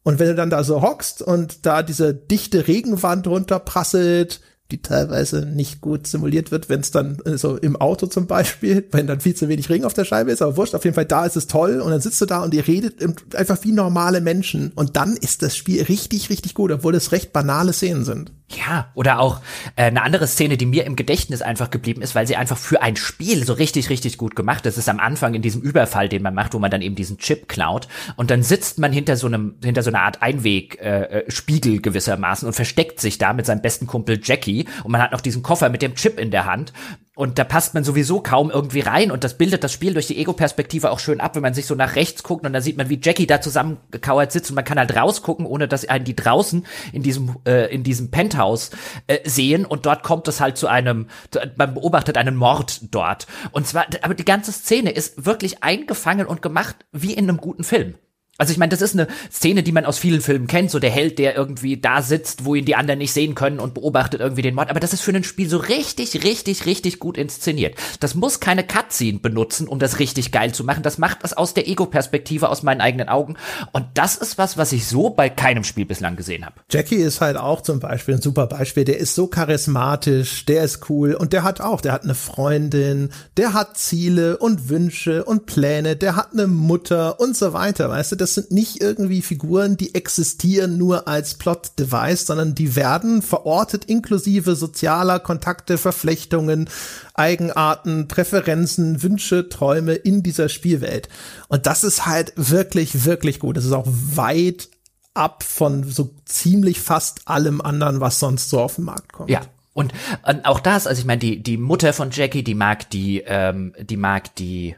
Und wenn du dann da so hockst und da diese dichte Regenwand runterprasselt, die teilweise nicht gut simuliert wird, wenn es dann äh, so im Auto zum Beispiel, wenn dann viel zu wenig Regen auf der Scheibe ist, aber wurscht, auf jeden Fall da ist es toll und dann sitzt du da und ihr redet einfach wie normale Menschen und dann ist das Spiel richtig, richtig gut, obwohl es recht banale Szenen sind. Ja, oder auch äh, eine andere Szene, die mir im Gedächtnis einfach geblieben ist, weil sie einfach für ein Spiel so richtig, richtig gut gemacht ist. Das ist am Anfang in diesem Überfall, den man macht, wo man dann eben diesen Chip klaut und dann sitzt man hinter so einem, hinter so einer Art Einwegspiegel äh, gewissermaßen und versteckt sich da mit seinem besten Kumpel Jackie und man hat noch diesen Koffer mit dem Chip in der Hand und da passt man sowieso kaum irgendwie rein und das bildet das Spiel durch die Ego-Perspektive auch schön ab, wenn man sich so nach rechts guckt und dann sieht man, wie Jackie da zusammengekauert sitzt und man kann halt rausgucken, ohne dass einen die draußen in diesem, äh, in diesem Penthouse äh, sehen und dort kommt es halt zu einem, man beobachtet einen Mord dort. Und zwar, aber die ganze Szene ist wirklich eingefangen und gemacht wie in einem guten Film. Also ich meine, das ist eine Szene, die man aus vielen Filmen kennt, so der Held, der irgendwie da sitzt, wo ihn die anderen nicht sehen können und beobachtet irgendwie den Mord. Aber das ist für ein Spiel so richtig, richtig, richtig gut inszeniert. Das muss keine Cutscene benutzen, um das richtig geil zu machen. Das macht das aus der Ego-Perspektive, aus meinen eigenen Augen. Und das ist was, was ich so bei keinem Spiel bislang gesehen habe. Jackie ist halt auch zum Beispiel ein super Beispiel. Der ist so charismatisch, der ist cool und der hat auch, der hat eine Freundin, der hat Ziele und Wünsche und Pläne, der hat eine Mutter und so weiter, weißt du? das sind nicht irgendwie Figuren, die existieren nur als Plot-Device, sondern die werden verortet inklusive sozialer Kontakte, Verflechtungen, Eigenarten, Präferenzen, Wünsche, Träume in dieser Spielwelt. Und das ist halt wirklich, wirklich gut. Das ist auch weit ab von so ziemlich fast allem anderen, was sonst so auf den Markt kommt. Ja, und, und auch das, also ich meine, die, die Mutter von Jackie, die mag die, ähm, die mag die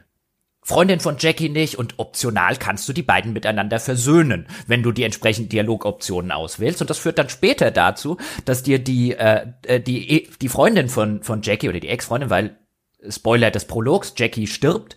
Freundin von Jackie nicht und optional kannst du die beiden miteinander versöhnen, wenn du die entsprechenden Dialogoptionen auswählst. Und das führt dann später dazu, dass dir die, äh, äh die, die Freundin von, von Jackie oder die Ex-Freundin, weil Spoiler des Prologs, Jackie stirbt,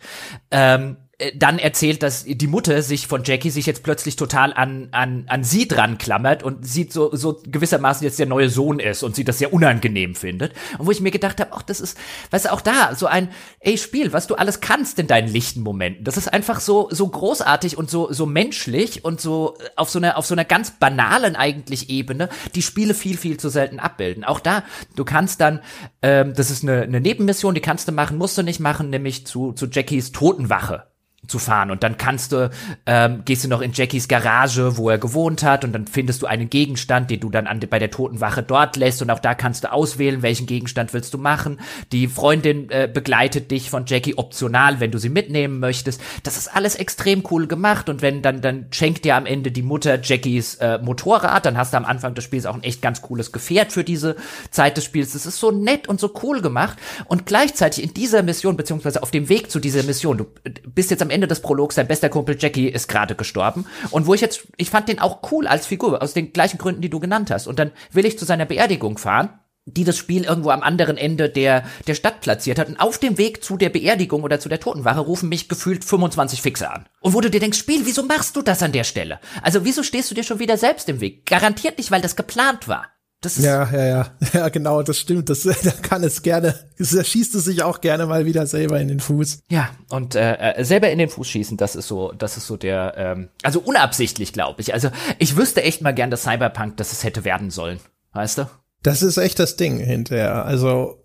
ähm, äh, dann erzählt, dass die Mutter sich von Jackie sich jetzt plötzlich total an, an, an sie dran klammert und sieht so, so gewissermaßen jetzt der neue Sohn ist und sie das sehr unangenehm findet. Und wo ich mir gedacht habe, ach, das ist, weißt du, auch da, so ein, ey, Spiel, was du alles kannst in deinen lichten Momenten. Das ist einfach so, so großartig und so, so menschlich und so äh, auf so einer, auf so einer ganz banalen eigentlich Ebene, die Spiele viel, viel zu selten abbilden. Auch da, du kannst dann, ähm, das ist eine, eine Nebenmission, die kannst du machen, musst du nicht machen, nämlich zu, zu Jackies Totenwache zu fahren und dann kannst du ähm, gehst du noch in Jackies Garage, wo er gewohnt hat und dann findest du einen Gegenstand, den du dann an, bei der Totenwache dort lässt und auch da kannst du auswählen, welchen Gegenstand willst du machen. Die Freundin äh, begleitet dich von Jackie optional, wenn du sie mitnehmen möchtest. Das ist alles extrem cool gemacht und wenn dann dann schenkt dir am Ende die Mutter Jackies äh, Motorrad, dann hast du am Anfang des Spiels auch ein echt ganz cooles Gefährt für diese Zeit des Spiels. Das ist so nett und so cool gemacht und gleichzeitig in dieser Mission beziehungsweise auf dem Weg zu dieser Mission, du bist jetzt am Ende des Prologs, sein bester Kumpel Jackie ist gerade gestorben. Und wo ich jetzt, ich fand den auch cool als Figur, aus den gleichen Gründen, die du genannt hast. Und dann will ich zu seiner Beerdigung fahren die das Spiel irgendwo am anderen Ende der, der Stadt platziert hat. Und auf dem Weg zu der Beerdigung oder zu der Totenwache rufen mich gefühlt 25 Fixe an. Und wo du dir denkst, Spiel, wieso machst du das an der Stelle? Also wieso stehst du dir schon wieder selbst im Weg? Garantiert nicht, weil das geplant war. Das ja, ja, ja, <laughs> ja, genau, das stimmt. Das, <laughs> da kann es gerne, da schießt es sich auch gerne mal wieder selber in den Fuß. Ja, und äh, äh, selber in den Fuß schießen, das ist so, das ist so der, ähm, also unabsichtlich, glaube ich. Also ich wüsste echt mal gern, dass Cyberpunk, dass es hätte werden sollen, weißt du? Das ist echt das Ding hinterher. Also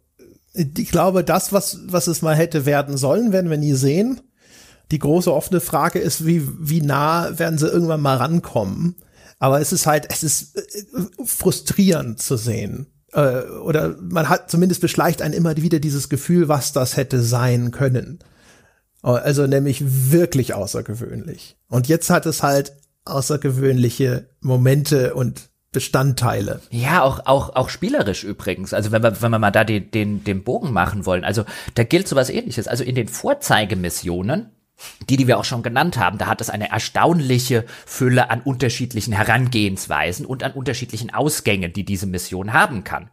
ich glaube, das, was, was es mal hätte werden sollen, werden wir nie sehen. Die große offene Frage ist, wie, wie nah werden sie irgendwann mal rankommen? Aber es ist halt, es ist äh, frustrierend zu sehen. Äh, oder man hat zumindest beschleicht einen immer wieder dieses Gefühl, was das hätte sein können. Also nämlich wirklich außergewöhnlich. Und jetzt hat es halt außergewöhnliche Momente und Bestandteile. Ja, auch, auch, auch spielerisch übrigens. Also wenn wir, wenn wir mal da den, den, den Bogen machen wollen. Also da gilt sowas ähnliches. Also in den Vorzeigemissionen, die, die wir auch schon genannt haben, da hat es eine erstaunliche Fülle an unterschiedlichen Herangehensweisen und an unterschiedlichen Ausgängen, die diese Mission haben kann.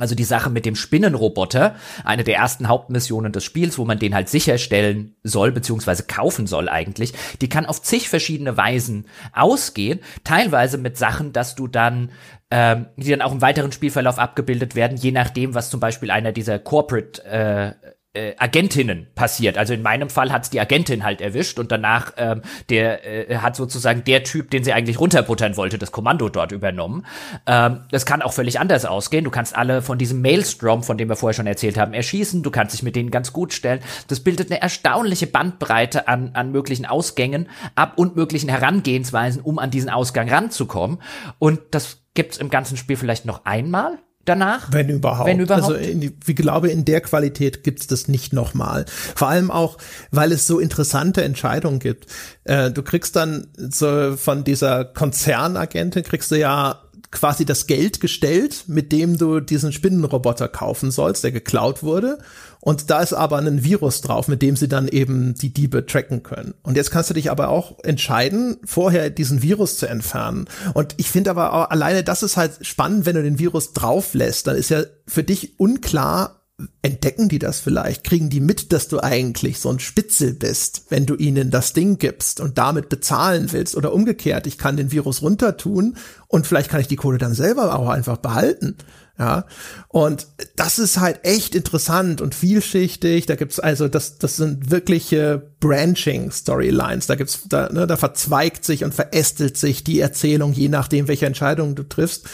Also die Sache mit dem Spinnenroboter, eine der ersten Hauptmissionen des Spiels, wo man den halt sicherstellen soll, beziehungsweise kaufen soll eigentlich, die kann auf zig verschiedene Weisen ausgehen, teilweise mit Sachen, dass du dann ähm, die dann auch im weiteren Spielverlauf abgebildet werden, je nachdem, was zum Beispiel einer dieser Corporate äh, äh, Agentinnen passiert. Also in meinem Fall hat's die Agentin halt erwischt und danach ähm, der äh, hat sozusagen der Typ, den sie eigentlich runterbuttern wollte, das Kommando dort übernommen. Ähm, das kann auch völlig anders ausgehen. Du kannst alle von diesem Maelstrom, von dem wir vorher schon erzählt haben, erschießen. Du kannst dich mit denen ganz gut stellen. Das bildet eine erstaunliche Bandbreite an, an möglichen Ausgängen ab und möglichen Herangehensweisen, um an diesen Ausgang ranzukommen. Und das gibt's im ganzen Spiel vielleicht noch einmal danach? Wenn überhaupt. Wenn überhaupt. Also in, ich glaube, in der Qualität gibt's das nicht nochmal. Vor allem auch, weil es so interessante Entscheidungen gibt. Äh, du kriegst dann so von dieser Konzernagentin kriegst du ja quasi das Geld gestellt, mit dem du diesen Spinnenroboter kaufen sollst, der geklaut wurde. Und da ist aber ein Virus drauf, mit dem sie dann eben die Diebe tracken können. Und jetzt kannst du dich aber auch entscheiden, vorher diesen Virus zu entfernen. Und ich finde aber auch, alleine das ist halt spannend, wenn du den Virus drauf lässt, dann ist ja für dich unklar, entdecken die das vielleicht? Kriegen die mit, dass du eigentlich so ein Spitzel bist, wenn du ihnen das Ding gibst und damit bezahlen willst? Oder umgekehrt, ich kann den Virus runtertun und vielleicht kann ich die Kohle dann selber auch einfach behalten. Ja, und das ist halt echt interessant und vielschichtig. Da gibt's also, das, das sind wirkliche Branching-Storylines. Da gibt's, da, ne, da verzweigt sich und verästelt sich die Erzählung, je nachdem, welche Entscheidung du triffst.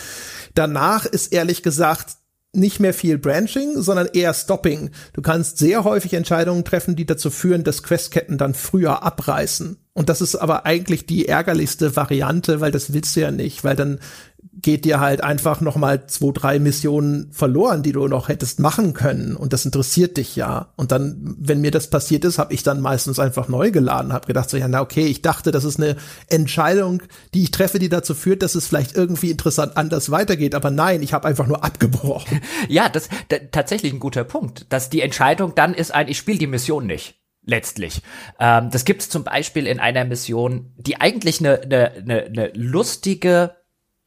Danach ist ehrlich gesagt nicht mehr viel Branching, sondern eher Stopping. Du kannst sehr häufig Entscheidungen treffen, die dazu führen, dass Questketten dann früher abreißen. Und das ist aber eigentlich die ärgerlichste Variante, weil das willst du ja nicht, weil dann geht dir halt einfach noch mal zwei, drei Missionen verloren, die du noch hättest machen können. Und das interessiert dich ja. Und dann, wenn mir das passiert ist, habe ich dann meistens einfach neu geladen, habe gedacht so, ja, na okay, ich dachte, das ist eine Entscheidung, die ich treffe, die dazu führt, dass es vielleicht irgendwie interessant anders weitergeht. Aber nein, ich habe einfach nur abgebrochen. <laughs> Ja, das tatsächlich ein guter Punkt, dass die Entscheidung dann ist ein, ich spiele die Mission nicht letztlich. Ähm, das gibt es zum Beispiel in einer Mission, die eigentlich eine, eine, eine, eine lustige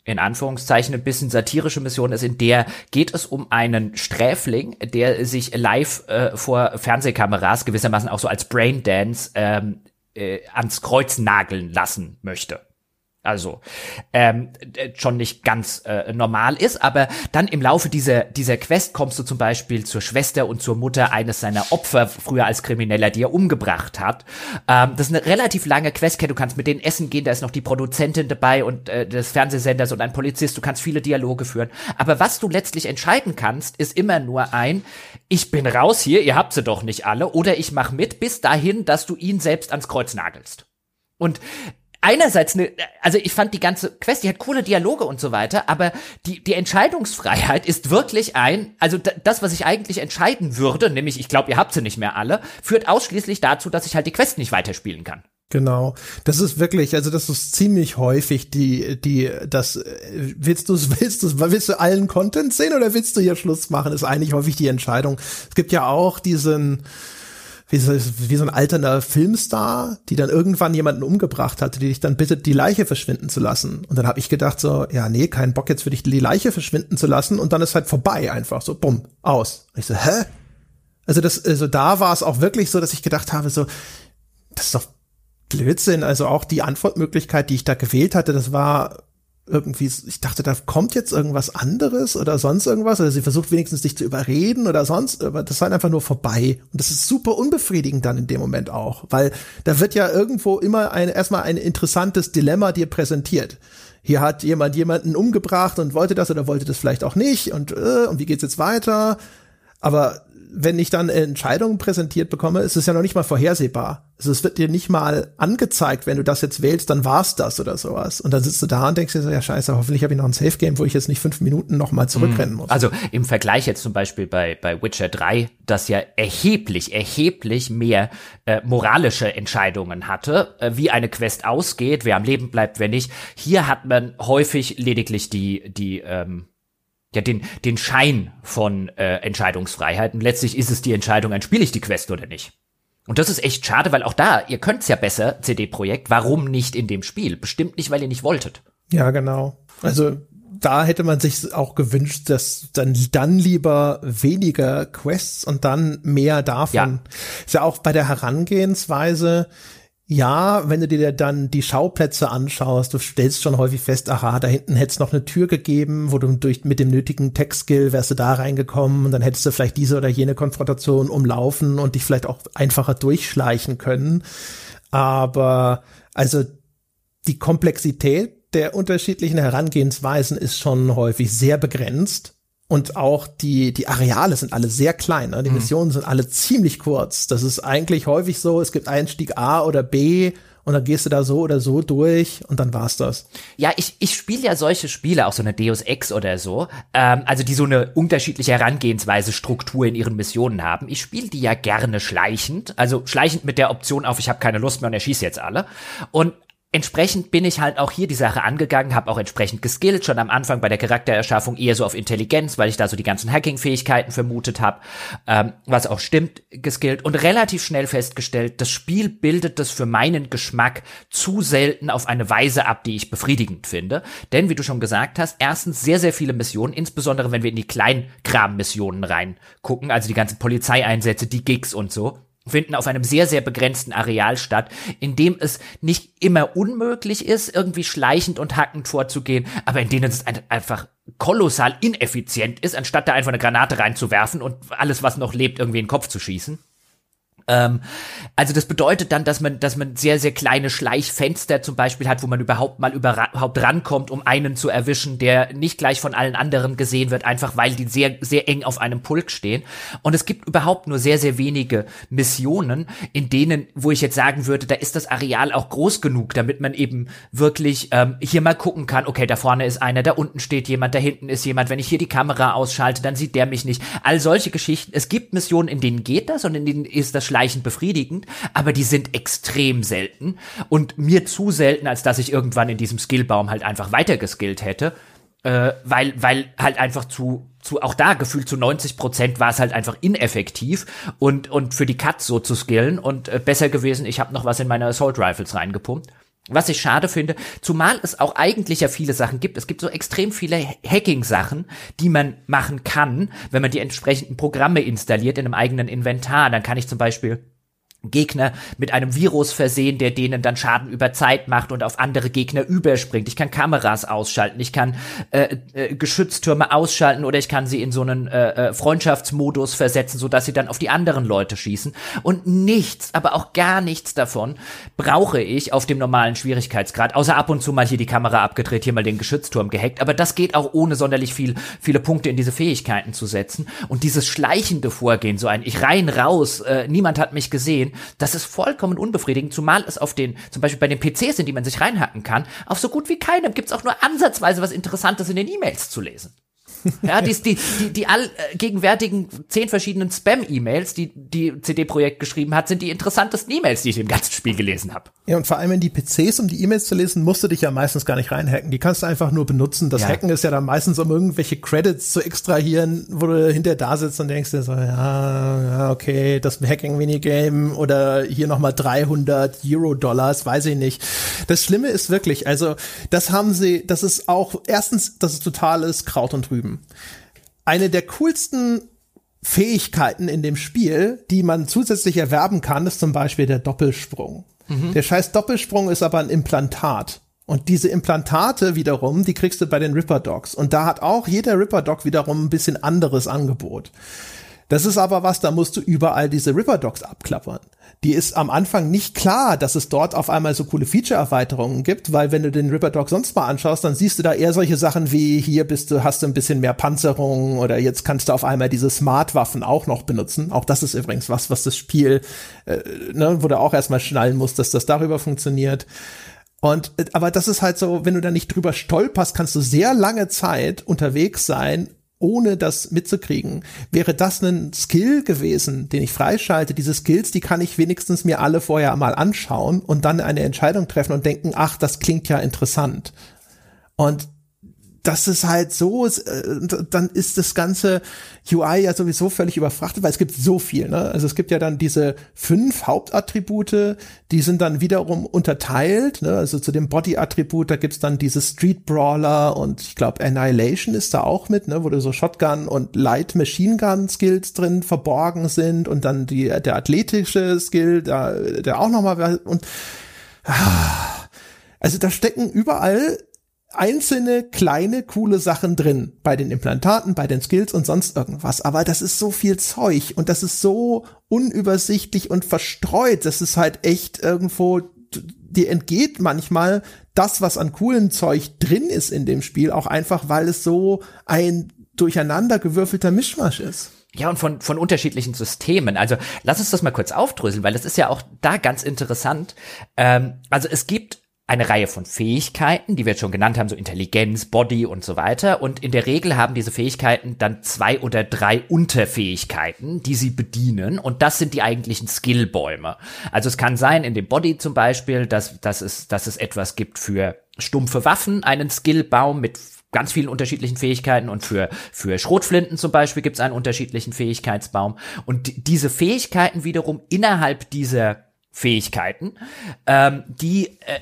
in Anführungszeichen ein bisschen satirische Mission ist, in der geht es um einen Sträfling, der sich live äh, vor Fernsehkameras gewissermaßen auch so als Braindance ähm, äh, ans Kreuz nageln lassen möchte also ähm, schon nicht ganz äh, normal ist, aber dann im Laufe dieser dieser Quest kommst du zum Beispiel zur Schwester und zur Mutter eines seiner Opfer früher als Krimineller, die er umgebracht hat. Ähm, das ist eine relativ lange Questkette. Du kannst mit denen essen gehen, da ist noch die Produzentin dabei und äh, des Fernsehsenders und ein Polizist. Du kannst viele Dialoge führen. Aber was du letztlich entscheiden kannst, ist immer nur ein: Ich bin raus hier, ihr habt sie doch nicht alle, oder ich mach mit bis dahin, dass du ihn selbst ans Kreuz nagelst. Und einerseits eine, also ich fand die ganze Quest, die hat coole Dialoge und so weiter, aber die, die Entscheidungsfreiheit ist wirklich ein, also das, was ich eigentlich entscheiden würde, nämlich ich glaube, ihr habt sie nicht mehr alle, führt ausschließlich dazu, dass ich halt die Quest nicht weiterspielen kann. Genau. Das ist wirklich, also das ist ziemlich häufig die, die, das, willst du, <laughs> willst du, willst du allen Content sehen oder willst du hier Schluss machen, ist eigentlich häufig die Entscheidung. Es gibt ja auch diesen, wie so, wie so ein alterner Filmstar, die dann irgendwann jemanden umgebracht hatte, die dich dann bittet, die Leiche verschwinden zu lassen. Und dann habe ich gedacht so, ja, nee, keinen Bock jetzt für dich die Leiche verschwinden zu lassen. Und dann ist halt vorbei einfach so, bumm, aus. Und ich so, hä? Also das, also da war es auch wirklich so, dass ich gedacht habe so, das ist doch Blödsinn. Also auch die Antwortmöglichkeit, die ich da gewählt hatte, das war irgendwie, ich dachte, da kommt jetzt irgendwas anderes oder sonst irgendwas, oder sie versucht wenigstens dich zu überreden oder sonst, aber das halt einfach nur vorbei. Und das ist super unbefriedigend dann in dem Moment auch, weil da wird ja irgendwo immer ein, erstmal ein interessantes Dilemma dir präsentiert. Hier hat jemand jemanden umgebracht und wollte das oder wollte das vielleicht auch nicht und, äh, und wie geht's jetzt weiter? Aber wenn ich dann Entscheidungen präsentiert bekomme, ist es ja noch nicht mal vorhersehbar. Also es wird dir nicht mal angezeigt, wenn du das jetzt wählst, dann war's das oder sowas. Und dann sitzt du da und denkst dir so, ja scheiße, hoffentlich habe ich noch ein Safe Game, wo ich jetzt nicht fünf Minuten noch mal zurückrennen muss. Also im Vergleich jetzt zum Beispiel bei, bei Witcher 3, das ja erheblich, erheblich mehr äh, moralische Entscheidungen hatte, äh, wie eine Quest ausgeht, wer am Leben bleibt, wer nicht. Hier hat man häufig lediglich die, die ähm, ja, den, den Schein von äh, Entscheidungsfreiheit. Und letztlich ist es die Entscheidung, ein spiele ich die Quest oder nicht. Und das ist echt schade, weil auch da, ihr könnt's ja besser, CD-Projekt, warum nicht in dem Spiel? Bestimmt nicht, weil ihr nicht wolltet. Ja, genau. Also da hätte man sich auch gewünscht, dass dann, dann lieber weniger Quests und dann mehr davon. Ja. Ist ja auch bei der Herangehensweise, ja, wenn du dir dann die Schauplätze anschaust, du stellst schon häufig fest, aha, da hinten hätte es noch eine Tür gegeben, wo du durch mit dem nötigen Tech-Skill wärst du da reingekommen und dann hättest du vielleicht diese oder jene Konfrontation umlaufen und dich vielleicht auch einfacher durchschleichen können. Aber also die Komplexität der unterschiedlichen Herangehensweisen ist schon häufig sehr begrenzt und auch die, die Areale sind alle sehr klein. Ne? Die mhm. Missionen sind alle ziemlich kurz. Das ist eigentlich häufig so, es gibt Einstieg A oder B und dann gehst du da so oder so durch und dann war's das. Ja, ich, ich spiele ja solche Spiele, auch so eine Deus Ex oder so, ähm, also die so eine unterschiedliche Herangehensweise, Struktur in ihren Missionen haben. Ich spiele die ja gerne schleichend, also schleichend mit der Option auf, ich habe keine Lust mehr und erschieße jetzt alle. Und entsprechend bin ich halt auch hier die Sache angegangen, habe auch entsprechend geskillt, schon am Anfang bei der Charaktererschaffung eher so auf Intelligenz, weil ich da so die ganzen Hacking-Fähigkeiten vermutet habe, ähm, was auch stimmt, geskillt und relativ schnell festgestellt, das Spiel bildet das für meinen Geschmack zu selten auf eine Weise ab, die ich befriedigend finde. Denn, wie du schon gesagt hast, erstens sehr, sehr viele Missionen, insbesondere wenn wir in die Kleinkram-Missionen reingucken, also die ganzen Polizeieinsätze, die Gigs und so, finden auf einem sehr, sehr begrenzten Areal statt, in dem es nicht immer unmöglich ist, irgendwie schleichend und hackend vorzugehen, aber in denen es einfach kolossal ineffizient ist, anstatt da einfach eine Granate reinzuwerfen und alles, was noch lebt, irgendwie in den Kopf zu schießen. Ähm, also das bedeutet dann, dass man, dass man sehr, sehr kleine Schleichfenster zum Beispiel hat, wo man überhaupt mal überhaupt rankommt, um einen zu erwischen, der nicht gleich von allen anderen gesehen wird, einfach weil die sehr, sehr eng auf einem Pulk stehen. Und es gibt überhaupt nur sehr, sehr wenige Missionen, in denen, wo ich jetzt sagen würde, da ist das Areal auch groß genug, damit man eben wirklich ähm, hier mal gucken kann, okay, da vorne ist einer, da unten steht jemand, da hinten ist jemand, wenn ich hier die Kamera ausschalte, dann sieht der mich nicht. All solche Geschichten. Es gibt Missionen, in denen geht das und in denen ist das Schleichen schleichend befriedigend, aber die sind extrem selten und mir zu selten, als dass ich irgendwann in diesem Skillbaum halt einfach weitergeskillt hätte. Äh, weil, weil halt einfach zu, zu, auch da gefühlt zu 90 Prozent war es halt einfach ineffektiv und, und für die Cuts so zu skillen und äh, besser gewesen, ich habe noch was in meine Assault Rifles reingepumpt. Was ich schade finde, zumal es auch eigentlich ja viele Sachen gibt. Es gibt so extrem viele Hacking-Sachen, die man machen kann, wenn man die entsprechenden Programme installiert in einem eigenen Inventar. Dann kann ich zum Beispiel Gegner mit einem Virus versehen, der denen dann Schaden über Zeit macht und auf andere Gegner überspringt. Ich kann Kameras ausschalten, ich kann äh, äh, Geschütztürme ausschalten oder ich kann sie in so einen äh, äh, Freundschaftsmodus versetzen, so dass sie dann auf die anderen Leute schießen. Und nichts, aber auch gar nichts davon brauche ich auf dem normalen Schwierigkeitsgrad, außer ab und zu mal hier die Kamera abgedreht, hier mal den Geschützturm gehackt. Aber das geht auch ohne sonderlich viel, viele Punkte in diese Fähigkeiten zu setzen. Und dieses schleichende Vorgehen, so ein ich rein raus, äh, niemand hat mich gesehen sehen, das ist vollkommen unbefriedigend, zumal es auf den, zum Beispiel bei den PCs, in die man sich reinhacken kann, auf so gut wie keinem gibt es auch nur ansatzweise was Interessantes in den E-Mails zu lesen. Ja, die, die, die, die allgegenwärtigen zehn verschiedenen Spam-E-Mails, die die CD-Projekt geschrieben hat, sind die interessantesten E-Mails, die ich im ganzen Spiel gelesen habe. Ja, und vor allem in die PCs, um die E-Mails zu lesen, musst du dich ja meistens gar nicht reinhacken. Die kannst du einfach nur benutzen. Das ja. Hacken ist ja dann meistens, um irgendwelche Credits zu extrahieren, wo du hinter da sitzt und denkst dir so, ja, ja okay, das Hacking-Minigame oder hier nochmal 300 Euro-Dollars, weiß ich nicht. Das Schlimme ist wirklich, also das haben sie, das ist auch, erstens, das ist totales Kraut und Rüben. Eine der coolsten Fähigkeiten in dem Spiel, die man zusätzlich erwerben kann, ist zum Beispiel der Doppelsprung. Mhm. Der scheiß Doppelsprung ist aber ein Implantat. Und diese Implantate wiederum, die kriegst du bei den Ripper Dogs. Und da hat auch jeder Ripper Dog wiederum ein bisschen anderes Angebot. Das ist aber was, da musst du überall diese Ripper Dogs abklappern die ist am Anfang nicht klar, dass es dort auf einmal so coole Feature-Erweiterungen gibt, weil wenn du den Ripper Dog sonst mal anschaust, dann siehst du da eher solche Sachen wie hier bist du, hast du ein bisschen mehr Panzerung oder jetzt kannst du auf einmal diese Smart-Waffen auch noch benutzen. Auch das ist übrigens was, was das Spiel, äh, ne, wo du auch erstmal schnallen musst, dass das darüber funktioniert. Und äh, aber das ist halt so, wenn du da nicht drüber stolperst, kannst du sehr lange Zeit unterwegs sein ohne das mitzukriegen. Wäre das ein Skill gewesen, den ich freischalte, diese Skills, die kann ich wenigstens mir alle vorher mal anschauen und dann eine Entscheidung treffen und denken, ach, das klingt ja interessant. Und das ist halt so, äh, dann ist das ganze UI ja sowieso völlig überfrachtet, weil es gibt so viel. Ne? Also es gibt ja dann diese fünf Hauptattribute, die sind dann wiederum unterteilt. Ne? Also zu dem Body-Attribut, da gibt's dann diese Street Brawler und ich glaube Annihilation ist da auch mit, ne? wo du so Shotgun und Light Machine Gun Skills drin verborgen sind und dann die, der athletische Skill, da, der auch nochmal und ah, also da stecken überall einzelne kleine coole Sachen drin bei den Implantaten, bei den Skills und sonst irgendwas. Aber das ist so viel Zeug und das ist so unübersichtlich und verstreut. Das ist halt echt irgendwo, dir entgeht manchmal das, was an coolen Zeug drin ist in dem Spiel, auch einfach, weil es so ein durcheinander gewürfelter Mischmasch ist. Ja, und von, von unterschiedlichen Systemen. Also lass uns das mal kurz aufdröseln, weil das ist ja auch da ganz interessant. Ähm, also es gibt eine Reihe von Fähigkeiten, die wir jetzt schon genannt haben, so Intelligenz, Body und so weiter. Und in der Regel haben diese Fähigkeiten dann zwei oder drei Unterfähigkeiten, die sie bedienen. Und das sind die eigentlichen Skillbäume. Also es kann sein, in dem Body zum Beispiel, dass, dass, es, dass es etwas gibt für stumpfe Waffen, einen Skillbaum mit ganz vielen unterschiedlichen Fähigkeiten und für, für Schrotflinten zum Beispiel gibt es einen unterschiedlichen Fähigkeitsbaum. Und diese Fähigkeiten wiederum innerhalb dieser Fähigkeiten, ähm, die äh,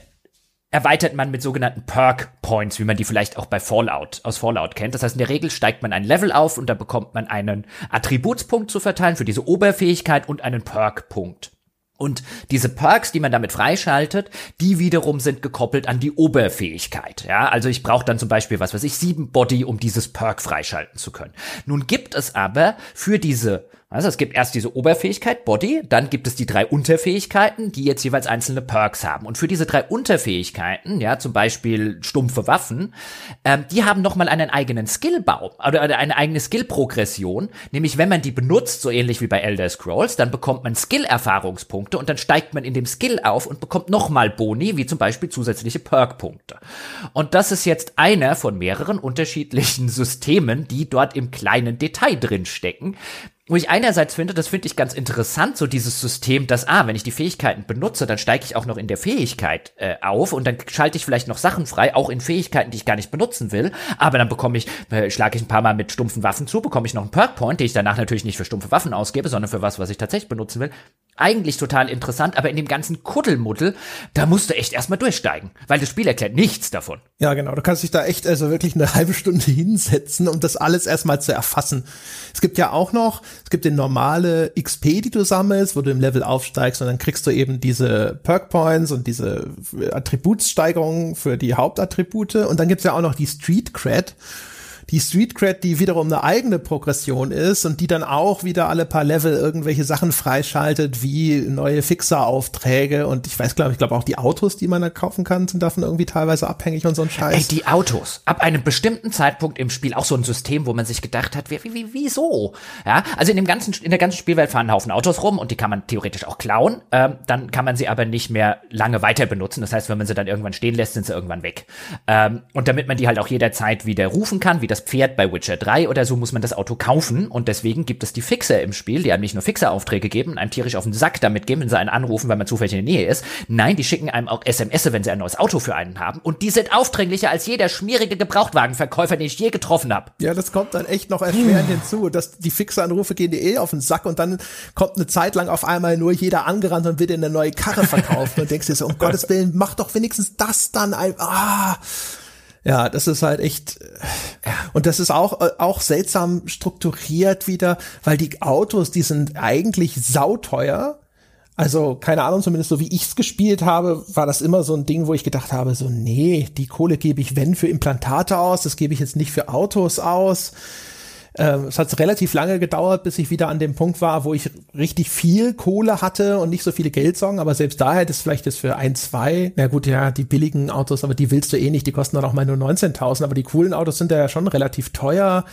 erweitert man mit sogenannten Perk Points, wie man die vielleicht auch bei Fallout aus Fallout kennt. Das heißt, in der Regel steigt man ein Level auf und da bekommt man einen Attributspunkt zu verteilen für diese Oberfähigkeit und einen Perk Punkt. Und diese Perks, die man damit freischaltet, die wiederum sind gekoppelt an die Oberfähigkeit. Ja, also ich brauche dann zum Beispiel, was weiß ich, sieben Body, um dieses Perk freischalten zu können. Nun gibt es aber für diese also es gibt erst diese Oberfähigkeit, Body, dann gibt es die drei Unterfähigkeiten, die jetzt jeweils einzelne Perks haben. Und für diese drei Unterfähigkeiten, ja, zum Beispiel stumpfe Waffen, ähm, die haben nochmal einen eigenen Skillbaum oder eine eigene Skillprogression. Nämlich, wenn man die benutzt, so ähnlich wie bei Elder Scrolls, dann bekommt man Skill-Erfahrungspunkte und dann steigt man in dem Skill auf und bekommt nochmal Boni, wie zum Beispiel zusätzliche Perk-Punkte. Und das ist jetzt einer von mehreren unterschiedlichen <laughs> Systemen, die dort im kleinen Detail drin stecken, wo ich einerseits finde, das finde ich ganz interessant, so dieses System, dass, ah, wenn ich die Fähigkeiten benutze, dann steige ich auch noch in der Fähigkeit äh, auf und dann schalte ich vielleicht noch Sachen frei, auch in Fähigkeiten, die ich gar nicht benutzen will, aber dann bekomme ich, äh, schlage ich ein paar Mal mit stumpfen Waffen zu, bekomme ich noch einen Perk Point, den ich danach natürlich nicht für stumpfe Waffen ausgebe, sondern für was, was ich tatsächlich benutzen will eigentlich total interessant, aber in dem ganzen Kuddelmuddel, da musst du echt erstmal durchsteigen, weil das Spiel erklärt nichts davon. Ja, genau. Du kannst dich da echt also wirklich eine halbe Stunde hinsetzen, um das alles erstmal zu erfassen. Es gibt ja auch noch, es gibt den normale XP, die du sammelst, wo du im Level aufsteigst und dann kriegst du eben diese Perk Points und diese Attributssteigerungen für die Hauptattribute und dann gibt's ja auch noch die Street Cred die Street Cred, die wiederum eine eigene Progression ist und die dann auch wieder alle paar Level irgendwelche Sachen freischaltet, wie neue Fixer-Aufträge und ich weiß, glaube ich, glaube auch die Autos, die man da kaufen kann, sind davon irgendwie teilweise abhängig und so ein Scheiß. Ey, die Autos. Ab einem bestimmten Zeitpunkt im Spiel auch so ein System, wo man sich gedacht hat, wie, wie, wieso? Ja, also in dem ganzen, in der ganzen Spielwelt fahren ein Haufen Autos rum und die kann man theoretisch auch klauen. Ähm, dann kann man sie aber nicht mehr lange weiter benutzen. Das heißt, wenn man sie dann irgendwann stehen lässt, sind sie irgendwann weg. Ähm, und damit man die halt auch jederzeit wieder rufen kann, wie das das Pferd bei Witcher 3 oder so muss man das Auto kaufen und deswegen gibt es die Fixer im Spiel, die einem nicht nur Fixer-Aufträge geben, einem tierisch auf den Sack damit geben, wenn sie einen anrufen, weil man zufällig in der Nähe ist. Nein, die schicken einem auch SMS, wenn sie ein neues Auto für einen haben und die sind aufdringlicher als jeder schmierige Gebrauchtwagenverkäufer, den ich je getroffen habe. Ja, das kommt dann echt noch erschwerend hinzu, dass die Fixer-Anrufe gehen dir eh auf den Sack und dann kommt eine Zeit lang auf einmal nur jeder angerannt und will dir eine neue Karre verkaufen und denkst dir so, um <laughs> Gottes Willen, mach doch wenigstens das dann. Ah. Ja, das ist halt echt, und das ist auch, äh, auch seltsam strukturiert wieder, weil die Autos, die sind eigentlich sauteuer. Also, keine Ahnung, zumindest so wie ich's gespielt habe, war das immer so ein Ding, wo ich gedacht habe, so, nee, die Kohle gebe ich, wenn, für Implantate aus, das gebe ich jetzt nicht für Autos aus. Ähm, es hat relativ lange gedauert, bis ich wieder an dem Punkt war, wo ich richtig viel Kohle hatte und nicht so viele Geldsorgen, aber selbst da hätte es vielleicht jetzt für ein, zwei, na gut, ja, die billigen Autos, aber die willst du eh nicht, die kosten dann auch mal nur 19.000, aber die coolen Autos sind ja schon relativ teuer.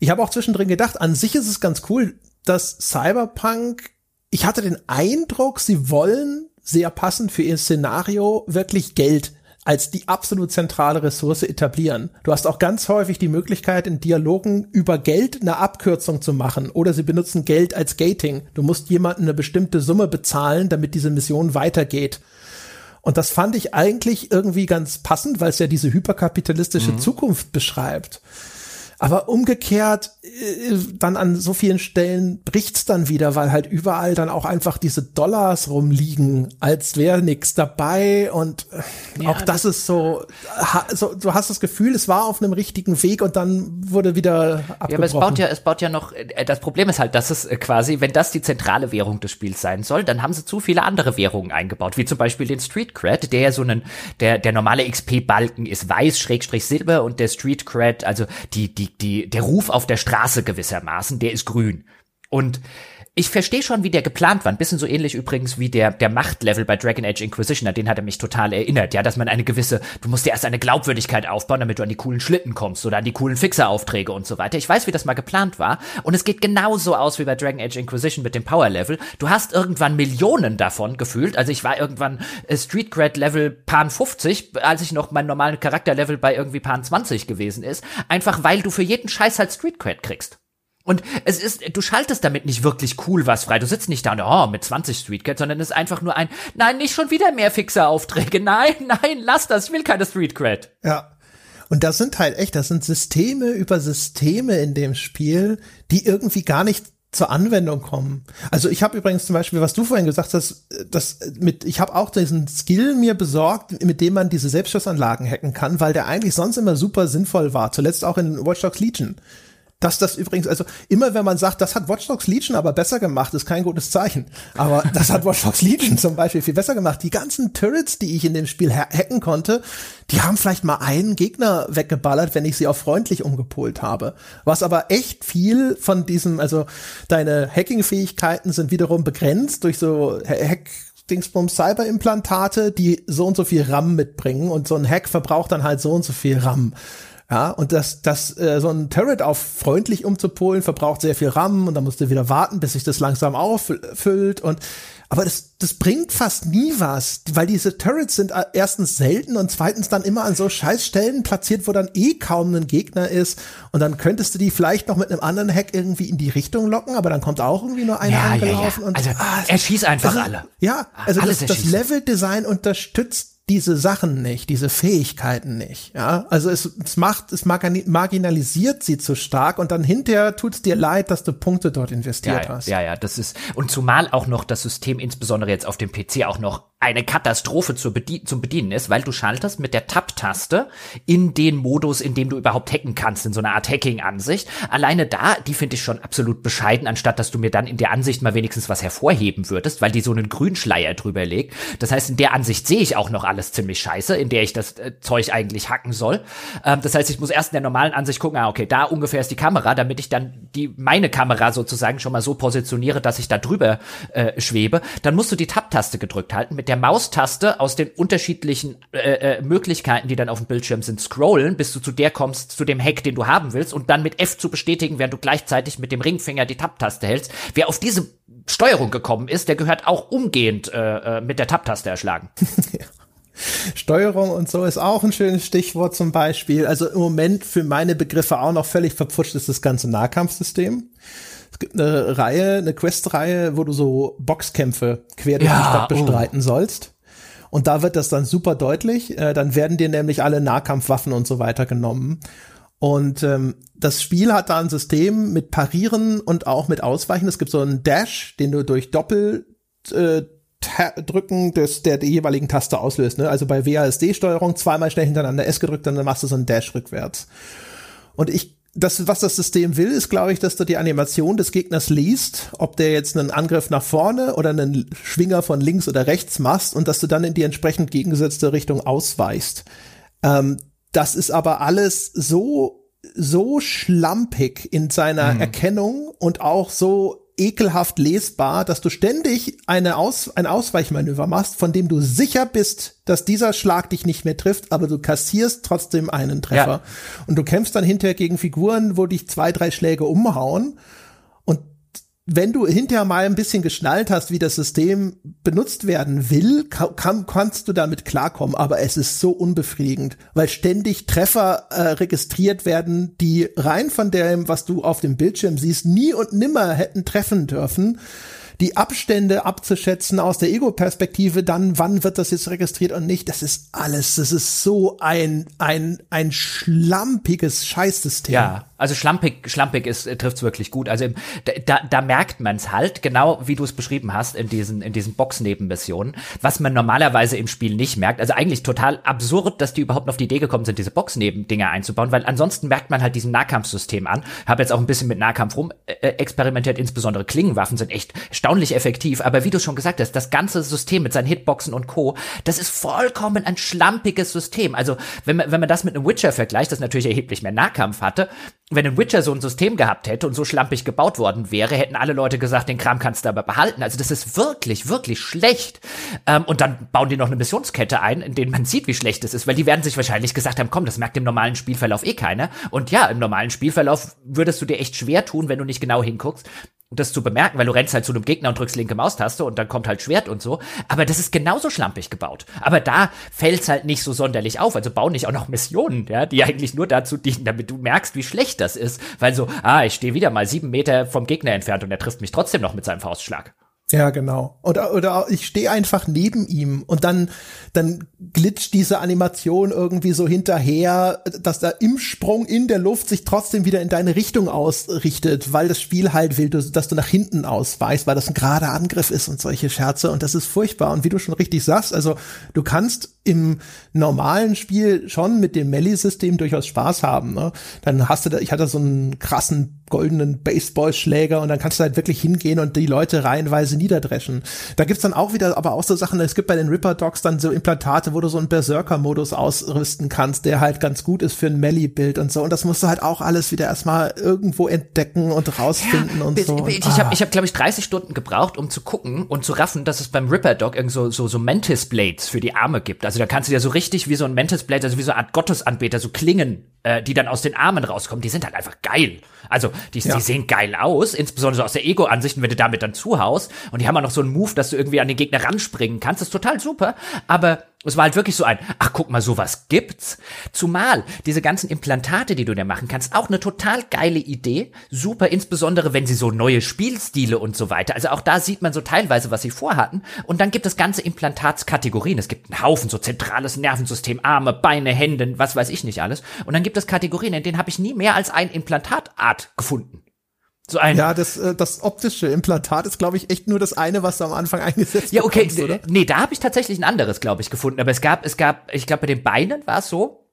Ich habe auch zwischendrin gedacht, an sich ist es ganz cool, dass Cyberpunk, ich hatte den Eindruck, sie wollen sehr passend für ihr Szenario wirklich Geld als die absolut zentrale Ressource etablieren. Du hast auch ganz häufig die Möglichkeit, in Dialogen über Geld eine Abkürzung zu machen oder sie benutzen Geld als Gating. Du musst jemanden eine bestimmte Summe bezahlen, damit diese Mission weitergeht. Und das fand ich eigentlich irgendwie ganz passend, weil es ja diese hyperkapitalistische mhm. Zukunft beschreibt. Aber umgekehrt, äh, dann an so vielen Stellen bricht's dann wieder, weil halt überall dann auch einfach diese Dollars rumliegen, als wäre nichts dabei. Und äh, ja, auch das, das ist so, so, du hast das Gefühl, es war auf einem richtigen Weg und dann wurde wieder abgebrochen. Ja, aber es baut ja, es baut ja noch, äh, das Problem ist halt, dass es quasi, wenn das die zentrale Währung des Spiels sein soll, dann haben sie zu viele andere Währungen eingebaut, wie zum Beispiel den Street Cred, der ja so einen, der, der normale XP-Balken ist weiß, Schrägstrich Silber und der Street Cred, also die, die die, die, der Ruf auf der Straße gewissermaßen, der ist grün. Und ich verstehe schon, wie der geplant war. Ein bisschen so ähnlich übrigens wie der, der Machtlevel bei Dragon Age Inquisition. An den hat er mich total erinnert. Ja, dass man eine gewisse, du musst dir erst eine Glaubwürdigkeit aufbauen, damit du an die coolen Schlitten kommst oder an die coolen Fixeraufträge und so weiter. Ich weiß, wie das mal geplant war. Und es geht genauso aus wie bei Dragon Age Inquisition mit dem Power Level. Du hast irgendwann Millionen davon gefühlt. Also ich war irgendwann äh, Street Grad Level Pan 50, als ich noch mein normalen Charakterlevel bei irgendwie Pan 20 gewesen ist. Einfach weil du für jeden Scheiß halt Street Grad kriegst. Und es ist, du schaltest damit nicht wirklich cool was frei. Du sitzt nicht da und, oh, mit 20 Streetcred, sondern es ist einfach nur ein, nein, nicht schon wieder mehr Fixer-Aufträge. <laughs> Nein, nein, lass das, ich will keine Streetcred. Ja. Und das sind halt echt, das sind Systeme über Systeme in dem Spiel, die irgendwie gar nicht zur Anwendung kommen. Also ich habe übrigens zum Beispiel, was du vorhin gesagt hast, das mit, ich habe auch diesen Skill mir besorgt, mit dem man diese Selbstschussanlagen hacken kann, weil der eigentlich sonst immer super sinnvoll war. Zuletzt auch in Watch Dogs Legion dass das übrigens, also immer wenn man sagt, das hat Watch Dogs Legion aber besser gemacht, ist kein gutes Zeichen. Aber das hat Watch Dogs Legion zum Beispiel viel besser gemacht. Die ganzen Turrets, die ich in dem Spiel hacken konnte, die haben vielleicht mal einen Gegner weggeballert, wenn ich sie auf freundlich umgepolt habe. Was aber echt viel von diesem, also deine Hacking-Fähigkeiten sind wiederum begrenzt durch so Hack Dingsbums Cyberimplantate, die so und so viel RAM mitbringen und so ein Hack verbraucht dann halt so und so viel RAM. Ja, und das, das, äh, so ein Turret auf freundlich umzupolen, verbraucht sehr viel RAM und dann musst du wieder warten, bis sich das langsam auffüllt und aber das, das bringt fast nie was, weil diese Turrets sind äh, erstens selten und zweitens dann immer an so Scheißstellen platziert, wo dann eh kaum ein Gegner ist. Und dann könntest du die vielleicht noch mit einem anderen Hack irgendwie in die Richtung locken, aber dann kommt auch irgendwie nur einer ja, angelaufen. Ja, ja. Und, also, ah, er schießt einfach also, alle. Ja, also Alles das, das Level-Design unterstützt diese Sachen nicht, diese Fähigkeiten nicht. Ja, also es, es macht, es marginalisiert sie zu stark und dann hinterher tut es dir leid, dass du Punkte dort investiert ja, hast. Ja, ja, das ist und zumal auch noch das System insbesondere jetzt auf dem PC auch noch eine Katastrophe zu bedien zum Bedienen ist, weil du schaltest mit der Tab-Taste in den Modus, in dem du überhaupt hacken kannst, in so einer Art Hacking-Ansicht. Alleine da, die finde ich schon absolut bescheiden, anstatt dass du mir dann in der Ansicht mal wenigstens was hervorheben würdest, weil die so einen Grünschleier drüber legt. Das heißt, in der Ansicht sehe ich auch noch alles ziemlich scheiße, in der ich das äh, Zeug eigentlich hacken soll. Ähm, das heißt, ich muss erst in der normalen Ansicht gucken, ah, okay, da ungefähr ist die Kamera, damit ich dann die meine Kamera sozusagen schon mal so positioniere, dass ich da drüber äh, schwebe. Dann musst du die Tab-Taste gedrückt halten mit der Maustaste aus den unterschiedlichen äh, äh, Möglichkeiten, die dann auf dem Bildschirm sind, scrollen, bis du zu der kommst, zu dem Hack, den du haben willst, und dann mit F zu bestätigen, während du gleichzeitig mit dem Ringfinger die Tab-Taste hältst. Wer auf diese Steuerung gekommen ist, der gehört auch umgehend äh, äh mit der Tab-Taste erschlagen. <laughs> Steuerung und so ist auch ein schönes Stichwort zum Beispiel. Also im Moment für meine Begriffe auch noch völlig verpfutscht ist das ganze Nahkampfsystem. Es gibt eine Reihe, eine Quest-Reihe, wo du so Boxkämpfe quer durch ja, die Stadt oh. bestreiten oh. sollst. Und da wird das dann super deutlich. Äh, dann werden dir nämlich alle Nahkampfwaffen und so weiter genommen. Und ähm, das Spiel hat da ein System mit Parieren und auch mit Ausweichen. Es gibt so einen Dash, den du durch Doppel äh, drücken des, der, der jeweiligen Taste auslöst. Ne? Also bei WASD-Steuerung zweimal schnell hintereinander S gedrückt, dann machst du so einen Dash rückwärts. Und ich, das, was das System will, ist, glaube ich, dass du die Animation des Gegners liest, ob der jetzt einen Angriff nach vorne oder einen Schwinger von links oder rechts machst und dass du dann in die entsprechend gegengesetzte Richtung ausweichst. Ähm, das ist aber alles so so schlampig in seiner mhm. Erkennung und auch so ekelhaft lesbar, dass du ständig eine Aus, ein Ausweichmanöver machst, von dem du sicher bist, dass dieser Schlag dich nicht mehr trifft, aber du kassierst trotzdem einen Treffer. Ja. Und du kämpfst dann hinterher gegen Figuren, wo dich zwei, drei Schläge umhauen wenn du hinterher mal ein bisschen geschnallt hast, wie das System benutzt werden will, kann, kannst du damit klarkommen. Aber es ist so unbefriedigend, weil ständig Treffer äh, registriert werden, die rein von dem, was du auf dem Bildschirm siehst, nie und nimmer hätten treffen dürfen die Abstände abzuschätzen aus der Ego-Perspektive, dann wann wird das jetzt registriert und nicht, das ist alles, das ist so ein, ein, ein schlampiges Scheißsystem. Ja, also schlampig, schlampig ist, äh, trifft's wirklich gut. Also da, da merkt man's halt, genau wie du es beschrieben hast in diesen, in diesen Box-Nebenmissionen, was man normalerweise im Spiel nicht merkt. Also eigentlich total absurd, dass die überhaupt auf die Idee gekommen sind, diese Box-Nebendinger einzubauen, weil ansonsten merkt man halt diesem Nahkampfsystem an. Habe jetzt auch ein bisschen mit Nahkampf rum äh, äh experimentiert, insbesondere Klingenwaffen sind echt erstaunlich effektiv. Aber wie du schon gesagt hast, das ganze System mit seinen Hitboxen und Co., das ist vollkommen ein schlampiges System. Also wenn man, wenn man das mit einem Witcher vergleicht, das natürlich erheblich mehr Nahkampf hatte, wenn ein Witcher so ein System gehabt hätte und so schlampig gebaut worden wäre, hätten alle Leute gesagt, den Kram kannst du aber behalten. Also das ist wirklich, wirklich schlecht. Ähm, und dann bauen die noch eine Missionskette ein, in denen man sieht, wie schlecht es ist, weil die werden sich wahrscheinlich gesagt haben, komm, das merkt im normalen Spielverlauf eh keiner. Und ja, im normalen Spielverlauf würdest du dir echt schwer tun, wenn du nicht genau hinguckst, das zu bemerken, weil du rennst halt zu einem Gegner und drückst linke Maustaste und dann kommt halt Schwert und so. Aber das ist genauso schlampig gebaut. Aber da fällt's halt nicht so sonderlich auf. Also bau nicht auch noch Missionen, ja, die eigentlich nur dazu dienen, damit du merkst, wie schlecht das ist. Weil so, ah, ich stehe wieder mal sieben Meter vom Gegner entfernt und er trifft mich trotzdem noch mit seinem Faustschlag. Ja, genau. Oder, oder ich stehe einfach neben ihm und dann, dann glitscht diese Animation irgendwie so hinterher, dass da im Sprung in der Luft sich trotzdem wieder in deine Richtung ausrichtet, weil das Spiel halt will, dass du nach hinten ausweichst, weil das ein gerader Angriff ist und solche Scherze und das ist furchtbar. Und wie du schon richtig sagst, also du kannst im normalen Spiel schon mit dem Melly-System durchaus Spaß haben. Ne? Dann hast du da, ich hatte so einen krassen goldenen Baseballschläger und dann kannst du halt wirklich hingehen und die Leute reihenweise niederdreschen. Da gibt's dann auch wieder aber auch so Sachen, es gibt bei den Ripper Dogs dann so Implantate, wo du so einen Berserker-Modus ausrüsten kannst, der halt ganz gut ist für ein Melly-Bild und so. Und das musst du halt auch alles wieder erstmal irgendwo entdecken und rausfinden ja, und so. Ich, ich habe, ich hab, glaube ich, 30 Stunden gebraucht, um zu gucken und zu raffen, dass es beim Ripper Dog irgend so, so, so Mantis Blades für die Arme gibt. Also da kannst du ja so richtig wie so ein Mantis Blade, also wie so eine Art Gottesanbeter, so Klingen äh, die dann aus den Armen rauskommen, die sind halt einfach geil. Also die, ja. die sehen geil aus, insbesondere so aus der Ego-Ansicht, wenn du damit dann zuhaust. Und die haben auch noch so einen Move, dass du irgendwie an den Gegner ranspringen kannst. Das ist total super. Aber es war halt wirklich so ein, ach guck mal, sowas gibt's. Zumal diese ganzen Implantate, die du da machen kannst, auch eine total geile Idee. Super, insbesondere wenn sie so neue Spielstile und so weiter. Also auch da sieht man so teilweise, was sie vorhatten. Und dann gibt es ganze Implantatskategorien. Es gibt einen Haufen, so zentrales Nervensystem, Arme, Beine, Hände, was weiß ich nicht alles. Und dann gibt es Kategorien, in denen habe ich nie mehr als ein Implantatart gefunden. So ein ja, das, äh, das optische Implantat ist, glaube ich, echt nur das eine, was du am Anfang <laughs> eingesetzt Ja, okay, bekommst, oder? nee, da habe ich tatsächlich ein anderes, glaube ich, gefunden. Aber es gab, es gab, ich glaube, bei den Beinen war es so,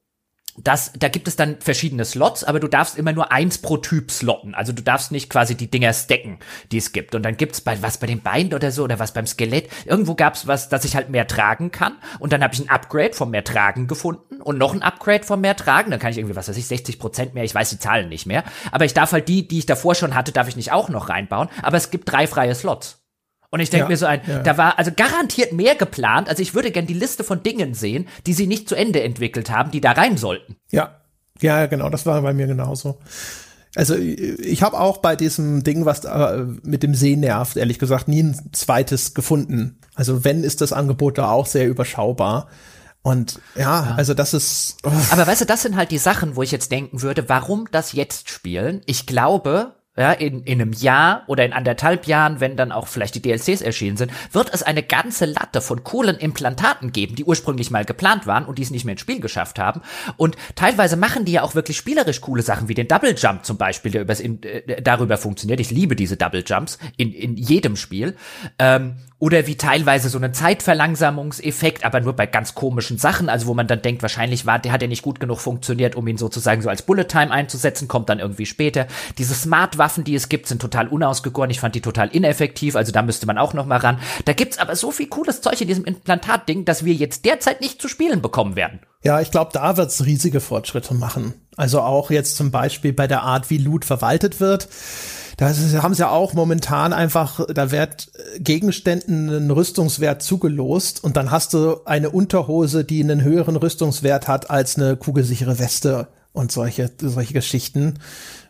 das, da gibt es dann verschiedene Slots, aber du darfst immer nur eins pro Typ slotten. Also du darfst nicht quasi die Dinger stacken, die es gibt. Und dann gibt's bei was bei den Beinen oder so oder was beim Skelett. Irgendwo gab's was, dass ich halt mehr tragen kann. Und dann habe ich ein Upgrade vom mehr tragen gefunden und noch ein Upgrade vom mehr tragen. Dann kann ich irgendwie was weiß ich 60 Prozent mehr. Ich weiß die Zahlen nicht mehr. Aber ich darf halt die, die ich davor schon hatte, darf ich nicht auch noch reinbauen. Aber es gibt drei freie Slots. Und ich denke ja, mir so ein, ja. da war also garantiert mehr geplant. Also ich würde gern die Liste von Dingen sehen, die sie nicht zu Ende entwickelt haben, die da rein sollten. Ja, ja, genau, das war bei mir genauso. Also ich habe auch bei diesem Ding, was äh, mit dem See nervt, ehrlich gesagt, nie ein zweites gefunden. Also wenn ist das Angebot da auch sehr überschaubar. Und ja, ja, also das ist. Oh. Aber weißt du, das sind halt die Sachen, wo ich jetzt denken würde, warum das jetzt spielen? Ich glaube, ja, in, in einem Jahr oder in anderthalb Jahren, wenn dann auch vielleicht die DLCs erschienen sind, wird es eine ganze Latte von coolen Implantaten geben, die ursprünglich mal geplant waren und die es nicht mehr ins Spiel geschafft haben. Und teilweise machen die ja auch wirklich spielerisch coole Sachen, wie den Double Jump zum Beispiel, der übers, in, äh, darüber funktioniert. Ich liebe diese Double Jumps in, in jedem Spiel. Ähm, oder wie teilweise so ein Zeitverlangsamungseffekt, aber nur bei ganz komischen Sachen, also wo man dann denkt, wahrscheinlich war, der hat ja nicht gut genug funktioniert, um ihn sozusagen so als Bullet Time einzusetzen, kommt dann irgendwie später. Diese Smart-Waffen, die es gibt, sind total unausgegoren. Ich fand die total ineffektiv, also da müsste man auch noch mal ran. Da gibt's aber so viel cooles Zeug in diesem Implantat-Ding, dass wir jetzt derzeit nicht zu spielen bekommen werden. Ja, ich glaube, da wird's riesige Fortschritte machen. Also auch jetzt zum Beispiel bei der Art, wie Loot verwaltet wird da haben sie ja auch momentan einfach, da wird Gegenständen einen Rüstungswert zugelost und dann hast du eine Unterhose, die einen höheren Rüstungswert hat als eine kugelsichere Weste und solche, solche Geschichten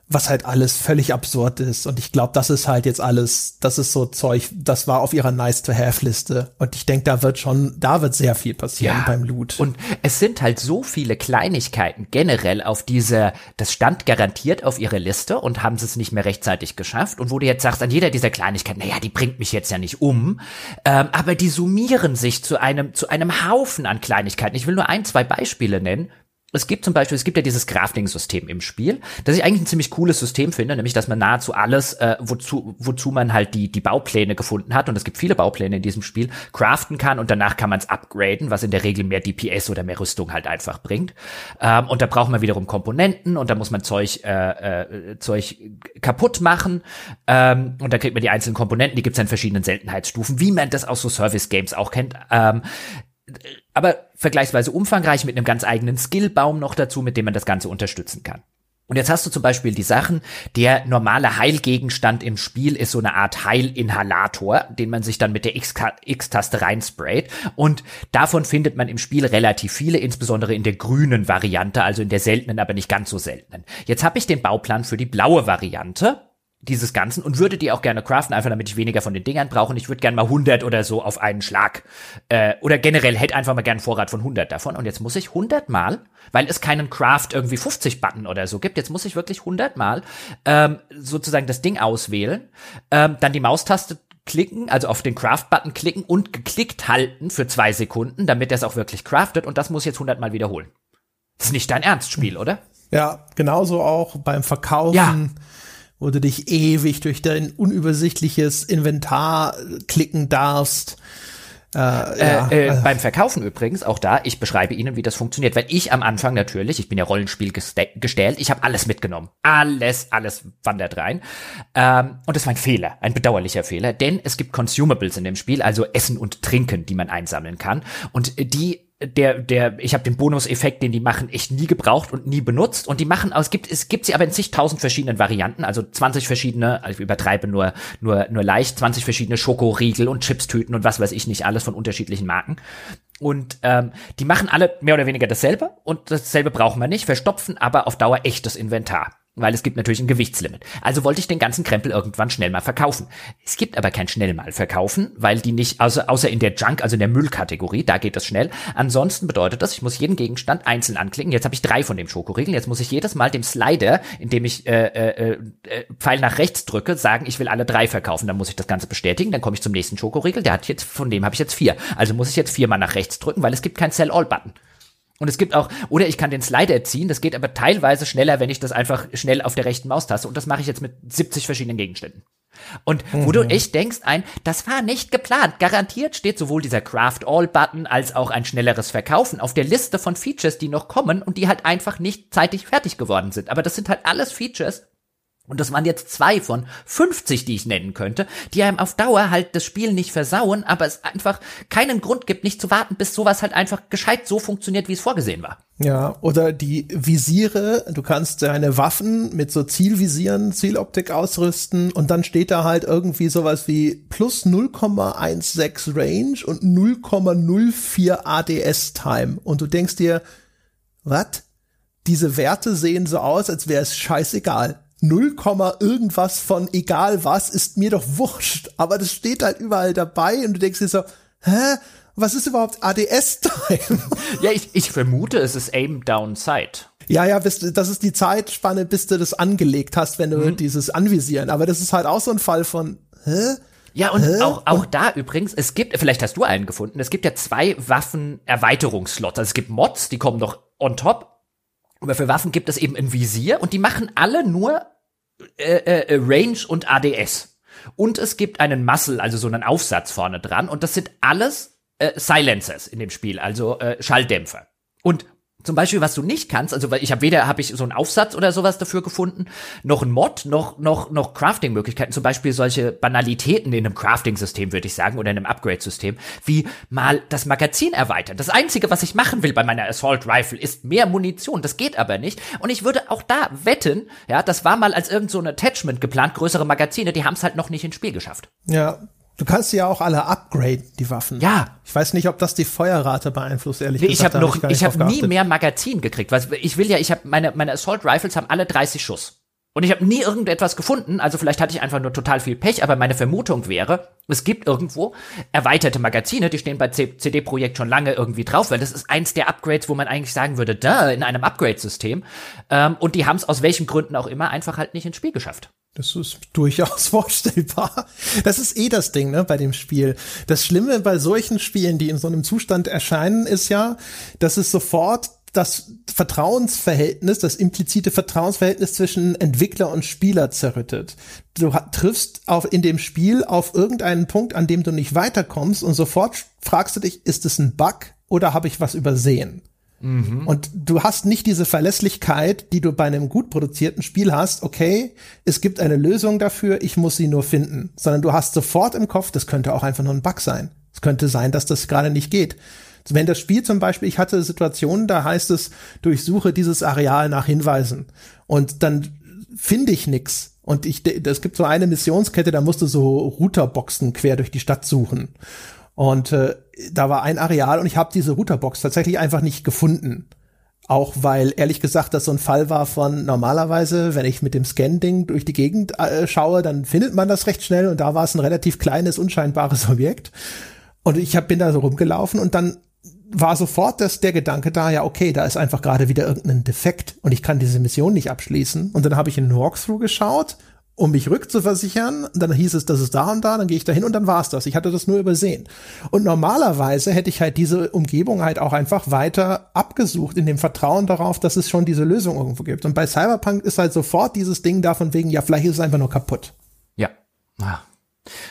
was halt alles völlig absurd ist. Und ich glaube, das ist halt jetzt alles, das ist so Zeug, das war auf ihrer Nice-to-Have-Liste. Und ich denke, da wird schon, da wird sehr viel passieren ja. beim Loot. Und es sind halt so viele Kleinigkeiten generell auf diese, das stand garantiert auf ihre Liste und haben es nicht mehr rechtzeitig geschafft. Und wo du jetzt sagst, an jeder dieser Kleinigkeiten, naja, die bringt mich jetzt ja nicht um, ähm, aber die summieren sich zu einem, zu einem Haufen an Kleinigkeiten. Ich will nur ein, zwei Beispiele nennen es gibt zum Beispiel, es gibt ja dieses Crafting-System im Spiel, das ich eigentlich ein ziemlich cooles System finde, nämlich dass man nahezu alles, äh, wozu, wozu man halt die, die Baupläne gefunden hat, und es gibt viele Baupläne in diesem Spiel, craften kann und danach kann man es upgraden, was in der Regel mehr DPS oder mehr Rüstung halt einfach bringt. Ähm, und da braucht man wiederum Komponenten und da muss man Zeug, äh, äh, Zeug kaputt machen. Ähm, und da kriegt man die einzelnen Komponenten, die gibt's in verschiedenen Seltenheitsstufen, wie man das aus so Service-Games auch kennt. Ähm, aber vergleichsweise umfangreich mit einem ganz eigenen Skillbaum noch dazu, mit dem man das Ganze unterstützen kann. Und jetzt hast du zum Beispiel die Sachen, der normale Heilgegenstand im Spiel ist so eine Art Heilinhalator, den man sich dann mit der X-Taste reinsprayt. Und davon findet man im Spiel relativ viele, insbesondere in der grünen Variante, also in der seltenen, aber nicht ganz so seltenen. Jetzt habe ich den Bauplan für die blaue Variante dieses Ganzen und würde die auch gerne craften, einfach damit ich weniger von den Dingern brauche. Und ich würde gerne mal 100 oder so auf einen Schlag. Äh, oder generell hätte einfach mal gerne einen Vorrat von 100 davon. Und jetzt muss ich 100 Mal, weil es keinen Craft irgendwie 50 Button oder so gibt, jetzt muss ich wirklich 100 Mal ähm, sozusagen das Ding auswählen, ähm, dann die Maustaste klicken, also auf den Craft-Button klicken und geklickt halten für zwei Sekunden, damit er es auch wirklich craftet. Und das muss ich jetzt 100 Mal wiederholen. Das ist nicht dein Ernstspiel, oder? Ja, genauso auch beim Verkaufen. Ja wo du dich ewig durch dein unübersichtliches Inventar klicken darfst. Äh, ja, äh, äh. Beim Verkaufen übrigens, auch da, ich beschreibe Ihnen, wie das funktioniert. Weil ich am Anfang natürlich, ich bin ja Rollenspiel gestellt, ich habe alles mitgenommen. Alles, alles wandert rein. Ähm, und das war ein Fehler, ein bedauerlicher Fehler, denn es gibt Consumables in dem Spiel, also Essen und Trinken, die man einsammeln kann. Und die der, der, ich habe den Bonuseffekt, den die machen, echt nie gebraucht und nie benutzt. Und die machen, es gibt, es gibt sie aber in zigtausend verschiedenen Varianten, also 20 verschiedene, also ich übertreibe nur, nur, nur leicht, 20 verschiedene Schokoriegel und Chipstüten und was weiß ich nicht, alles von unterschiedlichen Marken. Und ähm, die machen alle mehr oder weniger dasselbe und dasselbe brauchen wir nicht, verstopfen aber auf Dauer echtes Inventar. Weil es gibt natürlich ein Gewichtslimit. Also wollte ich den ganzen Krempel irgendwann schnell mal verkaufen. Es gibt aber kein schnell mal verkaufen, weil die nicht, außer, außer in der Junk, also in der Müllkategorie, da geht das schnell. Ansonsten bedeutet das, ich muss jeden Gegenstand einzeln anklicken. Jetzt habe ich drei von dem Schokoriegel. Jetzt muss ich jedes Mal dem Slider, indem ich äh, äh, äh, Pfeil nach rechts drücke, sagen, ich will alle drei verkaufen. Dann muss ich das Ganze bestätigen. Dann komme ich zum nächsten Schokoriegel. Der hat jetzt, von dem habe ich jetzt vier. Also muss ich jetzt viermal nach rechts drücken, weil es gibt kein Sell-All-Button. Und es gibt auch, oder ich kann den Slider ziehen, das geht aber teilweise schneller, wenn ich das einfach schnell auf der rechten Maustaste und das mache ich jetzt mit 70 verschiedenen Gegenständen. Und mhm. wo du mhm. echt denkst, ein, das war nicht geplant. Garantiert steht sowohl dieser Craft All Button als auch ein schnelleres Verkaufen auf der Liste von Features, die noch kommen und die halt einfach nicht zeitig fertig geworden sind. Aber das sind halt alles Features, und das waren jetzt zwei von 50, die ich nennen könnte, die einem auf Dauer halt das Spiel nicht versauen, aber es einfach keinen Grund gibt, nicht zu warten, bis sowas halt einfach gescheit so funktioniert, wie es vorgesehen war. Ja, oder die Visiere, du kannst deine Waffen mit so Zielvisieren, Zieloptik ausrüsten und dann steht da halt irgendwie sowas wie plus 0,16 Range und 0,04 ADS Time und du denkst dir, was? Diese Werte sehen so aus, als wäre es scheißegal 0, irgendwas von egal was ist mir doch wurscht. Aber das steht halt überall dabei und du denkst dir so, hä? Was ist überhaupt ADS-Time? <laughs> ja, ich, ich vermute, es ist Aim Down Sight. Ja, ja, bis, das ist die Zeitspanne, bis du das angelegt hast, wenn du mhm. dieses Anvisieren. Aber das ist halt auch so ein Fall von, hä? Ja, und Hä? auch, auch da übrigens, es gibt, vielleicht hast du einen gefunden, es gibt ja zwei Waffen-Erweiterungsslots. Also es gibt Mods, die kommen noch on top. Aber für Waffen gibt es eben ein Visier und die machen alle nur äh, äh, Range und ADS. Und es gibt einen Muscle, also so einen Aufsatz vorne dran. Und das sind alles äh, Silencers in dem Spiel, also äh, Schalldämpfer. Und zum Beispiel, was du nicht kannst, also weil ich habe weder habe ich so einen Aufsatz oder sowas dafür gefunden, noch ein Mod, noch noch noch Crafting-Möglichkeiten, zum Beispiel solche Banalitäten in einem Crafting-System, würde ich sagen, oder in einem Upgrade-System, wie mal das Magazin erweitern. Das Einzige, was ich machen will bei meiner Assault Rifle, ist mehr Munition. Das geht aber nicht. Und ich würde auch da wetten, ja, das war mal als irgend so ein Attachment geplant, größere Magazine, die haben es halt noch nicht ins Spiel geschafft. Ja, Du kannst sie ja auch alle upgraden, die Waffen. Ja. Ich weiß nicht, ob das die Feuerrate beeinflusst, ehrlich nee, gesagt. Ich habe noch, ich habe nie mehr Magazin gekriegt. Was ich will ja, ich habe meine meine Assault Rifles haben alle 30 Schuss. Und ich habe nie irgendetwas gefunden, also vielleicht hatte ich einfach nur total viel Pech, aber meine Vermutung wäre, es gibt irgendwo erweiterte Magazine, die stehen bei CD Projekt schon lange irgendwie drauf, weil das ist eins der Upgrades, wo man eigentlich sagen würde, da in einem Upgrade-System. Ähm, und die haben es aus welchen Gründen auch immer einfach halt nicht ins Spiel geschafft. Das ist durchaus <laughs> vorstellbar. Das ist eh das Ding, ne, bei dem Spiel. Das Schlimme bei solchen Spielen, die in so einem Zustand erscheinen, ist ja, dass es sofort das Vertrauensverhältnis, das implizite Vertrauensverhältnis zwischen Entwickler und Spieler zerrüttet. Du triffst auf, in dem Spiel auf irgendeinen Punkt, an dem du nicht weiterkommst und sofort fragst du dich, ist es ein Bug oder habe ich was übersehen? Mhm. Und du hast nicht diese Verlässlichkeit, die du bei einem gut produzierten Spiel hast, okay, es gibt eine Lösung dafür, ich muss sie nur finden, sondern du hast sofort im Kopf, das könnte auch einfach nur ein Bug sein. Es könnte sein, dass das gerade nicht geht. Wenn das Spiel zum Beispiel, ich hatte Situationen, da heißt es, durchsuche dieses Areal nach Hinweisen und dann finde ich nix. Und ich, es gibt so eine Missionskette, da musst du so Routerboxen quer durch die Stadt suchen. Und äh, da war ein Areal und ich habe diese Routerbox tatsächlich einfach nicht gefunden. Auch weil, ehrlich gesagt, das so ein Fall war von normalerweise, wenn ich mit dem Scan-Ding durch die Gegend äh, schaue, dann findet man das recht schnell und da war es ein relativ kleines, unscheinbares <laughs> Objekt. Und ich hab, bin da so rumgelaufen und dann war sofort das, der Gedanke da, ja, okay, da ist einfach gerade wieder irgendein Defekt und ich kann diese Mission nicht abschließen. Und dann habe ich in den Walkthrough geschaut um mich rückzuversichern. Dann hieß es, das ist da und da, dann gehe ich da hin und dann war's das. Ich hatte das nur übersehen. Und normalerweise hätte ich halt diese Umgebung halt auch einfach weiter abgesucht, in dem Vertrauen darauf, dass es schon diese Lösung irgendwo gibt. Und bei Cyberpunk ist halt sofort dieses Ding davon wegen, ja, vielleicht ist es einfach nur kaputt. Ja. Ah.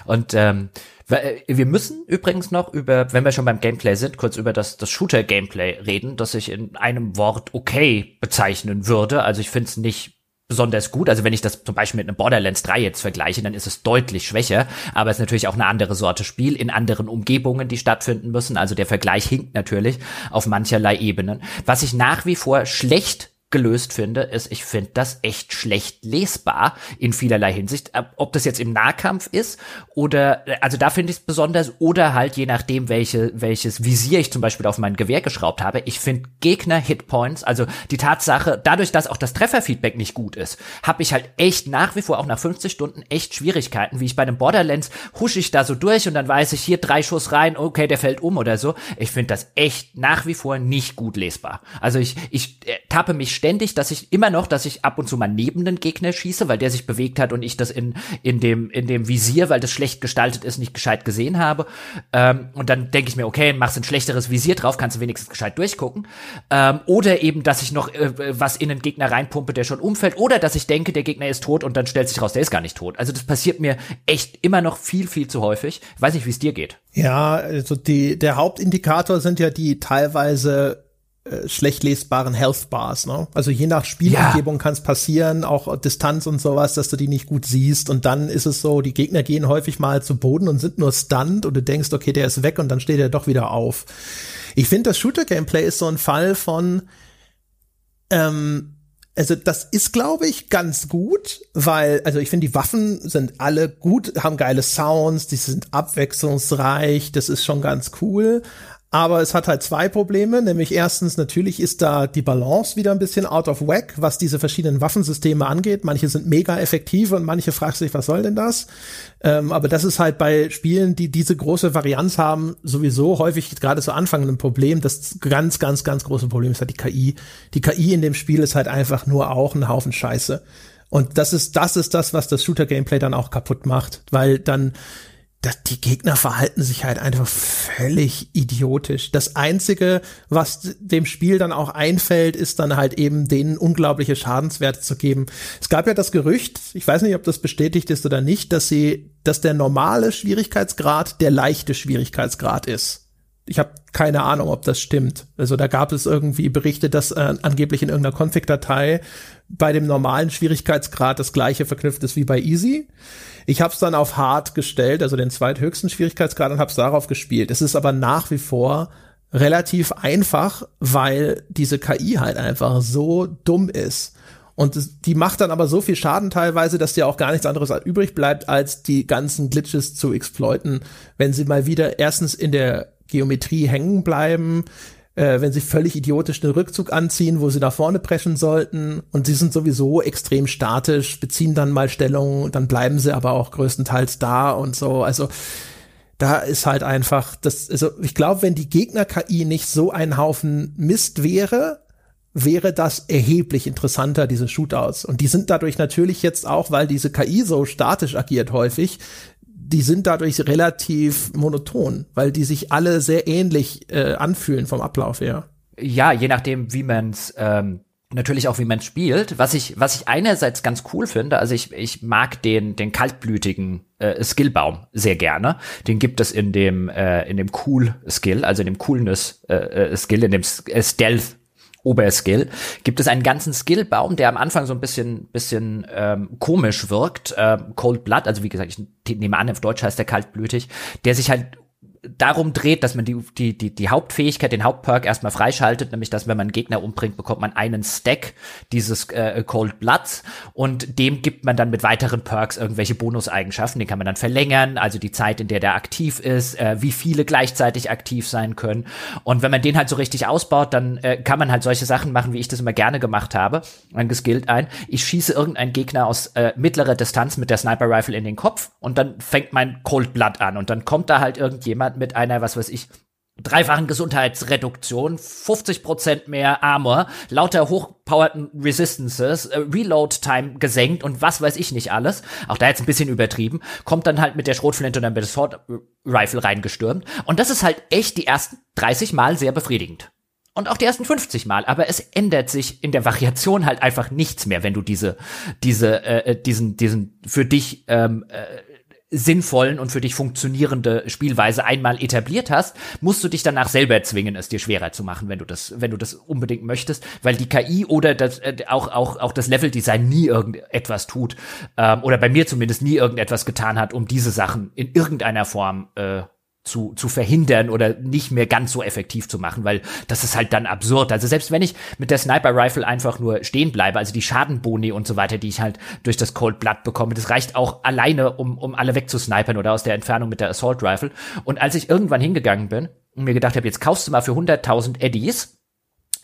Und ähm, äh, wir müssen übrigens noch über, wenn wir schon beim Gameplay sind, kurz über das, das Shooter-Gameplay reden, das ich in einem Wort okay bezeichnen würde. Also ich finde es nicht besonders gut. Also wenn ich das zum Beispiel mit einem Borderlands 3 jetzt vergleiche, dann ist es deutlich schwächer. Aber es ist natürlich auch eine andere Sorte Spiel in anderen Umgebungen, die stattfinden müssen. Also der Vergleich hinkt natürlich auf mancherlei Ebenen. Was ich nach wie vor schlecht gelöst finde, ist, ich finde das echt schlecht lesbar in vielerlei Hinsicht. Ob das jetzt im Nahkampf ist oder, also da finde ich es besonders oder halt je nachdem, welche, welches Visier ich zum Beispiel auf mein Gewehr geschraubt habe. Ich finde Gegner-Hitpoints, also die Tatsache, dadurch, dass auch das Trefferfeedback nicht gut ist, habe ich halt echt nach wie vor, auch nach 50 Stunden, echt Schwierigkeiten, wie ich bei einem Borderlands husche ich da so durch und dann weiß ich hier drei Schuss rein, okay, der fällt um oder so. Ich finde das echt nach wie vor nicht gut lesbar. Also ich, ich äh, tappe mich ständig, dass ich immer noch, dass ich ab und zu mal neben den Gegner schieße, weil der sich bewegt hat und ich das in, in dem, in dem Visier, weil das schlecht gestaltet ist, nicht gescheit gesehen habe. Ähm, und dann denke ich mir, okay, machst ein schlechteres Visier drauf, kannst du wenigstens gescheit durchgucken. Ähm, oder eben, dass ich noch äh, was in den Gegner reinpumpe, der schon umfällt. Oder dass ich denke, der Gegner ist tot und dann stellt sich raus, der ist gar nicht tot. Also das passiert mir echt immer noch viel, viel zu häufig. Ich weiß nicht, wie es dir geht. Ja, also die, der Hauptindikator sind ja die teilweise äh, schlecht lesbaren Health Bars. Ne? Also je nach Spielumgebung ja. kann es passieren, auch Distanz und sowas, dass du die nicht gut siehst. Und dann ist es so, die Gegner gehen häufig mal zu Boden und sind nur stunned und du denkst, okay, der ist weg und dann steht er doch wieder auf. Ich finde, das Shooter-Gameplay ist so ein Fall von ähm, also das ist, glaube ich, ganz gut, weil, also ich finde, die Waffen sind alle gut, haben geile Sounds, die sind abwechslungsreich, das ist schon ganz cool. Aber es hat halt zwei Probleme, nämlich erstens natürlich ist da die Balance wieder ein bisschen out of whack, was diese verschiedenen Waffensysteme angeht. Manche sind mega effektiv und manche fragen sich, was soll denn das? Ähm, aber das ist halt bei Spielen, die diese große Varianz haben, sowieso häufig gerade zu Anfang ein Problem. Das ganz, ganz, ganz große Problem ist halt die KI. Die KI in dem Spiel ist halt einfach nur auch ein Haufen Scheiße. Und das ist, das ist das, was das Shooter-Gameplay dann auch kaputt macht, weil dann das, die Gegner verhalten sich halt einfach völlig idiotisch. Das einzige, was dem Spiel dann auch einfällt, ist dann halt eben denen unglaubliche Schadenswerte zu geben. Es gab ja das Gerücht, ich weiß nicht, ob das bestätigt ist oder nicht, dass sie, dass der normale Schwierigkeitsgrad der leichte Schwierigkeitsgrad ist. Ich habe keine Ahnung, ob das stimmt. Also da gab es irgendwie Berichte, dass äh, angeblich in irgendeiner Config-Datei bei dem normalen Schwierigkeitsgrad das gleiche verknüpft ist wie bei Easy. Ich habe es dann auf Hard gestellt, also den zweithöchsten Schwierigkeitsgrad und habe es darauf gespielt. Es ist aber nach wie vor relativ einfach, weil diese KI halt einfach so dumm ist. Und die macht dann aber so viel Schaden teilweise, dass dir auch gar nichts anderes übrig bleibt, als die ganzen Glitches zu exploiten, wenn sie mal wieder erstens in der Geometrie hängen bleiben, äh, wenn sie völlig idiotisch den Rückzug anziehen, wo sie nach vorne preschen sollten und sie sind sowieso extrem statisch, beziehen dann mal Stellung, dann bleiben sie aber auch größtenteils da und so. Also da ist halt einfach das, also ich glaube, wenn die Gegner-KI nicht so ein Haufen Mist wäre, wäre das erheblich interessanter, diese Shootouts. Und die sind dadurch natürlich jetzt auch, weil diese KI so statisch agiert häufig, die sind dadurch relativ monoton, weil die sich alle sehr ähnlich äh, anfühlen vom Ablauf her. Ja, je nachdem, wie man's ähm, natürlich auch wie man spielt. Was ich was ich einerseits ganz cool finde, also ich ich mag den den kaltblütigen äh, Skillbaum sehr gerne. Den gibt es in dem äh, in dem Cool Skill, also in dem Coolness äh, äh in dem äh, Stealth Oberskill, gibt es einen ganzen Skillbaum, der am Anfang so ein bisschen, bisschen ähm, komisch wirkt. Ähm, Cold Blood, also wie gesagt, ich nehme an, auf Deutsch heißt der kaltblütig, der sich halt darum dreht, dass man die, die, die, die Hauptfähigkeit, den Hauptperk erstmal freischaltet, nämlich dass wenn man einen Gegner umbringt, bekommt man einen Stack dieses äh, Cold Bloods und dem gibt man dann mit weiteren Perks irgendwelche Bonuseigenschaften, den kann man dann verlängern, also die Zeit, in der der aktiv ist, äh, wie viele gleichzeitig aktiv sein können. Und wenn man den halt so richtig ausbaut, dann äh, kann man halt solche Sachen machen, wie ich das immer gerne gemacht habe, man geskillt ein, ich schieße irgendeinen Gegner aus äh, mittlerer Distanz mit der Sniper Rifle in den Kopf und dann fängt mein Cold Blood an und dann kommt da halt irgendjemand jemand mit einer, was weiß ich, dreifachen Gesundheitsreduktion, 50% mehr Armor, lauter hochpowerten Resistances, äh, Reload Time gesenkt und was weiß ich nicht alles. Auch da jetzt ein bisschen übertrieben. Kommt dann halt mit der Schrotflinte und dann mit der Sword Rifle reingestürmt. Und das ist halt echt die ersten 30 Mal sehr befriedigend. Und auch die ersten 50 Mal, aber es ändert sich in der Variation halt einfach nichts mehr, wenn du diese, diese, äh, äh diesen, diesen für dich ähm, äh, sinnvollen und für dich funktionierende Spielweise einmal etabliert hast, musst du dich danach selber zwingen, es dir schwerer zu machen, wenn du das, wenn du das unbedingt möchtest, weil die KI oder das, äh, auch, auch, auch das Leveldesign nie irgendetwas tut, ähm, oder bei mir zumindest nie irgendetwas getan hat, um diese Sachen in irgendeiner Form äh, zu, zu verhindern oder nicht mehr ganz so effektiv zu machen, weil das ist halt dann absurd. Also selbst wenn ich mit der Sniper Rifle einfach nur stehen bleibe, also die Schadenboni und so weiter, die ich halt durch das Cold Blood bekomme, das reicht auch alleine, um, um alle wegzusnipern oder aus der Entfernung mit der Assault Rifle. Und als ich irgendwann hingegangen bin und mir gedacht habe, jetzt kaufst du mal für 100.000 Eddies,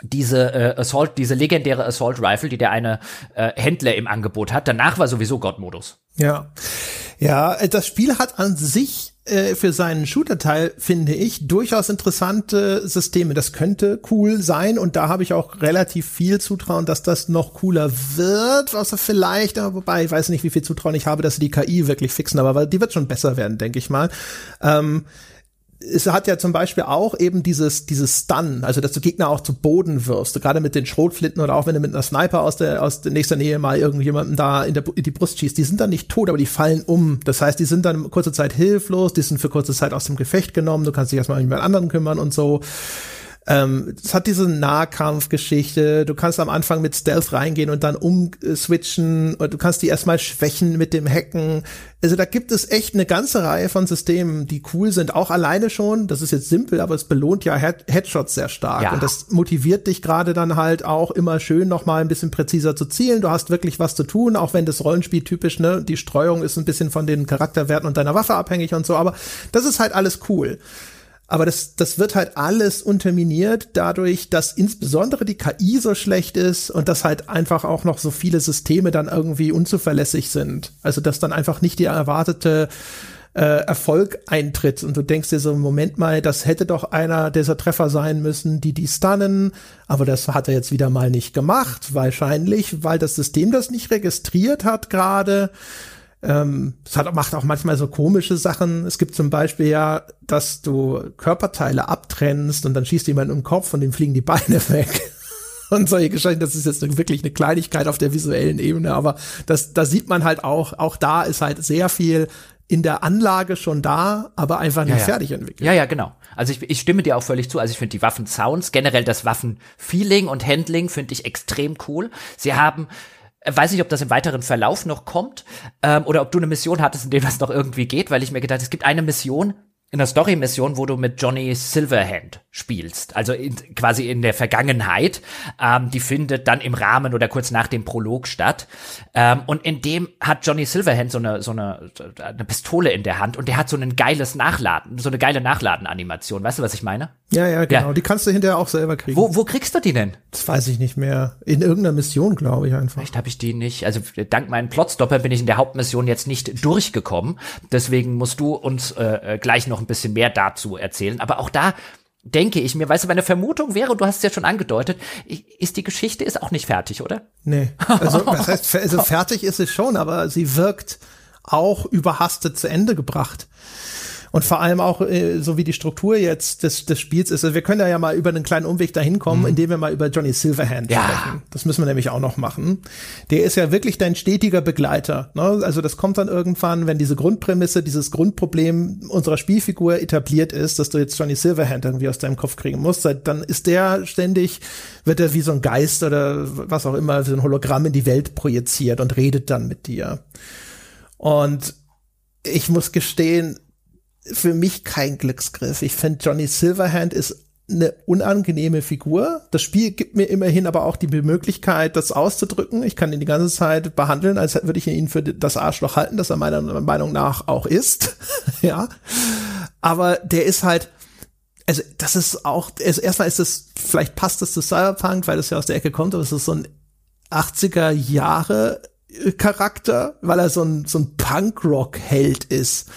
diese äh, Assault, diese legendäre Assault Rifle, die der eine äh, Händler im Angebot hat. Danach war sowieso Gott-Modus. Ja. Ja, das Spiel hat an sich äh, für seinen Shooter-Teil, finde ich, durchaus interessante Systeme. Das könnte cool sein und da habe ich auch relativ viel Zutrauen, dass das noch cooler wird, außer vielleicht, wobei ich weiß nicht, wie viel Zutrauen ich habe, dass sie die KI wirklich fixen, aber die wird schon besser werden, denke ich mal. Ähm, es hat ja zum Beispiel auch eben dieses, dieses Stun, also dass du Gegner auch zu Boden wirfst, gerade mit den Schrotflinten oder auch wenn du mit einer Sniper aus der, aus der nächster Nähe mal irgendjemanden da in, der, in die Brust schießt, die sind dann nicht tot, aber die fallen um. Das heißt, die sind dann kurze Zeit hilflos, die sind für kurze Zeit aus dem Gefecht genommen, du kannst dich erstmal um jemand anderen kümmern und so. Ähm, es hat diese Nahkampfgeschichte. Du kannst am Anfang mit Stealth reingehen und dann umswitchen. Und du kannst die erstmal schwächen mit dem Hacken. Also da gibt es echt eine ganze Reihe von Systemen, die cool sind. Auch alleine schon. Das ist jetzt simpel, aber es belohnt ja Head Headshots sehr stark. Ja. Und das motiviert dich gerade dann halt auch immer schön noch mal ein bisschen präziser zu zielen. Du hast wirklich was zu tun, auch wenn das Rollenspiel typisch, ne, die Streuung ist ein bisschen von den Charakterwerten und deiner Waffe abhängig und so. Aber das ist halt alles cool. Aber das, das wird halt alles unterminiert dadurch, dass insbesondere die KI so schlecht ist und dass halt einfach auch noch so viele Systeme dann irgendwie unzuverlässig sind. Also dass dann einfach nicht die erwartete äh, Erfolg eintritt und du denkst dir so, Moment mal, das hätte doch einer dieser Treffer sein müssen, die die stunnen, aber das hat er jetzt wieder mal nicht gemacht, wahrscheinlich, weil das System das nicht registriert hat gerade. Ähm, es hat, macht auch manchmal so komische Sachen. Es gibt zum Beispiel ja, dass du Körperteile abtrennst und dann schießt jemand im Kopf und dem fliegen die Beine <laughs> weg. und solche Geschichten, das ist jetzt wirklich eine Kleinigkeit auf der visuellen Ebene, aber das, da sieht man halt auch, auch da ist halt sehr viel in der Anlage schon da, aber einfach nicht ja, ja. fertig entwickelt. Ja, ja, genau. Also ich, ich stimme dir auch völlig zu. Also ich finde die Waffen-Sounds, generell das Waffen-Feeling und Handling finde ich extrem cool. Sie haben weiß nicht, ob das im weiteren Verlauf noch kommt ähm, oder ob du eine Mission hattest, in der das noch irgendwie geht, weil ich mir gedacht, es gibt eine Mission, in der Story-Mission, wo du mit Johnny Silverhand spielst, also in, quasi in der Vergangenheit, ähm, die findet dann im Rahmen oder kurz nach dem Prolog statt. Ähm, und in dem hat Johnny Silverhand so eine, so eine, eine Pistole in der Hand und der hat so ein geiles Nachladen, so eine geile Nachladen-Animation. Weißt du, was ich meine? Ja, ja, genau. Ja. Die kannst du hinterher auch selber kriegen. Wo, wo kriegst du die denn? Das weiß ich nicht mehr. In irgendeiner Mission, glaube ich einfach. Vielleicht habe ich die nicht. Also dank meinen Plotstopper bin ich in der Hauptmission jetzt nicht durchgekommen. Deswegen musst du uns äh, gleich noch noch ein bisschen mehr dazu erzählen. Aber auch da denke ich mir, weißt du, meine Vermutung wäre, du hast es ja schon angedeutet, ist die Geschichte ist auch nicht fertig, oder? Nee. Also, das heißt, also <laughs> fertig ist es schon, aber sie wirkt auch überhastet zu Ende gebracht. Und vor allem auch, äh, so wie die Struktur jetzt des, des Spiels ist. Also wir können da ja mal über einen kleinen Umweg dahin kommen, mhm. indem wir mal über Johnny Silverhand ja. sprechen. Das müssen wir nämlich auch noch machen. Der ist ja wirklich dein stetiger Begleiter. Ne? Also das kommt dann irgendwann, wenn diese Grundprämisse, dieses Grundproblem unserer Spielfigur etabliert ist, dass du jetzt Johnny Silverhand irgendwie aus deinem Kopf kriegen musst, dann ist der ständig, wird er wie so ein Geist oder was auch immer, wie so ein Hologramm in die Welt projiziert und redet dann mit dir. Und ich muss gestehen, für mich kein Glücksgriff. Ich finde, Johnny Silverhand ist eine unangenehme Figur. Das Spiel gibt mir immerhin aber auch die Möglichkeit, das auszudrücken. Ich kann ihn die ganze Zeit behandeln, als würde ich ihn für das Arschloch halten, das er meiner Meinung nach auch ist. <laughs> ja. Aber der ist halt, also das ist auch, also erstmal ist es, vielleicht passt es zu Cyberpunk, weil das ja aus der Ecke kommt, aber es ist so ein 80er Jahre Charakter, weil er so ein, so ein Punkrock-Held ist.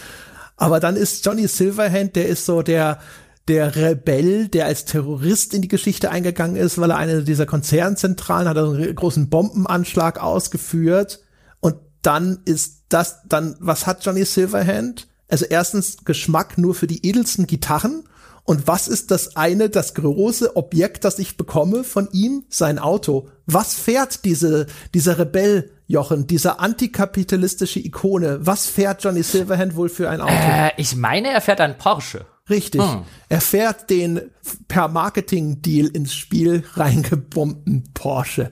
Aber dann ist Johnny Silverhand, der ist so der, der Rebell, der als Terrorist in die Geschichte eingegangen ist, weil er eine dieser Konzernzentralen hat einen großen Bombenanschlag ausgeführt. Und dann ist das, dann, was hat Johnny Silverhand? Also erstens Geschmack nur für die edelsten Gitarren. Und was ist das eine, das große Objekt, das ich bekomme von ihm? Sein Auto. Was fährt diese, dieser Rebell Jochen, diese antikapitalistische Ikone, was fährt Johnny Silverhand wohl für ein Auto? Äh, ich meine, er fährt einen Porsche. Richtig. Hm. Er fährt den per Marketing-Deal ins Spiel reingebombten Porsche.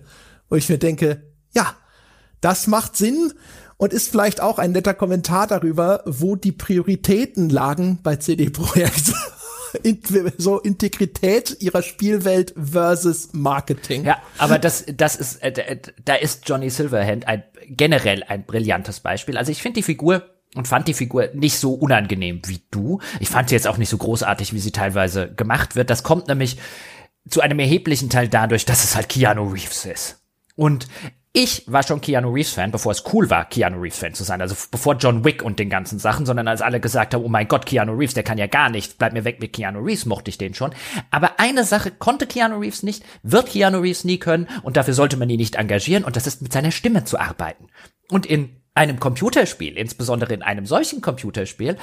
Wo ich mir denke, ja, das macht Sinn und ist vielleicht auch ein netter Kommentar darüber, wo die Prioritäten lagen bei CD Projekt <laughs> so Integrität ihrer Spielwelt versus Marketing. Ja, aber das, das ist, äh, da ist Johnny Silverhand ein, generell ein brillantes Beispiel. Also ich finde die Figur und fand die Figur nicht so unangenehm wie du. Ich fand sie jetzt auch nicht so großartig, wie sie teilweise gemacht wird. Das kommt nämlich zu einem erheblichen Teil dadurch, dass es halt Keanu Reeves ist. Und ich war schon Keanu Reeves Fan, bevor es cool war, Keanu Reeves Fan zu sein. Also bevor John Wick und den ganzen Sachen, sondern als alle gesagt haben, oh mein Gott, Keanu Reeves, der kann ja gar nichts, bleib mir weg mit Keanu Reeves, mochte ich den schon. Aber eine Sache konnte Keanu Reeves nicht, wird Keanu Reeves nie können und dafür sollte man ihn nicht engagieren und das ist mit seiner Stimme zu arbeiten. Und in einem Computerspiel, insbesondere in einem solchen Computerspiel,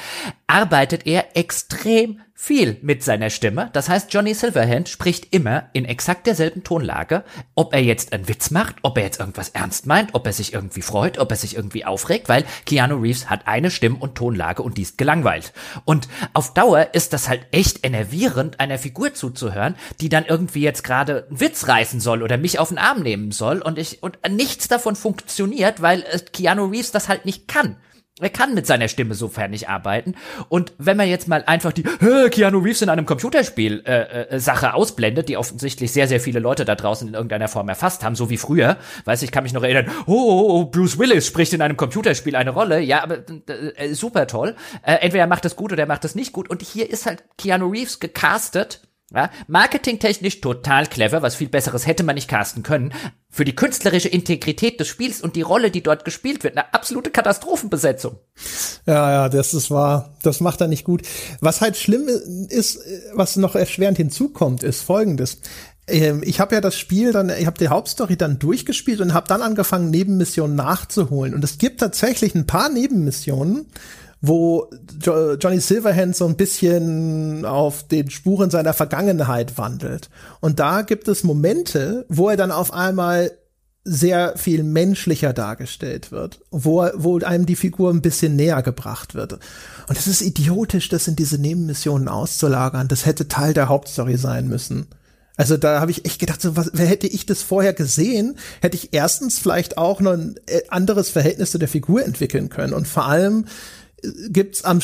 arbeitet er extrem viel mit seiner Stimme. Das heißt, Johnny Silverhand spricht immer in exakt derselben Tonlage, ob er jetzt einen Witz macht, ob er jetzt irgendwas ernst meint, ob er sich irgendwie freut, ob er sich irgendwie aufregt, weil Keanu Reeves hat eine Stimm- und Tonlage und die ist gelangweilt. Und auf Dauer ist das halt echt enervierend, einer Figur zuzuhören, die dann irgendwie jetzt gerade einen Witz reißen soll oder mich auf den Arm nehmen soll und ich, und nichts davon funktioniert, weil Keanu Reeves das halt nicht kann. Er kann mit seiner Stimme sofern nicht arbeiten. Und wenn man jetzt mal einfach die Keanu Reeves in einem Computerspiel äh, äh, Sache ausblendet, die offensichtlich sehr, sehr viele Leute da draußen in irgendeiner Form erfasst haben, so wie früher, weiß ich, kann mich noch erinnern, oh, oh, oh Bruce Willis spricht in einem Computerspiel eine Rolle. Ja, aber äh, äh, super toll. Äh, entweder er macht das gut oder er macht das nicht gut. Und hier ist halt Keanu Reeves gecastet ja, marketingtechnisch total clever, was viel besseres hätte man nicht casten können. Für die künstlerische Integrität des Spiels und die Rolle, die dort gespielt wird, eine absolute Katastrophenbesetzung. Ja, ja, das ist wahr. Das macht er nicht gut. Was halt schlimm ist, was noch erschwerend hinzukommt, ist folgendes. Ähm, ich habe ja das Spiel dann, ich habe die Hauptstory dann durchgespielt und habe dann angefangen, Nebenmissionen nachzuholen. Und es gibt tatsächlich ein paar Nebenmissionen, wo jo Johnny Silverhand so ein bisschen auf den Spuren seiner Vergangenheit wandelt. Und da gibt es Momente, wo er dann auf einmal sehr viel menschlicher dargestellt wird, wo, wo einem die Figur ein bisschen näher gebracht wird. Und es ist idiotisch, das in diese Nebenmissionen auszulagern. Das hätte Teil der Hauptstory sein müssen. Also da habe ich echt gedacht, so was, hätte ich das vorher gesehen, hätte ich erstens vielleicht auch noch ein äh, anderes Verhältnis zu der Figur entwickeln können und vor allem gibt's am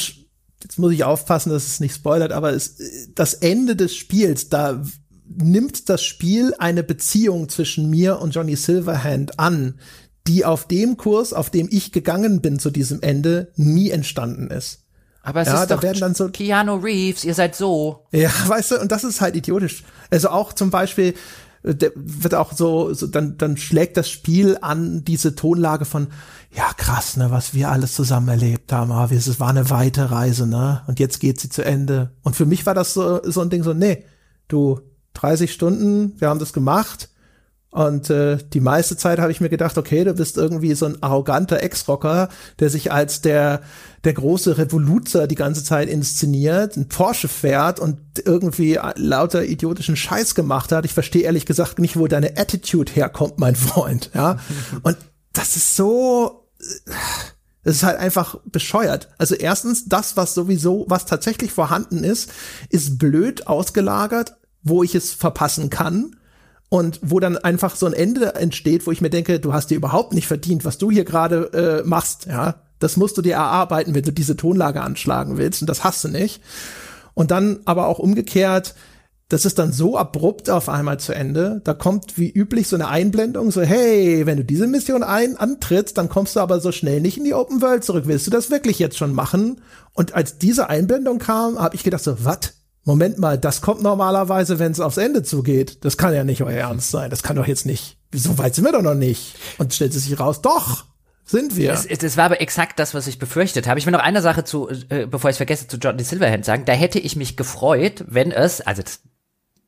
jetzt muss ich aufpassen, dass es nicht spoilert, aber es, das Ende des Spiels, da nimmt das Spiel eine Beziehung zwischen mir und Johnny Silverhand an, die auf dem Kurs, auf dem ich gegangen bin zu diesem Ende, nie entstanden ist. Aber es ja, ist da doch werden dann so Keanu Reeves, ihr seid so. Ja, <laughs> weißt du, und das ist halt idiotisch. Also auch zum Beispiel, der wird auch so, so dann, dann schlägt das Spiel an diese Tonlage von, ja krass, ne, was wir alles zusammen erlebt haben, aber es war eine weite Reise, ne, und jetzt geht sie zu Ende. Und für mich war das so, so ein Ding so, nee, du, 30 Stunden, wir haben das gemacht, und äh, die meiste Zeit habe ich mir gedacht, okay, du bist irgendwie so ein arroganter Ex-Rocker, der sich als der der große Revoluzer die ganze Zeit inszeniert, ein Porsche fährt und irgendwie lauter idiotischen Scheiß gemacht hat. Ich verstehe ehrlich gesagt nicht, wo deine Attitude herkommt, mein Freund. Ja, <laughs> und das ist so. Es ist halt einfach bescheuert. Also erstens, das, was sowieso, was tatsächlich vorhanden ist, ist blöd ausgelagert, wo ich es verpassen kann und wo dann einfach so ein Ende entsteht, wo ich mir denke, du hast dir überhaupt nicht verdient, was du hier gerade äh, machst, ja. Das musst du dir erarbeiten, wenn du diese Tonlage anschlagen willst und das hast du nicht. Und dann aber auch umgekehrt, das ist dann so abrupt auf einmal zu Ende. Da kommt wie üblich so eine Einblendung, so hey, wenn du diese Mission ein antrittst, dann kommst du aber so schnell nicht in die Open World zurück. Willst du das wirklich jetzt schon machen? Und als diese Einblendung kam, habe ich gedacht so, was? Moment mal, das kommt normalerweise, wenn es aufs Ende zugeht. Das kann ja nicht euer Ernst sein. Das kann doch jetzt nicht. So weit sind wir doch noch nicht. Und stellt es sich raus, doch, sind wir. Es, es, war aber exakt das, was ich befürchtet habe. Ich will noch eine Sache zu, äh, bevor ich es vergesse, zu Johnny Silverhand sagen. Da hätte ich mich gefreut, wenn es, also das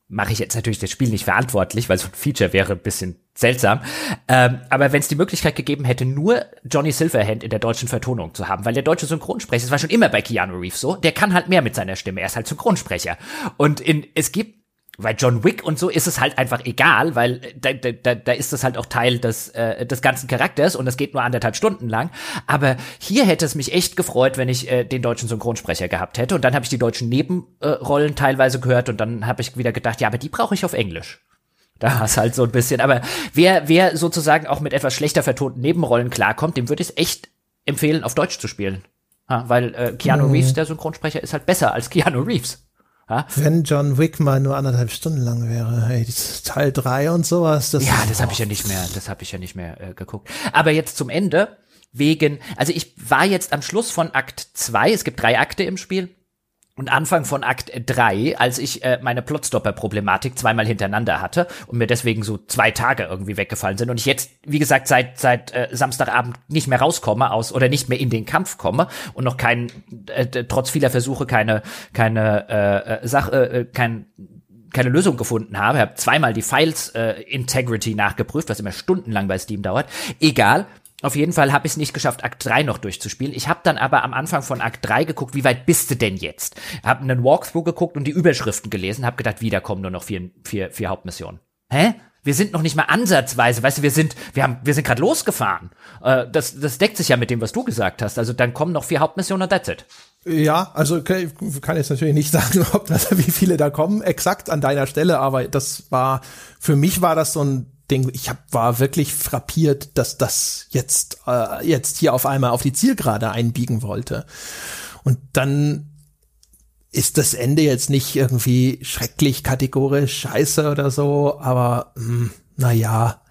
mache ich jetzt natürlich das Spiel nicht verantwortlich, weil so ein Feature wäre ein bisschen seltsam. Ähm, aber wenn es die Möglichkeit gegeben hätte, nur Johnny Silverhand in der deutschen Vertonung zu haben, weil der deutsche Synchronsprecher, das war schon immer bei Keanu Reeves so, der kann halt mehr mit seiner Stimme, er ist halt Synchronsprecher. Und in, es gibt bei John Wick und so ist es halt einfach egal, weil da, da, da ist das halt auch Teil des, äh, des ganzen Charakters und es geht nur anderthalb Stunden lang. Aber hier hätte es mich echt gefreut, wenn ich äh, den deutschen Synchronsprecher gehabt hätte. Und dann habe ich die deutschen Nebenrollen äh, teilweise gehört und dann habe ich wieder gedacht, ja, aber die brauche ich auf Englisch. Da ist halt so ein bisschen. Aber wer, wer sozusagen auch mit etwas schlechter vertonten Nebenrollen klarkommt, dem würde ich es echt empfehlen, auf Deutsch zu spielen. Ja, weil äh, Keanu mhm. Reeves, der Synchronsprecher, ist halt besser als Keanu Reeves. Ja? Wenn John Wick mal nur anderthalb Stunden lang wäre, hey, Teil drei und sowas. Das ja, das habe ich ja nicht mehr, das habe ich ja nicht mehr äh, geguckt. Aber jetzt zum Ende wegen, also ich war jetzt am Schluss von Akt zwei. Es gibt drei Akte im Spiel. Und Anfang von Akt 3, als ich äh, meine Plotstopper-Problematik zweimal hintereinander hatte und mir deswegen so zwei Tage irgendwie weggefallen sind und ich jetzt, wie gesagt, seit seit äh, Samstagabend nicht mehr rauskomme aus oder nicht mehr in den Kampf komme und noch kein, äh, trotz vieler Versuche keine keine äh, äh Sache, äh, kein keine Lösung gefunden habe. Habe zweimal die Files äh, Integrity nachgeprüft, was immer stundenlang bei Steam dauert. Egal, auf jeden Fall habe ich es nicht geschafft, Akt 3 noch durchzuspielen. Ich habe dann aber am Anfang von Akt 3 geguckt, wie weit bist du denn jetzt? Habe einen Walkthrough geguckt und die Überschriften gelesen, habe gedacht, wieder kommen nur noch vier, vier, vier Hauptmissionen. Hä? Wir sind noch nicht mal ansatzweise, weißt du, wir sind, wir haben, wir sind gerade losgefahren. Äh, das, das deckt sich ja mit dem, was du gesagt hast. Also dann kommen noch vier Hauptmissionen und that's it. Ja, also kann, jetzt natürlich nicht <laughs> sagen, ob das, wie viele da kommen, exakt an deiner Stelle, aber das war, für mich war das so ein Ding. Ich hab, war wirklich frappiert, dass das jetzt, äh, jetzt hier auf einmal auf die Zielgerade einbiegen wollte. Und dann ist das Ende jetzt nicht irgendwie schrecklich kategorisch scheiße oder so, aber mh, hm, naja,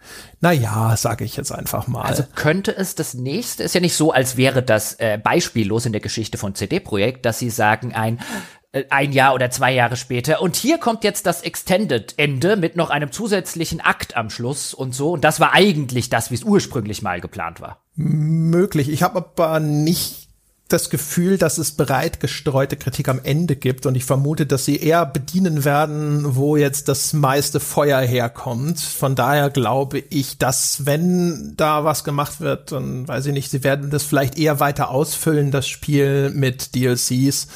naja, sage ich jetzt einfach mal. Also könnte es das nächste, ist ja nicht so, als wäre das äh, beispiellos in der Geschichte von CD-Projekt, dass sie sagen, ein ein Jahr oder zwei Jahre später. Und hier kommt jetzt das Extended-Ende mit noch einem zusätzlichen Akt am Schluss und so. Und das war eigentlich das, wie es ursprünglich mal geplant war. Möglich. Ich habe aber nicht das Gefühl, dass es breit gestreute Kritik am Ende gibt und ich vermute, dass sie eher bedienen werden, wo jetzt das meiste Feuer herkommt. Von daher glaube ich, dass wenn da was gemacht wird, dann weiß ich nicht, sie werden das vielleicht eher weiter ausfüllen, das Spiel mit DLCs.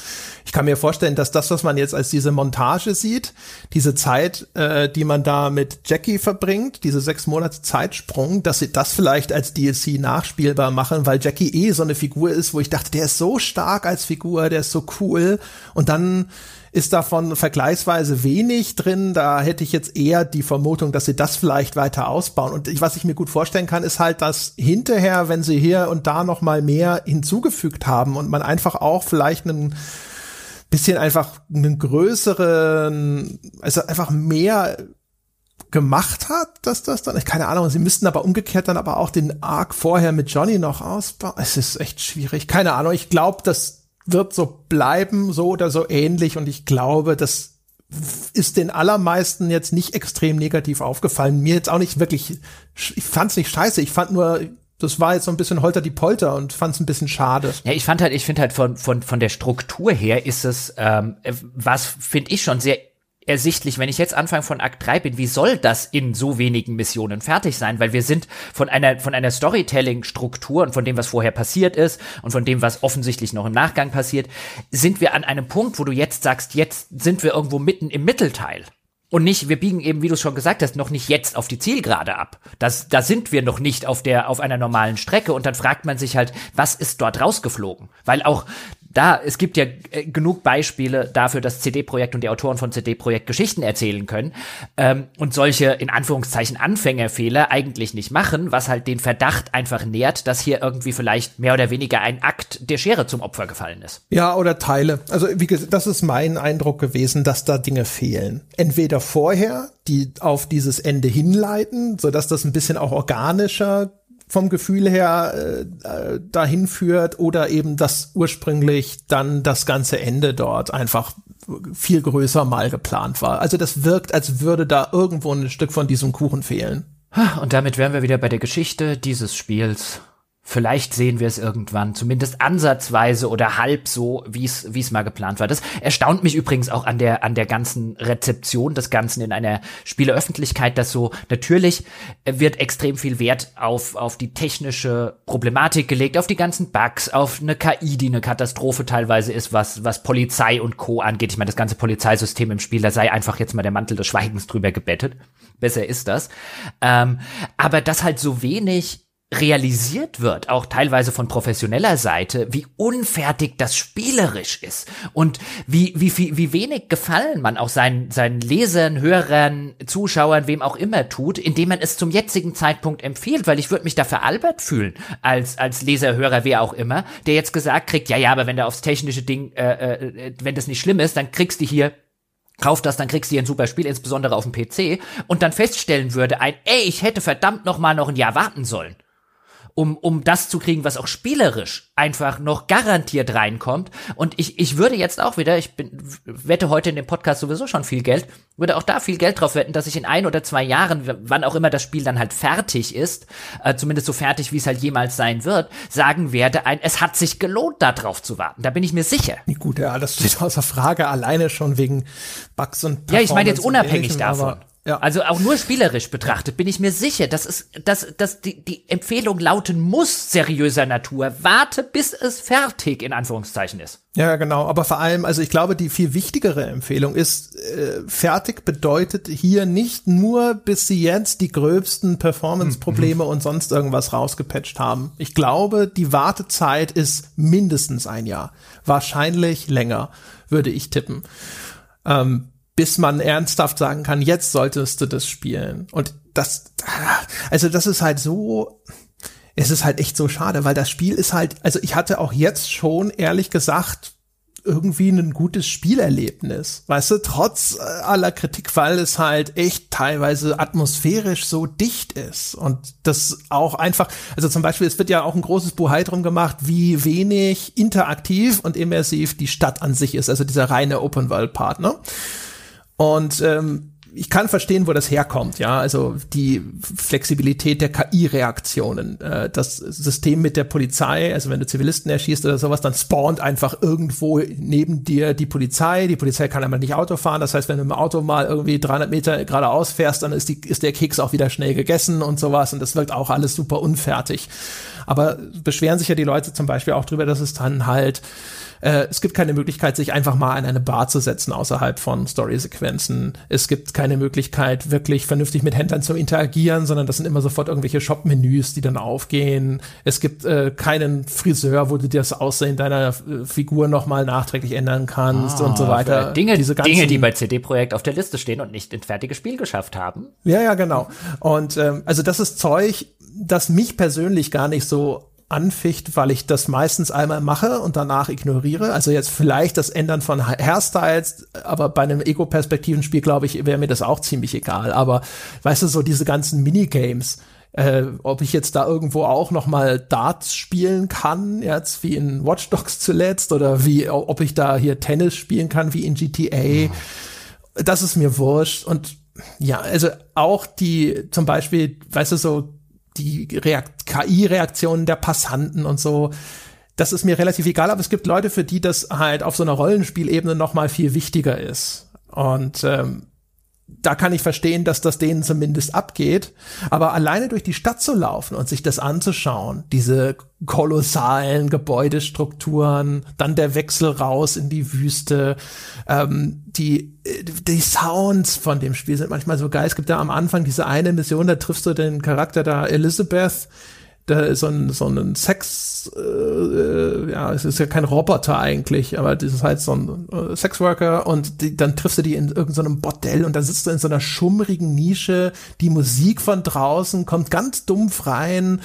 Ich kann mir vorstellen, dass das, was man jetzt als diese Montage sieht, diese Zeit, äh, die man da mit Jackie verbringt, diese sechs Monate Zeitsprung, dass sie das vielleicht als DLC nachspielbar machen, weil Jackie eh so eine Figur ist, wo ich dachte, der ist so stark als Figur, der ist so cool und dann ist davon vergleichsweise wenig drin. Da hätte ich jetzt eher die Vermutung, dass sie das vielleicht weiter ausbauen. Und was ich mir gut vorstellen kann, ist halt, dass hinterher, wenn sie hier und da noch mal mehr hinzugefügt haben und man einfach auch vielleicht einen bisschen einfach einen größeren, also einfach mehr gemacht hat, dass das dann, keine Ahnung, sie müssten aber umgekehrt dann aber auch den Arc vorher mit Johnny noch ausbauen. Es ist echt schwierig. Keine Ahnung. Ich glaube, das wird so bleiben, so oder so ähnlich und ich glaube, das ist den allermeisten jetzt nicht extrem negativ aufgefallen. Mir jetzt auch nicht wirklich, ich fand's nicht scheiße. Ich fand nur, das war jetzt so ein bisschen holter die Polter und fand es ein bisschen schade. Ja, ich fand halt, ich finde halt von, von, von der Struktur her ist es, ähm, was finde ich schon sehr ersichtlich, wenn ich jetzt Anfang von Akt 3 bin, wie soll das in so wenigen Missionen fertig sein? Weil wir sind von einer, von einer Storytelling-Struktur und von dem, was vorher passiert ist und von dem, was offensichtlich noch im Nachgang passiert, sind wir an einem Punkt, wo du jetzt sagst, jetzt sind wir irgendwo mitten im Mittelteil. Und nicht, wir biegen eben, wie du schon gesagt hast, noch nicht jetzt auf die Zielgerade ab. Das, da sind wir noch nicht auf der, auf einer normalen Strecke. Und dann fragt man sich halt, was ist dort rausgeflogen? Weil auch da, es gibt ja äh, genug Beispiele dafür, dass CD-Projekt und die Autoren von CD-Projekt Geschichten erzählen können ähm, und solche in Anführungszeichen Anfängerfehler eigentlich nicht machen, was halt den Verdacht einfach nährt, dass hier irgendwie vielleicht mehr oder weniger ein Akt der Schere zum Opfer gefallen ist. Ja, oder Teile. Also wie gesagt, das ist mein Eindruck gewesen, dass da Dinge fehlen. Entweder vorher, die auf dieses Ende hinleiten, so dass das ein bisschen auch organischer vom Gefühl her äh, äh, dahin führt oder eben das ursprünglich dann das ganze Ende dort einfach viel größer mal geplant war. Also das wirkt, als würde da irgendwo ein Stück von diesem Kuchen fehlen. Und damit wären wir wieder bei der Geschichte dieses Spiels. Vielleicht sehen wir es irgendwann, zumindest ansatzweise oder halb so, wie es wie es mal geplant war. Das erstaunt mich übrigens auch an der an der ganzen Rezeption des Ganzen in einer Spieleöffentlichkeit, dass so natürlich wird extrem viel Wert auf auf die technische Problematik gelegt, auf die ganzen Bugs, auf eine KI, die eine Katastrophe teilweise ist, was was Polizei und Co angeht. Ich meine, das ganze Polizeisystem im Spiel, da sei einfach jetzt mal der Mantel des Schweigens drüber gebettet. Besser ist das. Ähm, aber dass halt so wenig realisiert wird, auch teilweise von professioneller Seite, wie unfertig das spielerisch ist und wie, wie, wie, wie wenig Gefallen man auch seinen, seinen Lesern, Hörern, Zuschauern, wem auch immer tut, indem man es zum jetzigen Zeitpunkt empfiehlt, weil ich würde mich da veralbert fühlen, als, als Leser, Hörer, wer auch immer, der jetzt gesagt kriegt, ja, ja, aber wenn da aufs technische Ding, äh, äh, wenn das nicht schlimm ist, dann kriegst du hier Kauf das, dann kriegst du hier ein super Spiel, insbesondere auf dem PC, und dann feststellen würde ein, ey, ich hätte verdammt noch mal noch ein Jahr warten sollen um, um das zu kriegen, was auch spielerisch einfach noch garantiert reinkommt. Und ich, ich würde jetzt auch wieder, ich bin, wette heute in dem Podcast sowieso schon viel Geld, würde auch da viel Geld drauf wetten, dass ich in ein oder zwei Jahren, wann auch immer das Spiel dann halt fertig ist, äh, zumindest so fertig, wie es halt jemals sein wird, sagen werde, ein, es hat sich gelohnt, da drauf zu warten. Da bin ich mir sicher. Gut, ja, das steht <laughs> außer Frage, alleine schon wegen Bugs und Ja, ich meine jetzt unabhängig davon. Ja. Also auch nur spielerisch betrachtet bin ich mir sicher, dass es, dass, dass die, die Empfehlung lauten muss, seriöser Natur. Warte, bis es fertig in Anführungszeichen ist. Ja, genau. Aber vor allem, also ich glaube, die viel wichtigere Empfehlung ist, äh, fertig bedeutet hier nicht nur, bis sie jetzt die gröbsten Performance-Probleme mhm. und sonst irgendwas rausgepatcht haben. Ich glaube, die Wartezeit ist mindestens ein Jahr. Wahrscheinlich länger, würde ich tippen. Ähm, bis man ernsthaft sagen kann, jetzt solltest du das spielen. Und das, also das ist halt so, es ist halt echt so schade, weil das Spiel ist halt, also ich hatte auch jetzt schon, ehrlich gesagt, irgendwie ein gutes Spielerlebnis. Weißt du, trotz äh, aller Kritik, weil es halt echt teilweise atmosphärisch so dicht ist und das auch einfach, also zum Beispiel, es wird ja auch ein großes Buhai drum gemacht, wie wenig interaktiv und immersiv die Stadt an sich ist, also dieser reine Open-World-Partner. Und ähm, ich kann verstehen, wo das herkommt, ja, also die Flexibilität der KI-Reaktionen, äh, das System mit der Polizei, also wenn du Zivilisten erschießt oder sowas, dann spawnt einfach irgendwo neben dir die Polizei, die Polizei kann aber nicht Auto fahren, das heißt, wenn du im Auto mal irgendwie 300 Meter geradeaus fährst, dann ist, die, ist der Keks auch wieder schnell gegessen und sowas. Und das wirkt auch alles super unfertig. Aber beschweren sich ja die Leute zum Beispiel auch drüber, dass es dann halt äh, es gibt keine Möglichkeit, sich einfach mal in eine Bar zu setzen außerhalb von Story-Sequenzen. Es gibt keine Möglichkeit, wirklich vernünftig mit Händlern zu interagieren, sondern das sind immer sofort irgendwelche Shop-Menüs, die dann aufgehen. Es gibt äh, keinen Friseur, wo du dir das Aussehen deiner äh, Figur nochmal nachträglich ändern kannst ah, und so ah, weiter. Dinge, Diese ganzen, Dinge, die bei CD-Projekt auf der Liste stehen und nicht ins fertige Spiel geschafft haben. Ja, ja, genau. Und ähm, also das ist Zeug, das mich persönlich gar nicht so anficht, weil ich das meistens einmal mache und danach ignoriere. Also jetzt vielleicht das Ändern von Hairstyles, aber bei einem Ego-Perspektiven-Spiel, glaube ich, wäre mir das auch ziemlich egal. Aber weißt du, so diese ganzen Minigames, äh, ob ich jetzt da irgendwo auch noch mal Darts spielen kann, jetzt wie in Watch Dogs zuletzt, oder wie, ob ich da hier Tennis spielen kann, wie in GTA, das ist mir wurscht. Und ja, also auch die, zum Beispiel, weißt du, so die KI-Reaktionen der Passanten und so. Das ist mir relativ egal, aber es gibt Leute, für die das halt auf so einer Rollenspielebene noch mal viel wichtiger ist. Und ähm, da kann ich verstehen, dass das denen zumindest abgeht. Aber alleine durch die Stadt zu laufen und sich das anzuschauen, diese kolossalen Gebäudestrukturen, dann der Wechsel raus in die Wüste, ähm, die, die Sounds von dem Spiel sind manchmal so geil. Es gibt ja am Anfang diese eine Mission, da triffst du den Charakter da Elizabeth, da ist so ein, so ein Sex, äh, äh, ja, es ist ja kein Roboter eigentlich, aber das ist halt so ein äh, Sexworker und die, dann triffst du die in irgendeinem so Bordell und dann sitzt du in so einer schummrigen Nische, die Musik von draußen kommt ganz dumpf rein,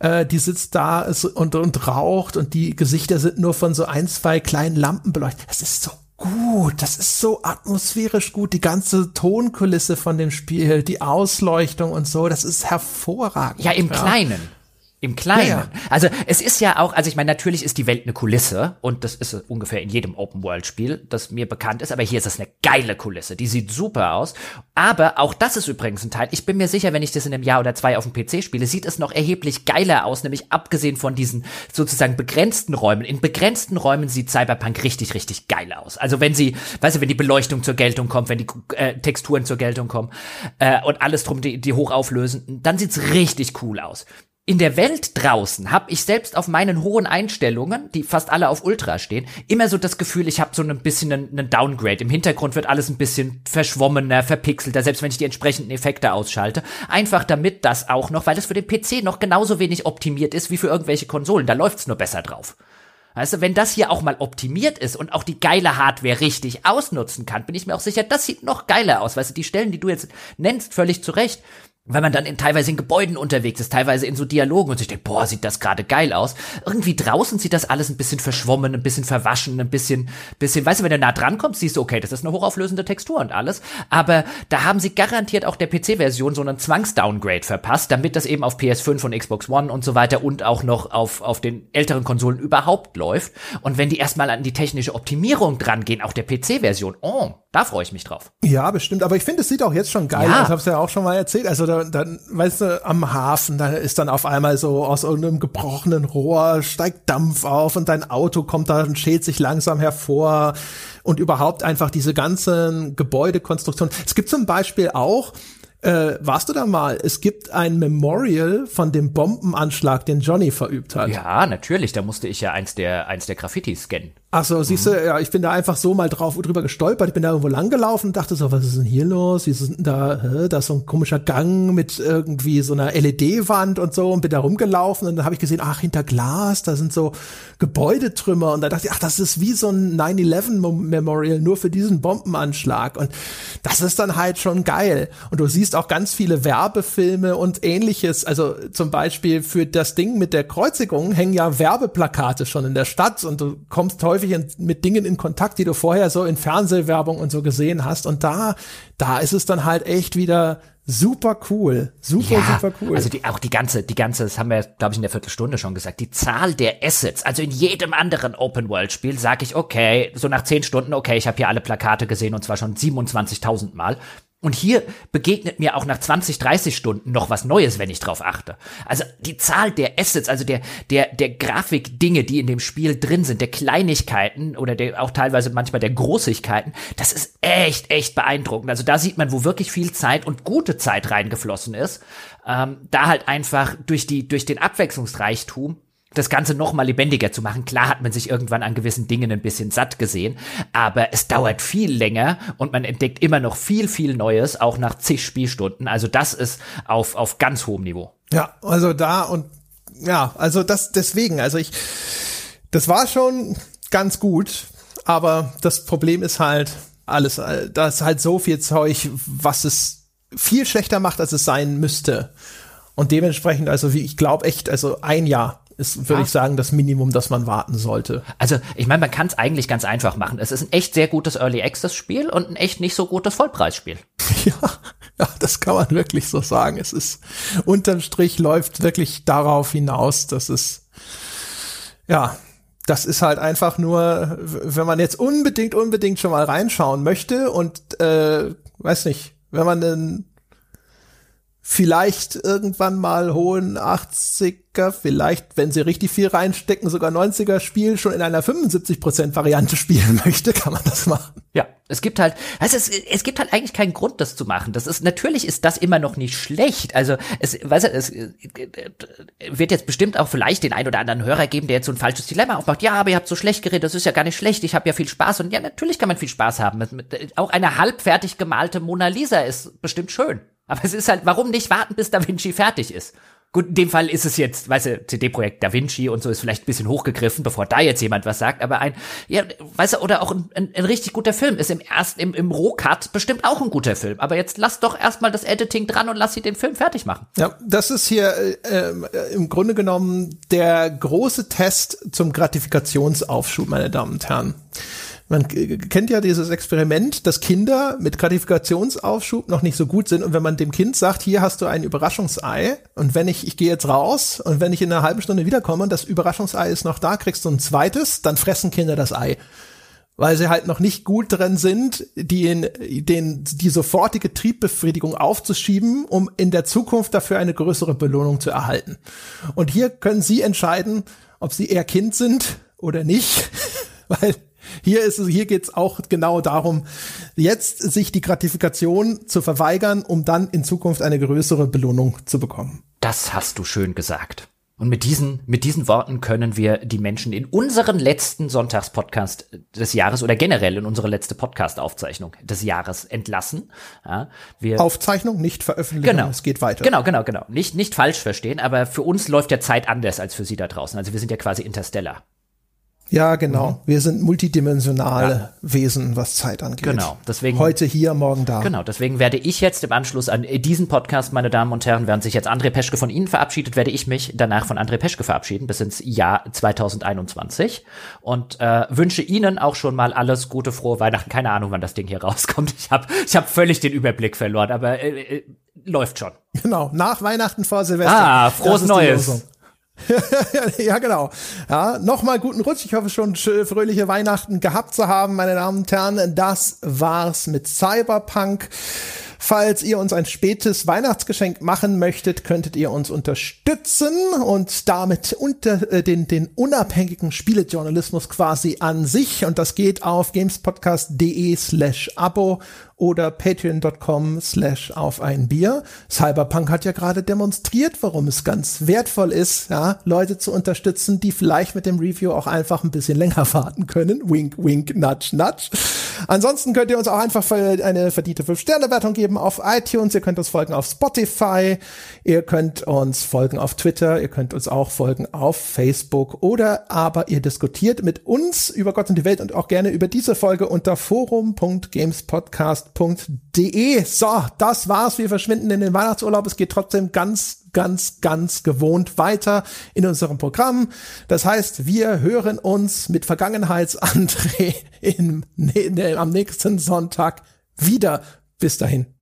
äh, die sitzt da und, und raucht und die Gesichter sind nur von so ein, zwei kleinen Lampen beleuchtet. Es ist so gut, das ist so atmosphärisch gut, die ganze Tonkulisse von dem Spiel, die Ausleuchtung und so, das ist hervorragend. Ja, im ja. Kleinen. Im Kleinen. Ja, ja. Also es ist ja auch, also ich meine, natürlich ist die Welt eine Kulisse und das ist ungefähr in jedem Open-World-Spiel, das mir bekannt ist, aber hier ist es eine geile Kulisse, die sieht super aus. Aber auch das ist übrigens ein Teil, ich bin mir sicher, wenn ich das in einem Jahr oder zwei auf dem PC spiele, sieht es noch erheblich geiler aus, nämlich abgesehen von diesen sozusagen begrenzten Räumen. In begrenzten Räumen sieht Cyberpunk richtig, richtig geil aus. Also wenn sie, weißt du, wenn die Beleuchtung zur Geltung kommt, wenn die äh, Texturen zur Geltung kommen äh, und alles drum, die, die hoch auflösen, dann sieht's richtig cool aus in der Welt draußen habe ich selbst auf meinen hohen Einstellungen, die fast alle auf Ultra stehen, immer so das Gefühl, ich habe so ein bisschen einen, einen, Downgrade. Im Hintergrund wird alles ein bisschen verschwommener, verpixelter, selbst wenn ich die entsprechenden Effekte ausschalte. Einfach damit das auch noch, weil es für den PC noch genauso wenig optimiert ist wie für irgendwelche Konsolen. Da läuft's nur besser drauf. Weißt du, wenn das hier auch mal optimiert ist und auch die geile Hardware richtig ausnutzen kann, bin ich mir auch sicher, das sieht noch geiler aus. Weißt du, die Stellen, die du jetzt nennst, völlig zu Wenn man dann in, teilweise in Gebäuden unterwegs ist, teilweise in so Dialogen und sich denkt, boah, sieht das gerade geil aus. Irgendwie draußen sieht das alles ein bisschen verschwommen, ein bisschen verwaschen, ein bisschen, bisschen, weißt du, wenn du nah dran kommst, siehst du, okay, das ist eine hochauflösende Textur und alles. Aber da haben sie garantiert auch der PC-Version so einen Zwangsdowngrade verpasst, damit das eben auf PS5 und Xbox One und so weiter und auch noch auf, auf den älteren Konsolen überhaupt läuft. Und wenn die erstmal an die technische Optimierung dran gehen, auch der PC-Version, oh, da freue ich mich drauf. Ja, bestimmt. Aber ich finde, es sieht auch jetzt schon geil ja. aus. Ich habe es ja auch schon mal erzählt. Also da, dann, weißt du, am Hafen, da ist dann auf einmal so aus irgendeinem gebrochenen Rohr steigt Dampf auf und dein Auto kommt da und schält sich langsam hervor und überhaupt einfach diese ganzen Gebäudekonstruktionen. Es gibt zum Beispiel auch äh, warst du da mal? Es gibt ein Memorial von dem Bombenanschlag, den Johnny verübt hat. Ja, natürlich. Da musste ich ja eins der, eins der Graffitis scannen. Ach so, siehst du, ja, ich bin da einfach so mal drauf drüber gestolpert. Ich bin da irgendwo langgelaufen und dachte so, was ist denn hier los? Wie ist denn da, hä, da ist so ein komischer Gang mit irgendwie so einer LED-Wand und so und bin da rumgelaufen und dann habe ich gesehen, ach, hinter Glas, da sind so Gebäudetrümmer und da dachte ich, ach, das ist wie so ein 9-11 Memorial nur für diesen Bombenanschlag und das ist dann halt schon geil. Und du siehst auch ganz viele Werbefilme und ähnliches. Also zum Beispiel für das Ding mit der Kreuzigung hängen ja Werbeplakate schon in der Stadt und du kommst häufig in, mit Dingen in Kontakt, die du vorher so in Fernsehwerbung und so gesehen hast. Und da, da ist es dann halt echt wieder super cool. Super, ja, super cool. Also die, auch die ganze, die ganze, das haben wir, glaube ich, in der Viertelstunde schon gesagt, die Zahl der Assets, also in jedem anderen Open-World-Spiel sage ich, okay, so nach zehn Stunden, okay, ich habe hier alle Plakate gesehen und zwar schon 27.000 Mal. Und hier begegnet mir auch nach 20, 30 Stunden noch was Neues, wenn ich drauf achte. Also die Zahl der Assets, also der, der, der Grafikdinge, die in dem Spiel drin sind, der Kleinigkeiten oder der, auch teilweise manchmal der Großigkeiten, das ist echt, echt beeindruckend. Also da sieht man, wo wirklich viel Zeit und gute Zeit reingeflossen ist. Ähm, da halt einfach durch die, durch den Abwechslungsreichtum das Ganze noch mal lebendiger zu machen. Klar hat man sich irgendwann an gewissen Dingen ein bisschen satt gesehen, aber es dauert viel länger und man entdeckt immer noch viel, viel Neues, auch nach zig Spielstunden. Also das ist auf, auf ganz hohem Niveau. Ja, also da und ja, also das deswegen, also ich, das war schon ganz gut, aber das Problem ist halt alles, da ist halt so viel Zeug, was es viel schlechter macht, als es sein müsste. Und dementsprechend, also wie ich glaube echt, also ein Jahr ist, würde ich sagen, das Minimum, das man warten sollte. Also, ich meine, man kann es eigentlich ganz einfach machen. Es ist ein echt sehr gutes Early Access Spiel und ein echt nicht so gutes Vollpreisspiel. <laughs> Ja, ja, das kann man wirklich so sagen. Es ist unterm Strich läuft wirklich darauf hinaus, dass es ja, das ist halt einfach nur, wenn man jetzt unbedingt, unbedingt schon mal reinschauen möchte und äh, weiß nicht, wenn man dann vielleicht irgendwann mal hohen 80er, vielleicht, wenn sie richtig viel reinstecken, sogar 90er Spiel schon in einer 75% Variante spielen <laughs> möchte, kann man das machen. Ja, es gibt halt, also es, es gibt halt eigentlich keinen Grund, das zu machen. Das ist, natürlich ist das immer noch nicht schlecht. Also, es, weißt du, es wird jetzt bestimmt auch vielleicht den ein oder anderen Hörer geben, der jetzt so ein falsches Dilemma aufmacht. Ja, aber ihr habt so schlecht geredet, das ist ja gar nicht schlecht, ich habe ja viel Spaß. Und ja, natürlich kann man viel Spaß haben. Auch eine halbfertig gemalte Mona Lisa ist bestimmt schön. Aber es ist halt, warum nicht warten, bis Da Vinci fertig ist? Gut, in dem Fall ist es jetzt, weißt du, CD-Projekt Da Vinci und so ist vielleicht ein bisschen hochgegriffen, bevor da jetzt jemand was sagt, aber ein, ja, weißt du, oder auch ein, ein, ein richtig guter Film ist im ersten, im, im Rohcut bestimmt auch ein guter Film. Aber jetzt lass doch erstmal das Editing dran und lass sie den Film fertig machen. Ja, das ist hier äh, im Grunde genommen der große Test zum Gratifikationsaufschub, meine Damen und Herren. Man kennt ja dieses Experiment, dass Kinder mit Gratifikationsaufschub noch nicht so gut sind. Und wenn man dem Kind sagt, hier hast du ein Überraschungsei und wenn ich, ich gehe jetzt raus und wenn ich in einer halben Stunde wiederkomme und das Überraschungsei ist noch da, kriegst du ein zweites, dann fressen Kinder das Ei. Weil sie halt noch nicht gut drin sind, die, in, den, die sofortige Triebbefriedigung aufzuschieben, um in der Zukunft dafür eine größere Belohnung zu erhalten. Und hier können Sie entscheiden, ob Sie eher Kind sind oder nicht, <laughs> weil hier ist es, hier geht's auch genau darum, jetzt sich die Gratifikation zu verweigern, um dann in Zukunft eine größere Belohnung zu bekommen. Das hast du schön gesagt. Und mit diesen, mit diesen Worten können wir die Menschen in unseren letzten Sonntagspodcast des Jahres oder generell in unsere letzte Podcast-Aufzeichnung des Jahres entlassen. Ja, wir Aufzeichnung, nicht veröffentlichen, genau. es geht weiter. Genau, genau, genau. Nicht, nicht falsch verstehen, aber für uns läuft ja Zeit anders als für Sie da draußen. Also wir sind ja quasi Interstellar. Ja, genau. Mhm. Wir sind multidimensionale ja. Wesen, was Zeit angeht. Genau. Deswegen heute hier, morgen da. Genau. Deswegen werde ich jetzt im Anschluss an diesen Podcast, meine Damen und Herren, während sich jetzt André Peschke von Ihnen verabschiedet, werde ich mich danach von André Peschke verabschieden bis ins Jahr 2021 und äh, wünsche Ihnen auch schon mal alles Gute, frohe Weihnachten. Keine Ahnung, wann das Ding hier <laughs> rauskommt. Ich habe ich hab völlig den Überblick verloren, aber äh, äh, läuft schon. Genau. Nach Weihnachten vor Silvester. Ah, frohes Neues. <laughs> ja, genau. Ja, nochmal guten Rutsch. Ich hoffe schon fröhliche Weihnachten gehabt zu haben, meine Damen und Herren. Das war's mit Cyberpunk. Falls ihr uns ein spätes Weihnachtsgeschenk machen möchtet, könntet ihr uns unterstützen und damit unter äh, den, den unabhängigen Spielejournalismus quasi an sich. Und das geht auf gamespodcast.de slash Abo oder patreon.com slash auf ein Bier. Cyberpunk hat ja gerade demonstriert, warum es ganz wertvoll ist, ja, Leute zu unterstützen, die vielleicht mit dem Review auch einfach ein bisschen länger <laughs> warten können. Wink, wink, nudge, nudge. Ansonsten könnt ihr uns auch einfach eine verdiente 5-Sterne-Wertung geben auf iTunes. Ihr könnt uns folgen auf Spotify. Ihr könnt uns folgen auf Twitter. Ihr könnt uns auch folgen auf Facebook. Oder aber ihr diskutiert mit uns über Gott und die Welt und auch gerne über diese Folge unter forum.gamespodcast.de. So, das war's. Wir verschwinden in den Weihnachtsurlaub. Es geht trotzdem ganz, ganz, ganz gewohnt weiter in unserem Programm. Das heißt, wir hören uns mit Vergangenheitsandré <laughs> im, am nächsten Sonntag wieder. Bis dahin.